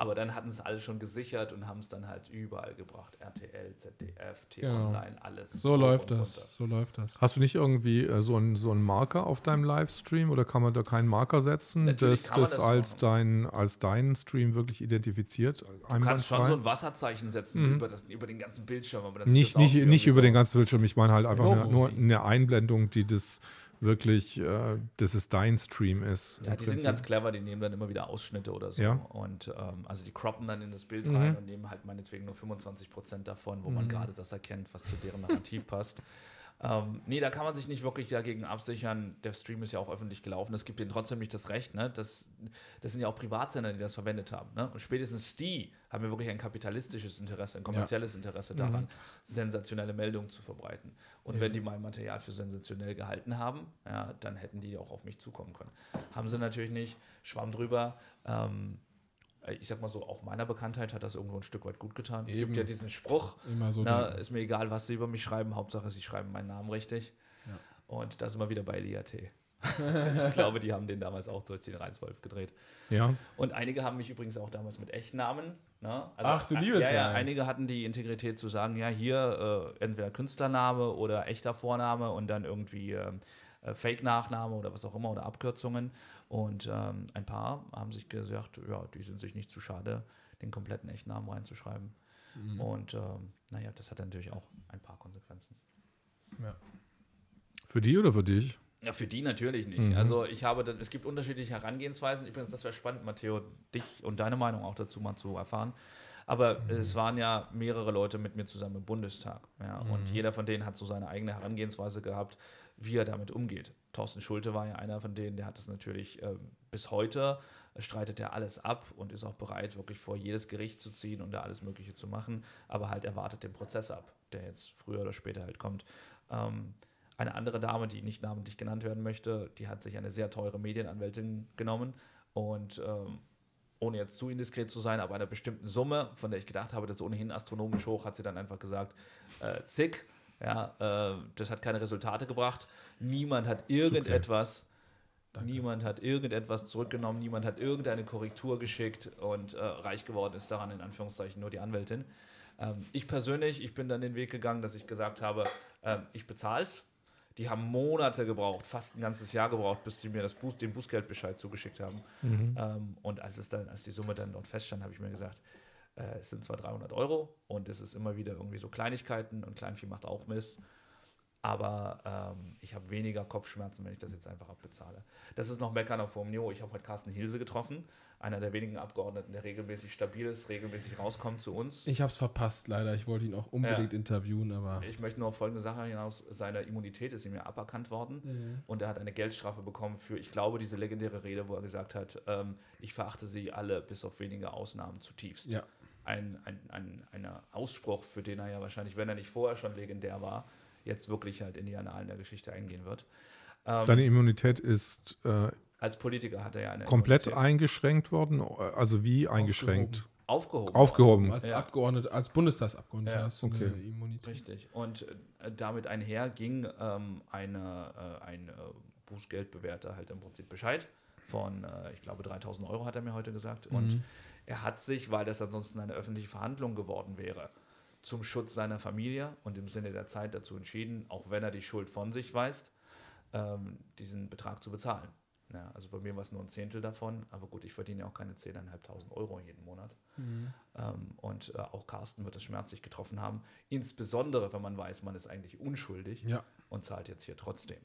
Aber dann hatten es alle schon gesichert und haben es dann halt überall gebracht. RTL, ZDF, Genau. T-Online, alles. So läuft das. runter. So läuft das. Hast du nicht irgendwie äh, so einen so einen Marker auf deinem Livestream oder kann man da keinen Marker setzen, Natürlich das das das als, dein, als deinen Stream wirklich identifiziert? Du kannst schon so ein Wasserzeichen setzen Mhm. über, das, über den ganzen Bildschirm. Aber dann nicht nicht, nicht über so- den ganzen Bildschirm, ich meine halt einfach Logo nur, eine Einblendung, die das wirklich, äh, dass es dein Stream ist. Ja, die sind Prinzip. ganz clever, die nehmen dann immer wieder Ausschnitte oder so. Ja. Und ähm, also die croppen dann in das Bild Mhm. rein und nehmen halt meinetwegen nur 25 Prozent davon, wo man Mhm. gerade das erkennt, was zu deren Narrativ passt. Ähm, nee, da kann man sich nicht wirklich dagegen absichern. Der Stream ist ja auch öffentlich gelaufen. Es gibt denen trotzdem nicht das Recht. Ne? Das, das sind ja auch Privatsender, die das verwendet haben. Ne? Und spätestens die haben ja wirklich ein kapitalistisches Interesse, ein kommerzielles Interesse daran, sensationelle Meldungen zu verbreiten. Und wenn die mein Material für sensationell gehalten haben, ja, dann hätten die auch auf mich zukommen können. Haben sie natürlich nicht. Schwamm drüber. Ähm, ich sag mal so, auch meiner Bekanntheit hat das irgendwo ein Stück weit gut getan. Es Eben. gibt ja diesen Spruch, Immer so. na, ist mir egal, was sie über mich schreiben, Hauptsache sie schreiben meinen Namen richtig. Ja. Und da sind wir wieder bei Eliat. ich glaube, die haben den damals auch durch den Reißwolf gedreht. Ja, Und einige haben mich übrigens auch damals mit Echtnamen. Ne? Ach, du äh, liebe ja, ja, einige hatten die Integrität zu sagen, ja, hier äh, entweder Künstlername oder echter Vorname und dann irgendwie ähm, äh, Fake-Nachname oder was auch immer oder Abkürzungen. Und ähm, ein paar haben sich gesagt, ja, die sind sich nicht zu schade, den kompletten Echtnamen reinzuschreiben. Mhm. Und ähm, naja, das hat natürlich auch ein paar Konsequenzen. Ja. für die oder für dich? Ja, für die natürlich nicht. Mhm. Also ich habe, dann, es gibt unterschiedliche Herangehensweisen. Übrigens, das wäre spannend, Matteo, dich und deine Meinung auch dazu mal zu erfahren. Aber es waren ja mehrere Leute mit mir zusammen im Bundestag. Ja, Und jeder von denen hat so seine eigene Herangehensweise gehabt, wie er damit umgeht. Thorsten Schulte war ja einer von denen, der hat es natürlich ähm, bis heute, äh, streitet er alles ab und ist auch bereit, wirklich vor jedes Gericht zu ziehen und da alles Mögliche zu machen. Aber halt erwartet den Prozess ab, der jetzt früher oder später halt kommt. Ähm, eine andere Dame, die nicht namentlich genannt werden möchte, die hat sich eine sehr teure Medienanwältin genommen und ähm, ohne jetzt zu indiskret zu sein, aber einer bestimmten Summe, von der ich gedacht habe, das ist ohnehin astronomisch hoch, hat sie dann einfach gesagt, äh, zick, ja, äh, das hat keine Resultate gebracht. Niemand hat irgendetwas Danke. Niemand hat irgendetwas zurückgenommen, niemand hat irgendeine Korrektur geschickt und äh, reich geworden ist daran in Anführungszeichen nur die Anwältin. Ähm, ich persönlich, ich bin dann den Weg gegangen, dass ich gesagt habe, ähm, ich bezahle es. Die haben Monate gebraucht, fast ein ganzes Jahr gebraucht, bis sie mir das Buß, den Bußgeldbescheid zugeschickt haben. Ähm, und als, es dann, als die Summe dann dort feststand, habe ich mir gesagt, äh, es sind zwar 300 Euro und es ist immer wieder irgendwie so Kleinigkeiten und Kleinvieh macht auch Mist. Aber ähm, ich habe weniger Kopfschmerzen, wenn ich das jetzt einfach abbezahle. Das ist noch Meckern auf hohem Niveau. Ich habe heute Carsten Hilse getroffen, einer der wenigen Abgeordneten, der regelmäßig stabil ist, regelmäßig rauskommt zu uns. Ich habe es verpasst, leider. Ich wollte ihn auch unbedingt Ja. interviewen, aber. Ich möchte nur auf folgende Sache hinaus. Seine Immunität ist ihm ja aberkannt worden und er hat eine Geldstrafe bekommen für, ich glaube, diese legendäre Rede, wo er gesagt hat, ähm, ich verachte sie alle bis auf wenige Ausnahmen zutiefst. Ja. Ein, ein, ein, ein Ausspruch, für den er ja wahrscheinlich, wenn er nicht vorher schon legendär war, jetzt wirklich halt in die Annalen der Geschichte eingehen wird. Ähm, Seine Immunität ist äh, als Politiker hat er ja eine komplett Immunität eingeschränkt worden. Also wie eingeschränkt? aufgehoben. Aufgehoben. Als Ja. Abgeordneter, als Bundestagsabgeordneter Ja, hast du okay. eine Immunität. Richtig. Und äh, damit einher ging ähm, eine, äh, ein äh, Bußgeldbewerter halt im Prinzip Bescheid von, äh, ich glaube, 3000 Euro hat er mir heute gesagt. Und er hat sich, weil das ansonsten eine öffentliche Verhandlung geworden wäre, zum Schutz seiner Familie und im Sinne der Zeit dazu entschieden, auch wenn er die Schuld von sich weist, ähm, diesen Betrag zu bezahlen. Ja, also bei mir war es nur ein Zehntel davon, aber gut, ich verdiene ja auch keine 10.500 Euro jeden Monat. Ähm, und äh, auch Carsten wird es schmerzlich getroffen haben, insbesondere wenn man weiß, man ist eigentlich unschuldig Ja, und zahlt jetzt hier trotzdem.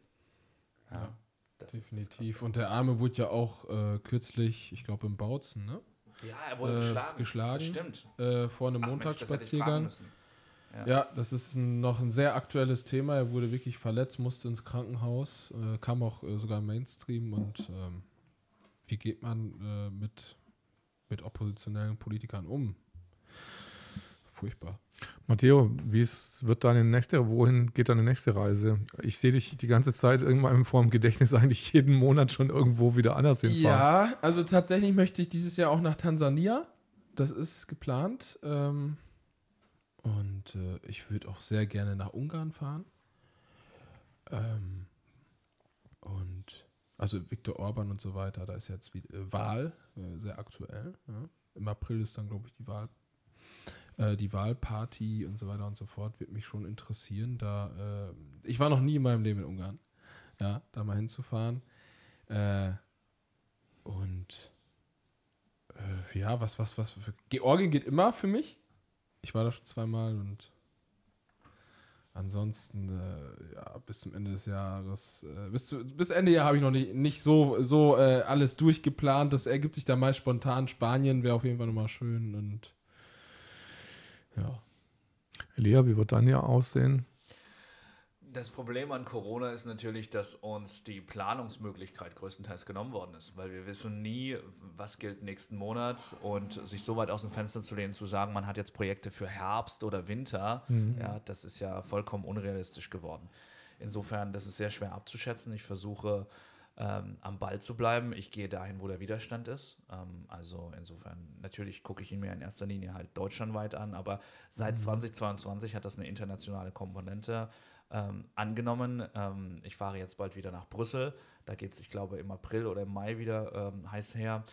Ja, das ist das definitiv. Und der Arme wurde ja auch äh, kürzlich, ich glaube, im Bautzen, ne? Ja, er wurde äh, geschlagen. geschlagen. Das stimmt. Äh, vor einem Ach, Mensch, das Montagsspaziergang. müssen. Ja, das ist ein, noch ein sehr aktuelles Thema. Er wurde wirklich verletzt, musste ins Krankenhaus, äh, kam auch äh, sogar im Mainstream. Und ähm, wie geht man äh, mit, mit oppositionellen Politikern um? Furchtbar. Matteo, wie ist, wird deine nächste, wohin geht deine nächste Reise? Ich sehe dich die ganze Zeit irgendwann vor dem Gedächtnis eigentlich jeden Monat schon irgendwo wieder anders hinfahren. Ja, also tatsächlich möchte ich dieses Jahr auch nach Tansania. Das ist geplant. Ähm, und äh, ich würde auch sehr gerne nach Ungarn fahren. Ähm, und also Viktor Orban und so weiter, da ist jetzt wieder, äh, Wahl, äh, sehr aktuell. Ja. Im April ist dann, glaube ich, die Wahl. Äh, die Wahlparty und so weiter und so fort wird mich schon interessieren. Da, äh, ich war noch nie in meinem Leben in Ungarn. Ja, da mal hinzufahren. Äh, und äh, ja, was, was, was. Für, Georgien geht immer für mich. Ich war da schon zweimal und ansonsten, äh, ja, bis zum Ende des Jahres, äh, bis, zu, bis Ende Jahr habe ich noch nicht, nicht so, so äh, alles durchgeplant. Das ergibt sich dann meist spontan. Spanien wäre auf jeden Fall nochmal schön und ja. Elia, wie wird dein Jahr aussehen? Das Problem an Corona ist natürlich, dass uns die Planungsmöglichkeit größtenteils genommen worden ist, weil wir wissen nie, was gilt nächsten Monat und sich so weit aus dem Fenster zu lehnen, zu sagen, man hat jetzt Projekte für Herbst oder Winter, ja, das ist ja vollkommen unrealistisch geworden. Insofern, das ist sehr schwer abzuschätzen. Ich versuche ähm, am Ball zu bleiben. Ich gehe dahin, wo der Widerstand ist. Ähm, also insofern, natürlich gucke ich ihn mir in erster Linie halt deutschlandweit an, aber seit 2022 hat das eine internationale Komponente ähm, angenommen. Ähm, ich fahre jetzt bald wieder nach Brüssel. Da geht es, ich glaube, im April oder im Mai wieder ähm, heiß her.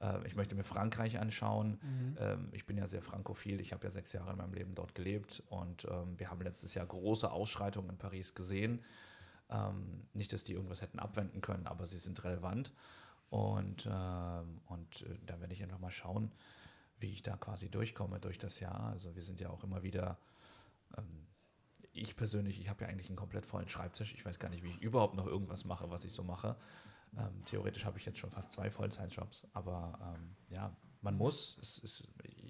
Äh, ich möchte mir Frankreich anschauen. Ähm, ich bin ja sehr frankophil. Ich habe ja sechs Jahre in meinem Leben dort gelebt und ähm, wir haben letztes Jahr große Ausschreitungen in Paris gesehen. Ähm, nicht, dass die irgendwas hätten abwenden können, aber sie sind relevant. Und, ähm, und äh, da werde ich einfach mal schauen, wie ich da quasi durchkomme durch das Jahr. Also wir sind ja auch immer wieder, ähm, ich persönlich, ich habe ja eigentlich einen komplett vollen Schreibtisch. Ich weiß gar nicht, wie ich überhaupt noch irgendwas mache, was ich so mache. Ähm, theoretisch habe ich jetzt schon fast zwei Vollzeitjobs, aber ähm, ja, man muss. Es ist,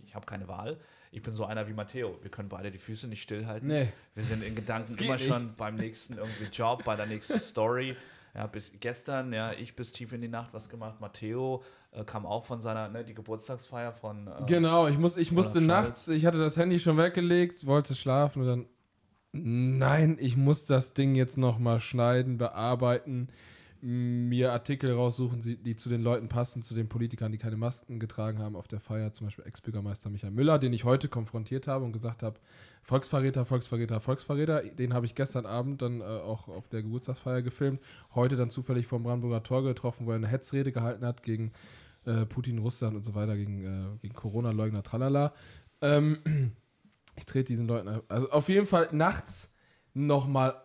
ich habe keine Wahl. Ich bin so einer wie Matteo. Wir können beide die Füße nicht stillhalten. Nee. Wir sind in Gedanken immer nicht. schon beim nächsten irgendwie Job, bei der nächsten Story. Ja, bis gestern, ja, ich bis tief in die Nacht was gemacht. Matteo äh, kam auch von seiner, ne, die Geburtstagsfeier von. Äh, Genau, ich, muss, ich musste nachts, ich hatte das Handy schon weggelegt, wollte schlafen und dann, nein, ich muss das Ding jetzt nochmal schneiden, bearbeiten, mir Artikel raussuchen, die, zu den Leuten passen, zu den Politikern, die keine Masken getragen haben auf der Feier, zum Beispiel Ex-Bürgermeister Michael Müller, den ich heute konfrontiert habe und gesagt habe, Volksverräter, Volksverräter, Volksverräter, den habe ich gestern Abend dann äh, auch auf der Geburtstagsfeier gefilmt, heute dann zufällig vom Brandenburger Tor getroffen, wo er eine Hetzrede gehalten hat gegen äh, Putin, Russland und so weiter, gegen, äh, gegen Corona-Leugner, tralala. Ähm, ich trete diesen Leuten, also auf jeden Fall nachts nochmal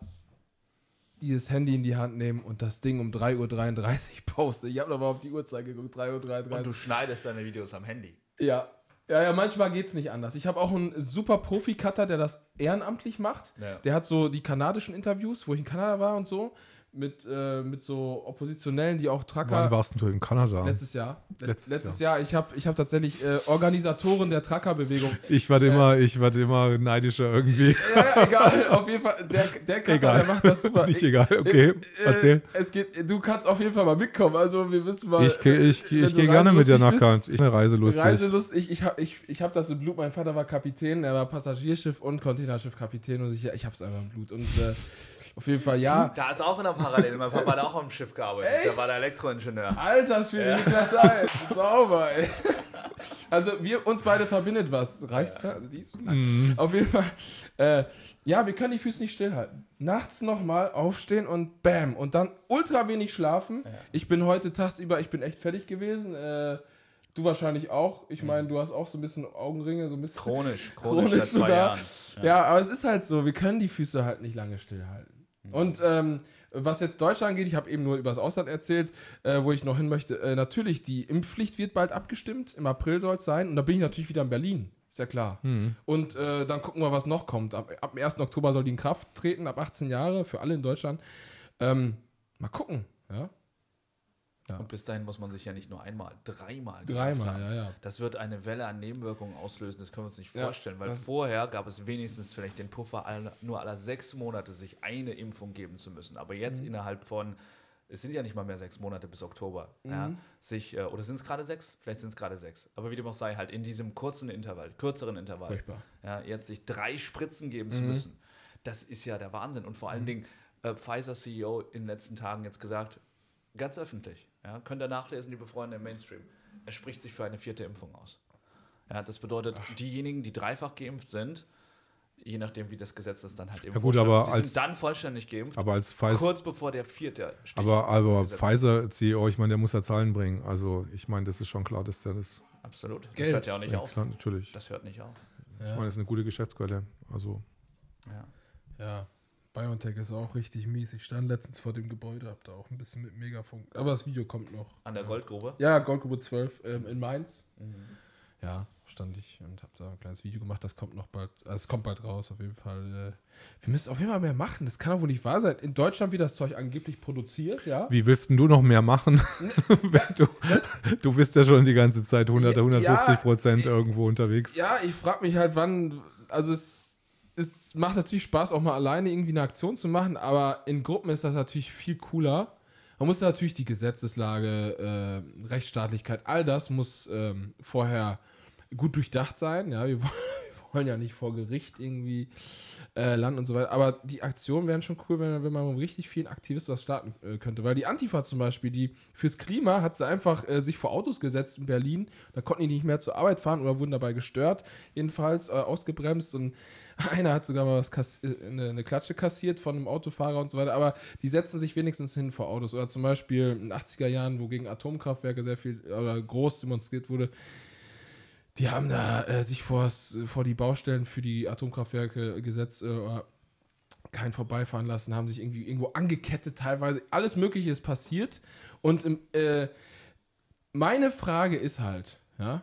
dieses Handy in die Hand nehmen und das Ding um 3.33 Uhr posten. Ich habe nochmal auf die Uhrzeit geguckt, 3.33 Uhr. Und du schneidest deine Videos am Handy. Ja. Ja, ja, manchmal geht es nicht anders. Ich habe auch einen super Profi-Cutter, der das ehrenamtlich macht. Ja. Der hat so die kanadischen Interviews, wo ich in Kanada war und so, mit, äh, mit so Oppositionellen, die auch Wann Trucker. warst du in Kanada? Letztes Jahr. Let- Letztes Letztes, Jahr. Ich habe ich hab tatsächlich äh, Organisatoren der Trucker-Bewegung. Ich werde immer, ich werde immer neidischer irgendwie. ja, egal. Auf jeden Fall. Der, der Cutter, Egal. der macht das super. Nicht Ich- egal. Okay, Äh, erzähl. Es geht, du kannst auf jeden Fall mal mitkommen. Also wir müssen mal. Ich, gehe- ich, ich du gehe gerne mit dir nach Kant. Ich bin reiselustig. Reiselust, ich, ich habe ich, ich hab das im Blut. Mein Vater war Kapitän, er war Passagierschiff und Containerschiff-Kapitän und ich, ich habe es einfach im Blut. Und äh, auf jeden Fall, ja. Da ist auch in der Parallele. Mein Papa hat auch am Schiff gearbeitet. Der war der Elektroingenieur. Alter Schwede, ja. Scheiß. Sauber, ey. Also, wir, uns beide verbindet was. Dies? Nein. Mhm. Auf jeden Fall. Äh, ja, wir können die Füße nicht stillhalten. Nachts nochmal aufstehen und bam. Und dann ultra wenig schlafen. Ich bin heute tagsüber, ich bin echt fertig gewesen. Äh, du wahrscheinlich auch. Ich meine, du hast auch so ein bisschen Augenringe, so ein bisschen. Chronisch, chronisch, Chronisch seit zwei sogar. Jahren. Ja. aber es ist halt so, wir können die Füße halt nicht lange stillhalten. Und ähm, was jetzt Deutschland geht, ich habe eben nur über das Ausland erzählt, äh, wo ich noch hin möchte. Äh, natürlich, die Impfpflicht wird bald abgestimmt. Im April soll es sein. Und da bin ich natürlich wieder in Berlin. Ist ja klar. Und äh, dann gucken wir, was noch kommt. Ab, ab dem 1. Oktober soll die in Kraft treten, ab 18 Jahre, für alle in Deutschland. Ähm, mal gucken. Ja? Und bis dahin muss man sich ja nicht nur einmal, dreimal Dreimal, ja, ja. Das wird eine Welle an Nebenwirkungen auslösen, das können wir uns nicht Ja, vorstellen, weil vorher gab es wenigstens vielleicht den Puffer, nur alle sechs Monate sich eine Impfung geben zu müssen. Aber jetzt Mhm. innerhalb von, es sind ja nicht mal mehr sechs Monate bis Oktober, ja, Mhm. sich, äh, oder sind es gerade sechs? Vielleicht sind es gerade sechs. Aber wie dem auch sei, halt in diesem kurzen Intervall, kürzeren Intervall, Furchtbar. ja, jetzt sich drei Spritzen geben Mhm. zu müssen, das ist ja der Wahnsinn. Und vor allen Dingen, äh, Pfizer-CEO in den letzten Tagen jetzt gesagt, ganz öffentlich, ja, könnt ihr nachlesen, liebe Freunde im Mainstream, er spricht sich für eine vierte Impfung aus. Ja, das bedeutet, diejenigen, die dreifach geimpft sind, je nachdem, wie das Gesetz das dann halt eben Ja gut, aber die als- sind dann vollständig geimpft, Aber als Pfizer, kurz bevor der vierte Stich aber, aber Pfizer CEO, ich meine, der muss ja Zahlen bringen. Also ich meine, das ist schon klar, dass der das. Absolut. Das Geld. hört ja auch nicht Ja, auf. klar, natürlich. Das hört nicht auf. Ich meine, das ist eine gute Geschäftsquelle. Also Ja. Ja, BioNTech ist auch richtig mies. Ich stand letztens vor dem Gebäude, hab da auch ein bisschen mit Megafunk. Aber das Video kommt noch. An der Goldgrube. Ja, Goldgrube 12 ähm, in Mainz. Ja, stand ich und hab da ein kleines Video gemacht. Das kommt noch bald. Also es kommt bald raus, auf jeden Fall. Äh, wir müssen auf jeden Fall mehr machen. Das kann doch wohl nicht wahr sein. In Deutschland wird das Zeug angeblich produziert, ja. Wie willst denn du noch mehr machen? Wenn du, du bist ja schon die ganze Zeit 100, Ja, 150 Prozent ja, irgendwo unterwegs. Ja, ich frage mich halt, wann. Also es, es macht natürlich Spaß, auch mal alleine irgendwie eine Aktion zu machen, aber in Gruppen ist das natürlich viel cooler. Man muss natürlich die Gesetzeslage, äh, Rechtsstaatlichkeit, all das muss ähm, vorher gut durchdacht sein. Ja, wir, wollen- ja nicht vor Gericht irgendwie äh, landen und so weiter. Aber die Aktionen wären schon cool, wenn, wenn man mit richtig vielen Aktivisten was starten äh, könnte. Weil die Antifa zum Beispiel, die fürs Klima hat sie einfach äh, sich vor Autos gesetzt in Berlin. Da konnten die nicht mehr zur Arbeit fahren oder wurden dabei gestört, jedenfalls äh, ausgebremst. Und einer hat sogar mal was äh, eine, eine Klatsche kassiert von einem Autofahrer und so weiter. Aber die setzen sich wenigstens hin vor Autos. Oder zum Beispiel in den 80er Jahren, wo gegen Atomkraftwerke sehr viel oder groß demonstriert wurde, die haben da äh, sich vors, vor die Baustellen für die Atomkraftwerke gesetzt, äh, kein vorbeifahren lassen, haben sich irgendwie irgendwo angekettet, teilweise. Alles Mögliche ist passiert. Und äh, meine Frage ist halt, ja,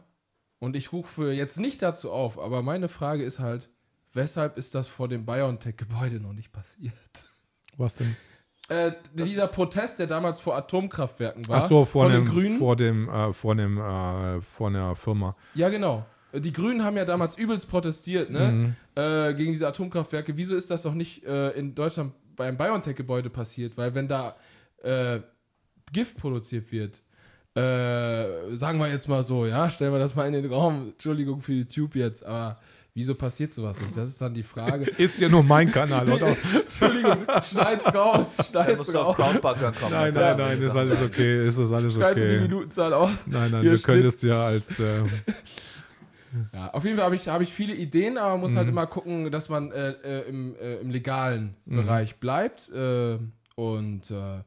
und ich rufe jetzt nicht dazu auf, aber meine Frage ist halt, weshalb ist das vor dem BioNTech-Gebäude noch nicht passiert? Was denn? Äh, dieser Protest, der damals vor Atomkraftwerken war, Ach so, vor von dem, den Grünen. vor dem, äh, vor dem, äh, vor einer Firma. Ja, genau. Die Grünen haben ja damals übelst protestiert, ne? Mhm. Äh, gegen diese Atomkraftwerke. Wieso ist das doch nicht äh, in Deutschland beim BioNTech-Gebäude passiert? Weil wenn da äh, Gift produziert wird, äh, sagen wir jetzt mal so, ja, stellen wir das mal in den Raum, Entschuldigung für YouTube jetzt, aber Wieso passiert sowas nicht? Das ist dann die Frage. Ist ja nur mein Kanal, oder? Entschuldigung, schneid's raus, schneid's du raus. Kommen. Nein, nein, du nein, die ist alles okay, ist das alles Schneid's die okay. Minutenzahl aus. Nein, nein, wir steht- können es ja als, äh, Ja, auf jeden Fall habe ich, hab ich viele Ideen, aber man muss Mhm. halt immer gucken, dass man äh, äh, im, äh, im legalen Mhm. Bereich bleibt. Äh, und äh,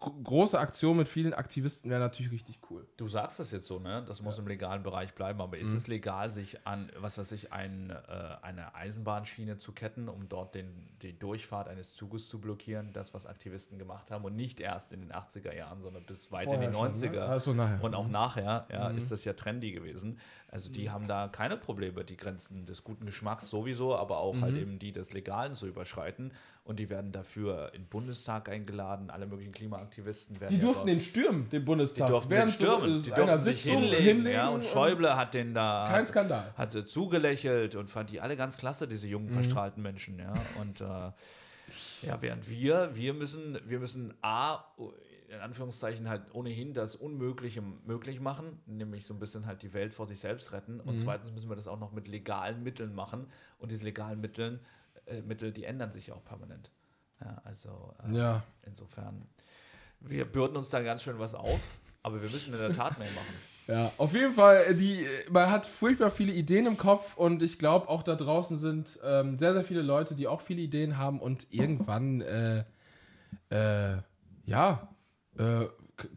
große Aktion mit vielen Aktivisten wäre natürlich richtig cool. Du sagst das jetzt so, ne? Das muss im legalen Bereich bleiben, aber Mhm. ist es legal, sich an, was weiß ich, ein, äh, eine Eisenbahnschiene zu ketten, um dort den, die Durchfahrt eines Zuges zu blockieren? Das, was Aktivisten gemacht haben und nicht erst in den 80er Jahren, sondern bis weit in die 90er. Achso, nachher. Und auch nachher ja, Mhm. ist das ja trendy gewesen. Also die haben da keine Probleme, die Grenzen des guten Geschmacks sowieso, aber auch halt Mhm. eben die des Legalen zu überschreiten. Und die werden dafür in den Bundestag eingeladen, alle möglichen Klimaaktivisten werden Die durften den stürmen, den die Bundestag. durften den Während so- stürmen, die durften sich Sitzung hinlegen, ja, und Schäuble hat den da Kein Skandal. hat sie zugelächelt und fand die alle ganz klasse, diese Mhm. jungen, verstrahlten Menschen, ja. Und äh, ja, während wir, wir müssen, wir müssen A, in Anführungszeichen halt ohnehin das Unmögliche möglich machen, nämlich so ein bisschen halt die Welt vor sich selbst retten. Und Mhm. zweitens müssen wir das auch noch mit legalen Mitteln machen. Und diese legalen Mitteln, äh, Mittel, die ändern sich auch permanent. Ja, also äh, Ja. insofern, wir bürden uns da ganz schön was auf, aber wir müssen in der Tat mehr machen. Ja, auf jeden Fall, äh, die, man hat furchtbar viele Ideen im Kopf und ich glaube, auch da draußen sind ähm, sehr, sehr viele Leute, die auch viele Ideen haben und irgendwann, äh, äh, ja, äh,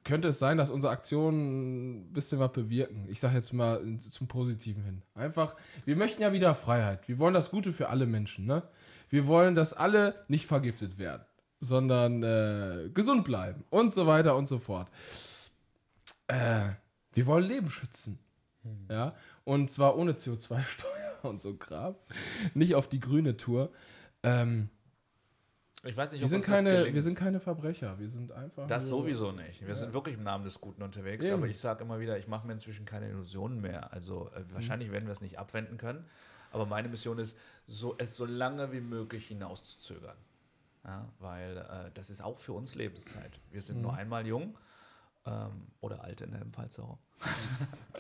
könnte es sein, dass unsere Aktionen ein bisschen was bewirken. Ich sage jetzt mal zum Positiven hin. Einfach, wir möchten ja wieder Freiheit. Wir wollen das Gute für alle Menschen, ne? Wir wollen, dass alle nicht vergiftet werden, sondern äh, gesund bleiben und so weiter und so fort. Äh, wir wollen Leben schützen. Ja, und zwar ohne CO2-Steuer und so Kram. Nicht auf die grüne Tour. Ähm, Ich weiß nicht, wir, ob sind das keine, gelingt. wir sind keine Verbrecher. Wir sind einfach. Das sowieso nicht. Wir sind wirklich im Namen des Guten unterwegs, Eben. aber ich sage immer wieder, ich mache mir inzwischen keine Illusionen mehr. Also äh, wahrscheinlich werden wir es nicht abwenden können, aber meine Mission ist, so, es so lange wie möglich hinauszuzögern. Ja, weil äh, das ist auch für uns Lebenszeit. Wir sind nur einmal jung ähm, oder alt in dem Fall so.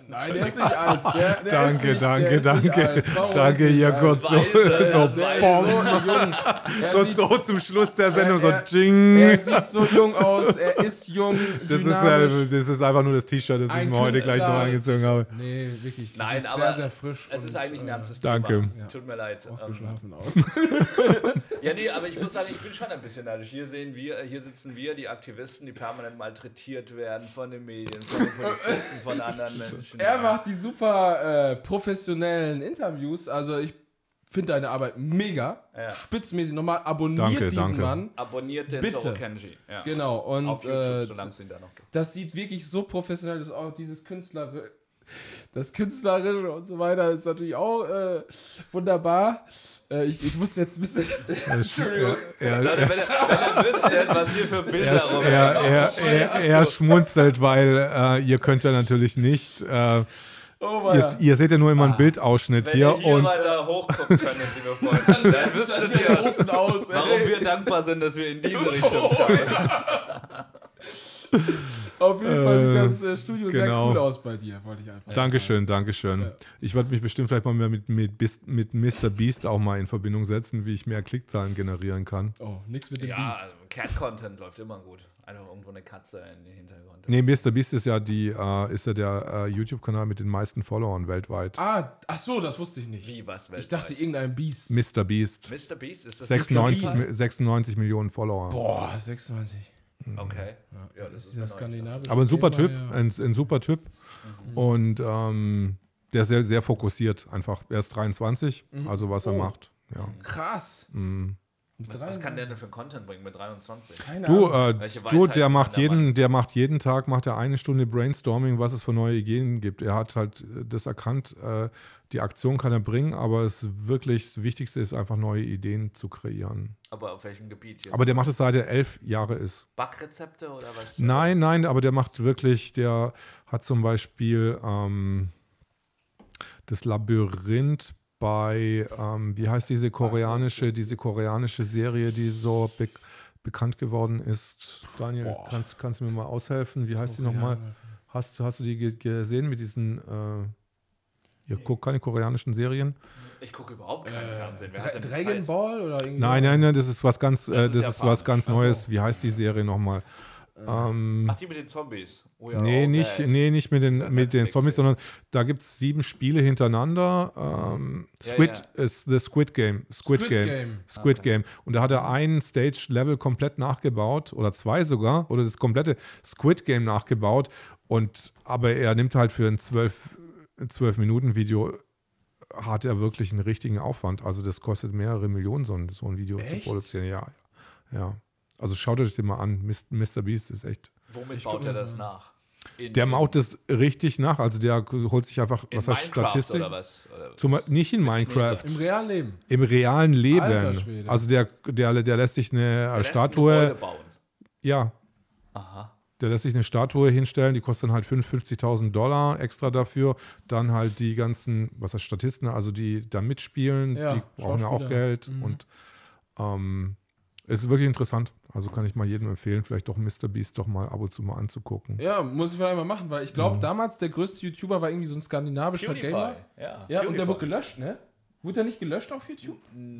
Nein, der ist nicht alt. Der, der Danke, ist nicht, danke, ist danke. Danke, ist alt? kurz so, Weise, so, ist- ist so jung. So, sieht- so zum Schluss der Sendung, so er- Ding. Er sieht so jung aus, er ist jung, Das ist, dynamisch. äh, das ist einfach nur das T-Shirt, das ich Ein mir heute gleich noch angezogen habe. Nee, wirklich. Das Nein, ist aber sehr, sehr frisch. Es ist eigentlich ein ernstes danke. Thema. Ja. Tut mir leid. Ähm, Ausgeschlafen aus. Ja, nee, aber ich muss sagen, ich bin schon ein bisschen neidisch. Hier sehen wir, hier sitzen wir, die Aktivisten, die permanent malträtiert werden von den Medien, von den Polizisten, von anderen Menschen. Er macht die super äh, professionellen Interviews. Also ich finde deine Arbeit mega. Ja. Spitzmäßig nochmal. Abonniert Danke, diesen danke. Mann. Abonniert den Bitte. Zoro Kenji. Ja. Genau. Und Auf YouTube, äh, solange es ihn da noch gibt. das sieht wirklich so professionell aus. Auch dieses Künstler, das Künstlerische und so weiter ist natürlich auch äh, wunderbar. Äh, ich, ich muss jetzt ein bisschen. Entschuldigung. Er, Leute, er, wenn ihr, wenn ihr wüsstet, was hier für Bilder er, er, er, er, er schmunzelt, weil äh, ihr könnt ja natürlich nicht. Äh, Oh, ihr, ihr seht ja nur immer einen Bildausschnitt Wenn hier ihr hier und weiter hochgucken könntet, liebe Freunde, dann wüsstet ihr, aus. warum wir dankbar sind, dass wir in diese Richtung Oh, schauen. Auf jeden Fall sieht das äh, Studio sehr genau. cool aus bei dir, wollte ich einfach Dankeschön, Dankeschön. Ja. Ich werde mich bestimmt vielleicht mal mehr mit, mit, mit Mr. Beast auch mal in Verbindung setzen, wie ich mehr Klickzahlen generieren kann. sagen. Oh, nichts mit dem Ja, Beast. also Cat-Content läuft immer gut. Einfach irgendwo eine Katze in den Hintergrund. Nee, Mr. Beast ist ja, die, äh, ist ja der äh, YouTube-Kanal mit den meisten Followern weltweit. Ah, ach so, das wusste ich nicht. Wie was Ich dachte, irgendein Beast. Mr. Beast. Mr. Beast ist das 96, Beast? Mi- 96 Millionen Follower. Boah, 96. Okay. Ja, Das ist mir dieser neu. skandinavische. Aber ein super Thema, Typ, ja. ein, ein super Typ. Und ähm, der ist sehr, sehr fokussiert einfach. Er ist 23, also was er Oh. macht. Ja. Krass. Mm. Was 23. kann der denn für Content bringen mit 23? Keine Du, Ahnung. äh, du, der macht der jeden, der macht jeden Tag macht er eine Stunde Brainstorming, was es für neue Ideen gibt. Er hat halt äh, das erkannt, äh, die Aktion kann er bringen, aber es wirklich das Wichtigste ist einfach neue Ideen zu kreieren. Aber auf welchem Gebiet jetzt? Aber der macht es seit er elf Jahre ist. Backrezepte oder was? Nein, nein, aber der macht wirklich, der hat zum Beispiel ähm, das Labyrinth bei, ähm, wie heißt diese koreanische, diese koreanische Serie, die so be bekannt geworden ist. Daniel, Boah. kannst, kannst du mir mal aushelfen? Wie heißt die nochmal? Hast, hast du die ge gesehen mit diesen, äh, Ihr guckt keine koreanischen Serien? Ich gucke überhaupt kein Fernsehen. Wer Dra Dragon Zeit? Ball oder irgendwie? Nein, nein, nein, das ist was ganz, äh, ist das ist, was japanisch. ganz. Neues. Wie heißt die Serie nochmal? Ähm, Ach, die mit den Zombies. We are nee, all nicht, nee, nicht mit den, mit den Zombies, ey. sondern da gibt es sieben Spiele hintereinander. Ähm, Ja, Squid ja. ist The Squid Game. Squid, Squid Game. Game. Squid Game. Und da hat er ein Stage-Level komplett nachgebaut, oder zwei sogar, oder das komplette Squid Game nachgebaut. Und aber er nimmt halt für ein 12, 12 Minuten Video hat er wirklich einen richtigen Aufwand. Also das kostet mehrere Millionen, so ein, so ein Video zu Echt? produzieren. Ja, ja. Also schaut euch den mal an. Mr. Beast ist echt. Womit Ich baut er das nach? In, Der maut es richtig nach. Also der holt sich einfach, in was heißt Minecraft Statistik? oder was? Oder Zum, nicht in Minecraft. Im realen Leben. im realen Leben. Also der, der, der lässt sich eine Der Statue, bauen. ja, Aha. der lässt sich eine Statue hinstellen, die kostet dann halt 55.000 Dollar extra dafür. Dann halt die ganzen, was heißt Statisten, also die da mitspielen, Ja, die brauchen ja auch. Geld. Mhm. Und ähm, es ist wirklich interessant. Also kann ich mal jedem empfehlen, vielleicht doch Mr. Beast doch mal ab und zu mal anzugucken. Ja, muss ich vielleicht mal machen, weil ich glaube, Mhm. damals der größte YouTuber war irgendwie so ein skandinavischer Gamer. Ja, Ja, und der PewDiePie. wurde gelöscht, ne? Wurde der nicht gelöscht auf YouTube?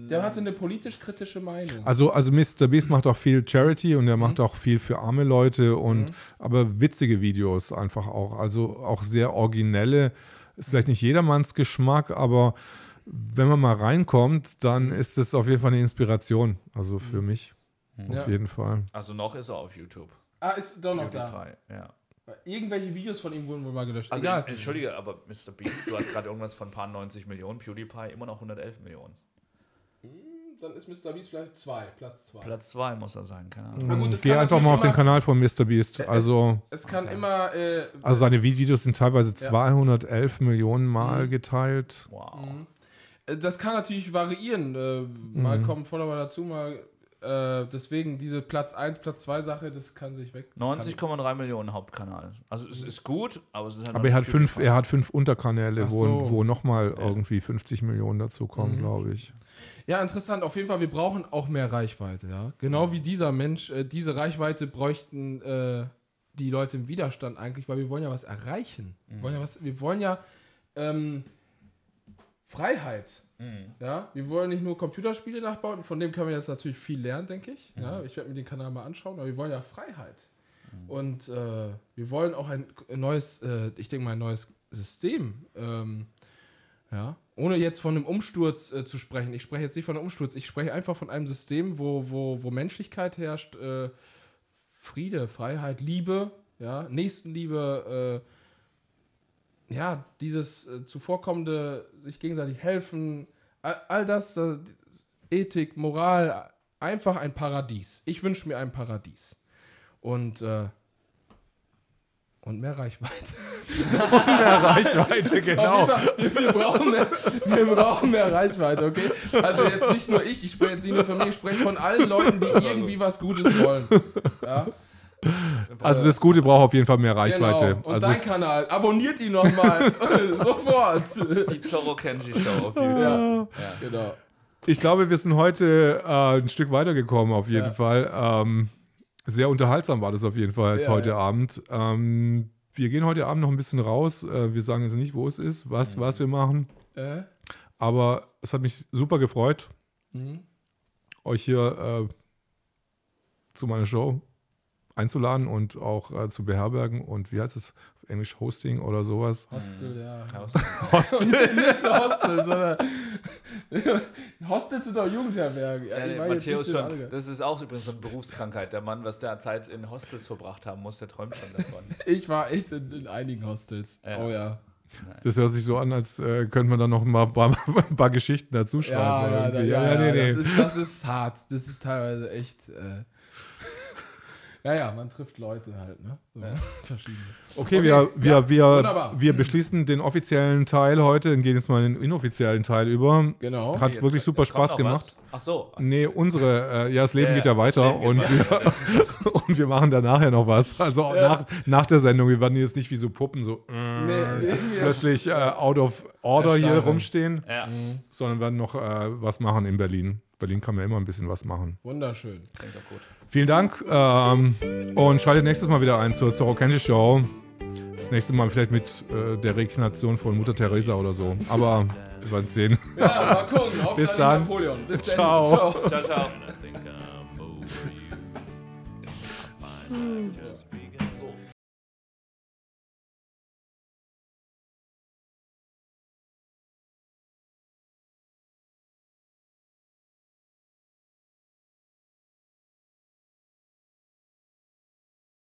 Der hatte eine politisch-kritische Meinung. Also, also Mr. Beast macht auch viel Charity und er macht Mhm. auch viel für arme Leute und aber witzige Videos einfach auch. Also auch sehr originelle. Ist vielleicht nicht jedermanns Geschmack, aber wenn man mal reinkommt, dann ist es auf jeden Fall eine Inspiration. Also für mich Mhm. Ja. auf jeden Fall. Also noch ist er auf YouTube. Ah, ist doch noch da. PewDiePie, Ja. Irgendwelche Videos von ihm wurden wohl mal gelöscht. Also Egal. entschuldige, aber Mr. Beast, du hast gerade irgendwas von ein paar 90 Millionen, PewDiePie immer noch 111 Millionen. Dann ist Mr. Beast vielleicht zwei, Platz zwei. Platz 2 muss er sein, keine Ahnung. Na gut, Geh kann einfach mal auf den Kanal von Mr. Beast. Es- Also, Es kann Okay. immer. Äh, also seine Videos sind teilweise Ja. 211 Millionen Mal geteilt. Wow. äh, das kann natürlich variieren. Äh, Mal Mhm. kommen Follower dazu, mal. Äh, deswegen diese Platz 1, Platz 2 Sache, das kann sich weg. das 90,3 Millionen Hauptkanal. Also es ist gut, aber es ist halt Aber er hat nicht fünf, er hat fünf Unterkanäle, Ach wo, so. wo nochmal Ja. irgendwie 50 Millionen dazu kommen, Mhm. glaube ich. Ja, interessant. Auf jeden Fall, wir brauchen auch mehr Reichweite. Ja? Genau wie dieser Mensch. Äh, diese Reichweite bräuchten äh, die Leute im Widerstand eigentlich, weil wir wollen ja was erreichen. Wir wollen ja, was, wir wollen ja ähm, Freiheit. Mhm. Ja? Wir wollen nicht nur Computerspiele nachbauen. Von dem können wir jetzt natürlich viel lernen, denke ich. Ja? Ich werde mir den Kanal mal anschauen. Aber wir wollen ja Freiheit. Und äh, wir wollen auch ein neues, äh, ich denke mal, ein neues System. Ähm, ja, ohne jetzt von einem Umsturz äh, zu sprechen. Ich spreche jetzt nicht von einem Umsturz. Ich spreche einfach von einem System, wo, wo, wo Menschlichkeit herrscht, äh, Friede, Freiheit, Liebe, ja, Nächstenliebe, äh, ja, dieses äh, zuvorkommende, sich gegenseitig helfen, all, all das, äh, Ethik, Moral, einfach ein Paradies. Ich wünsche mir ein Paradies. Und, äh, und mehr Reichweite. Mehr Reichweite, genau. Fall, wir, wir, brauchen mehr, wir brauchen mehr Reichweite, okay? Also jetzt nicht nur ich, ich spreche jetzt nicht nur von mir, ich spreche von allen Leuten, die irgendwie was Gutes wollen. Ja? Also das Gute braucht auf jeden Fall mehr Reichweite. Genau. Und Also dein Kanal, abonniert ihn nochmal. Sofort. Die Zorro Kenji Show auf YouTube. Ja, genau. ich glaube, wir sind heute äh, ein Stück weitergekommen auf jeden Ja. Fall. Ähm, sehr unterhaltsam war das auf jeden Fall jetzt Ja, heute ja. Abend. Ähm, wir gehen heute Abend noch ein bisschen raus. Äh, wir sagen jetzt nicht, wo es ist, was, was wir machen. Äh? Aber es hat mich super gefreut, Mhm. euch hier äh, zu meiner Show einzuladen und auch äh, zu beherbergen. Und wie heißt es auf Englisch Hosting oder sowas? Hostel, ja. Aus- nicht so Hostel, sondern Hostels sind doch Jugendherbergen. Ja, Ja, Matthäus schon. Das ist auch übrigens so eine Berufskrankheit. Der Mann, was der Zeit in Hostels verbracht haben muss, der träumt schon davon. Ich war echt in, in einigen Hostels. Ja. Oh ja. Das hört sich so an, als äh, könnte man da noch mal ein paar, ein paar Geschichten dazu Ja, schreiben. ja, ja, irgendwie. ja, nee, nee. Das, ist, das ist hart. Das ist teilweise echt. Äh, ja, ja, man trifft Leute halt, ne? So, Verschiedene. Okay, Okay, wir, wir, ja, wir, wunderbar. wir beschließen den offiziellen Teil heute und gehen jetzt mal in den inoffiziellen Teil über. Genau. Hat Jetzt- wirklich super Spaß gemacht. was. Ach so. Nee, unsere, äh, ja, das Leben Ja, geht ja ja, weiter Leben und, geht wir, und wir machen danach ja noch was. Also auch Ja. nach, nach der Sendung, wir werden jetzt nicht wie so Puppen so äh, Nee, wir- plötzlich äh, out of order hier rumstehen, Ja, sondern werden noch äh, was machen in Berlin. Berlin kann man immer ein bisschen was machen. Wunderschön. klingt doch gut. Vielen Dank ähm, und schaltet nächstes Mal wieder ein zur Zorro Kenji Show. Das nächste Mal vielleicht mit äh, der Reinkarnation von Mutter Teresa oder so. Aber wir werden sehen. Ja, mal gucken. Bis dann. Napoleon. Bis dann. Ciao. Ciao, ciao. I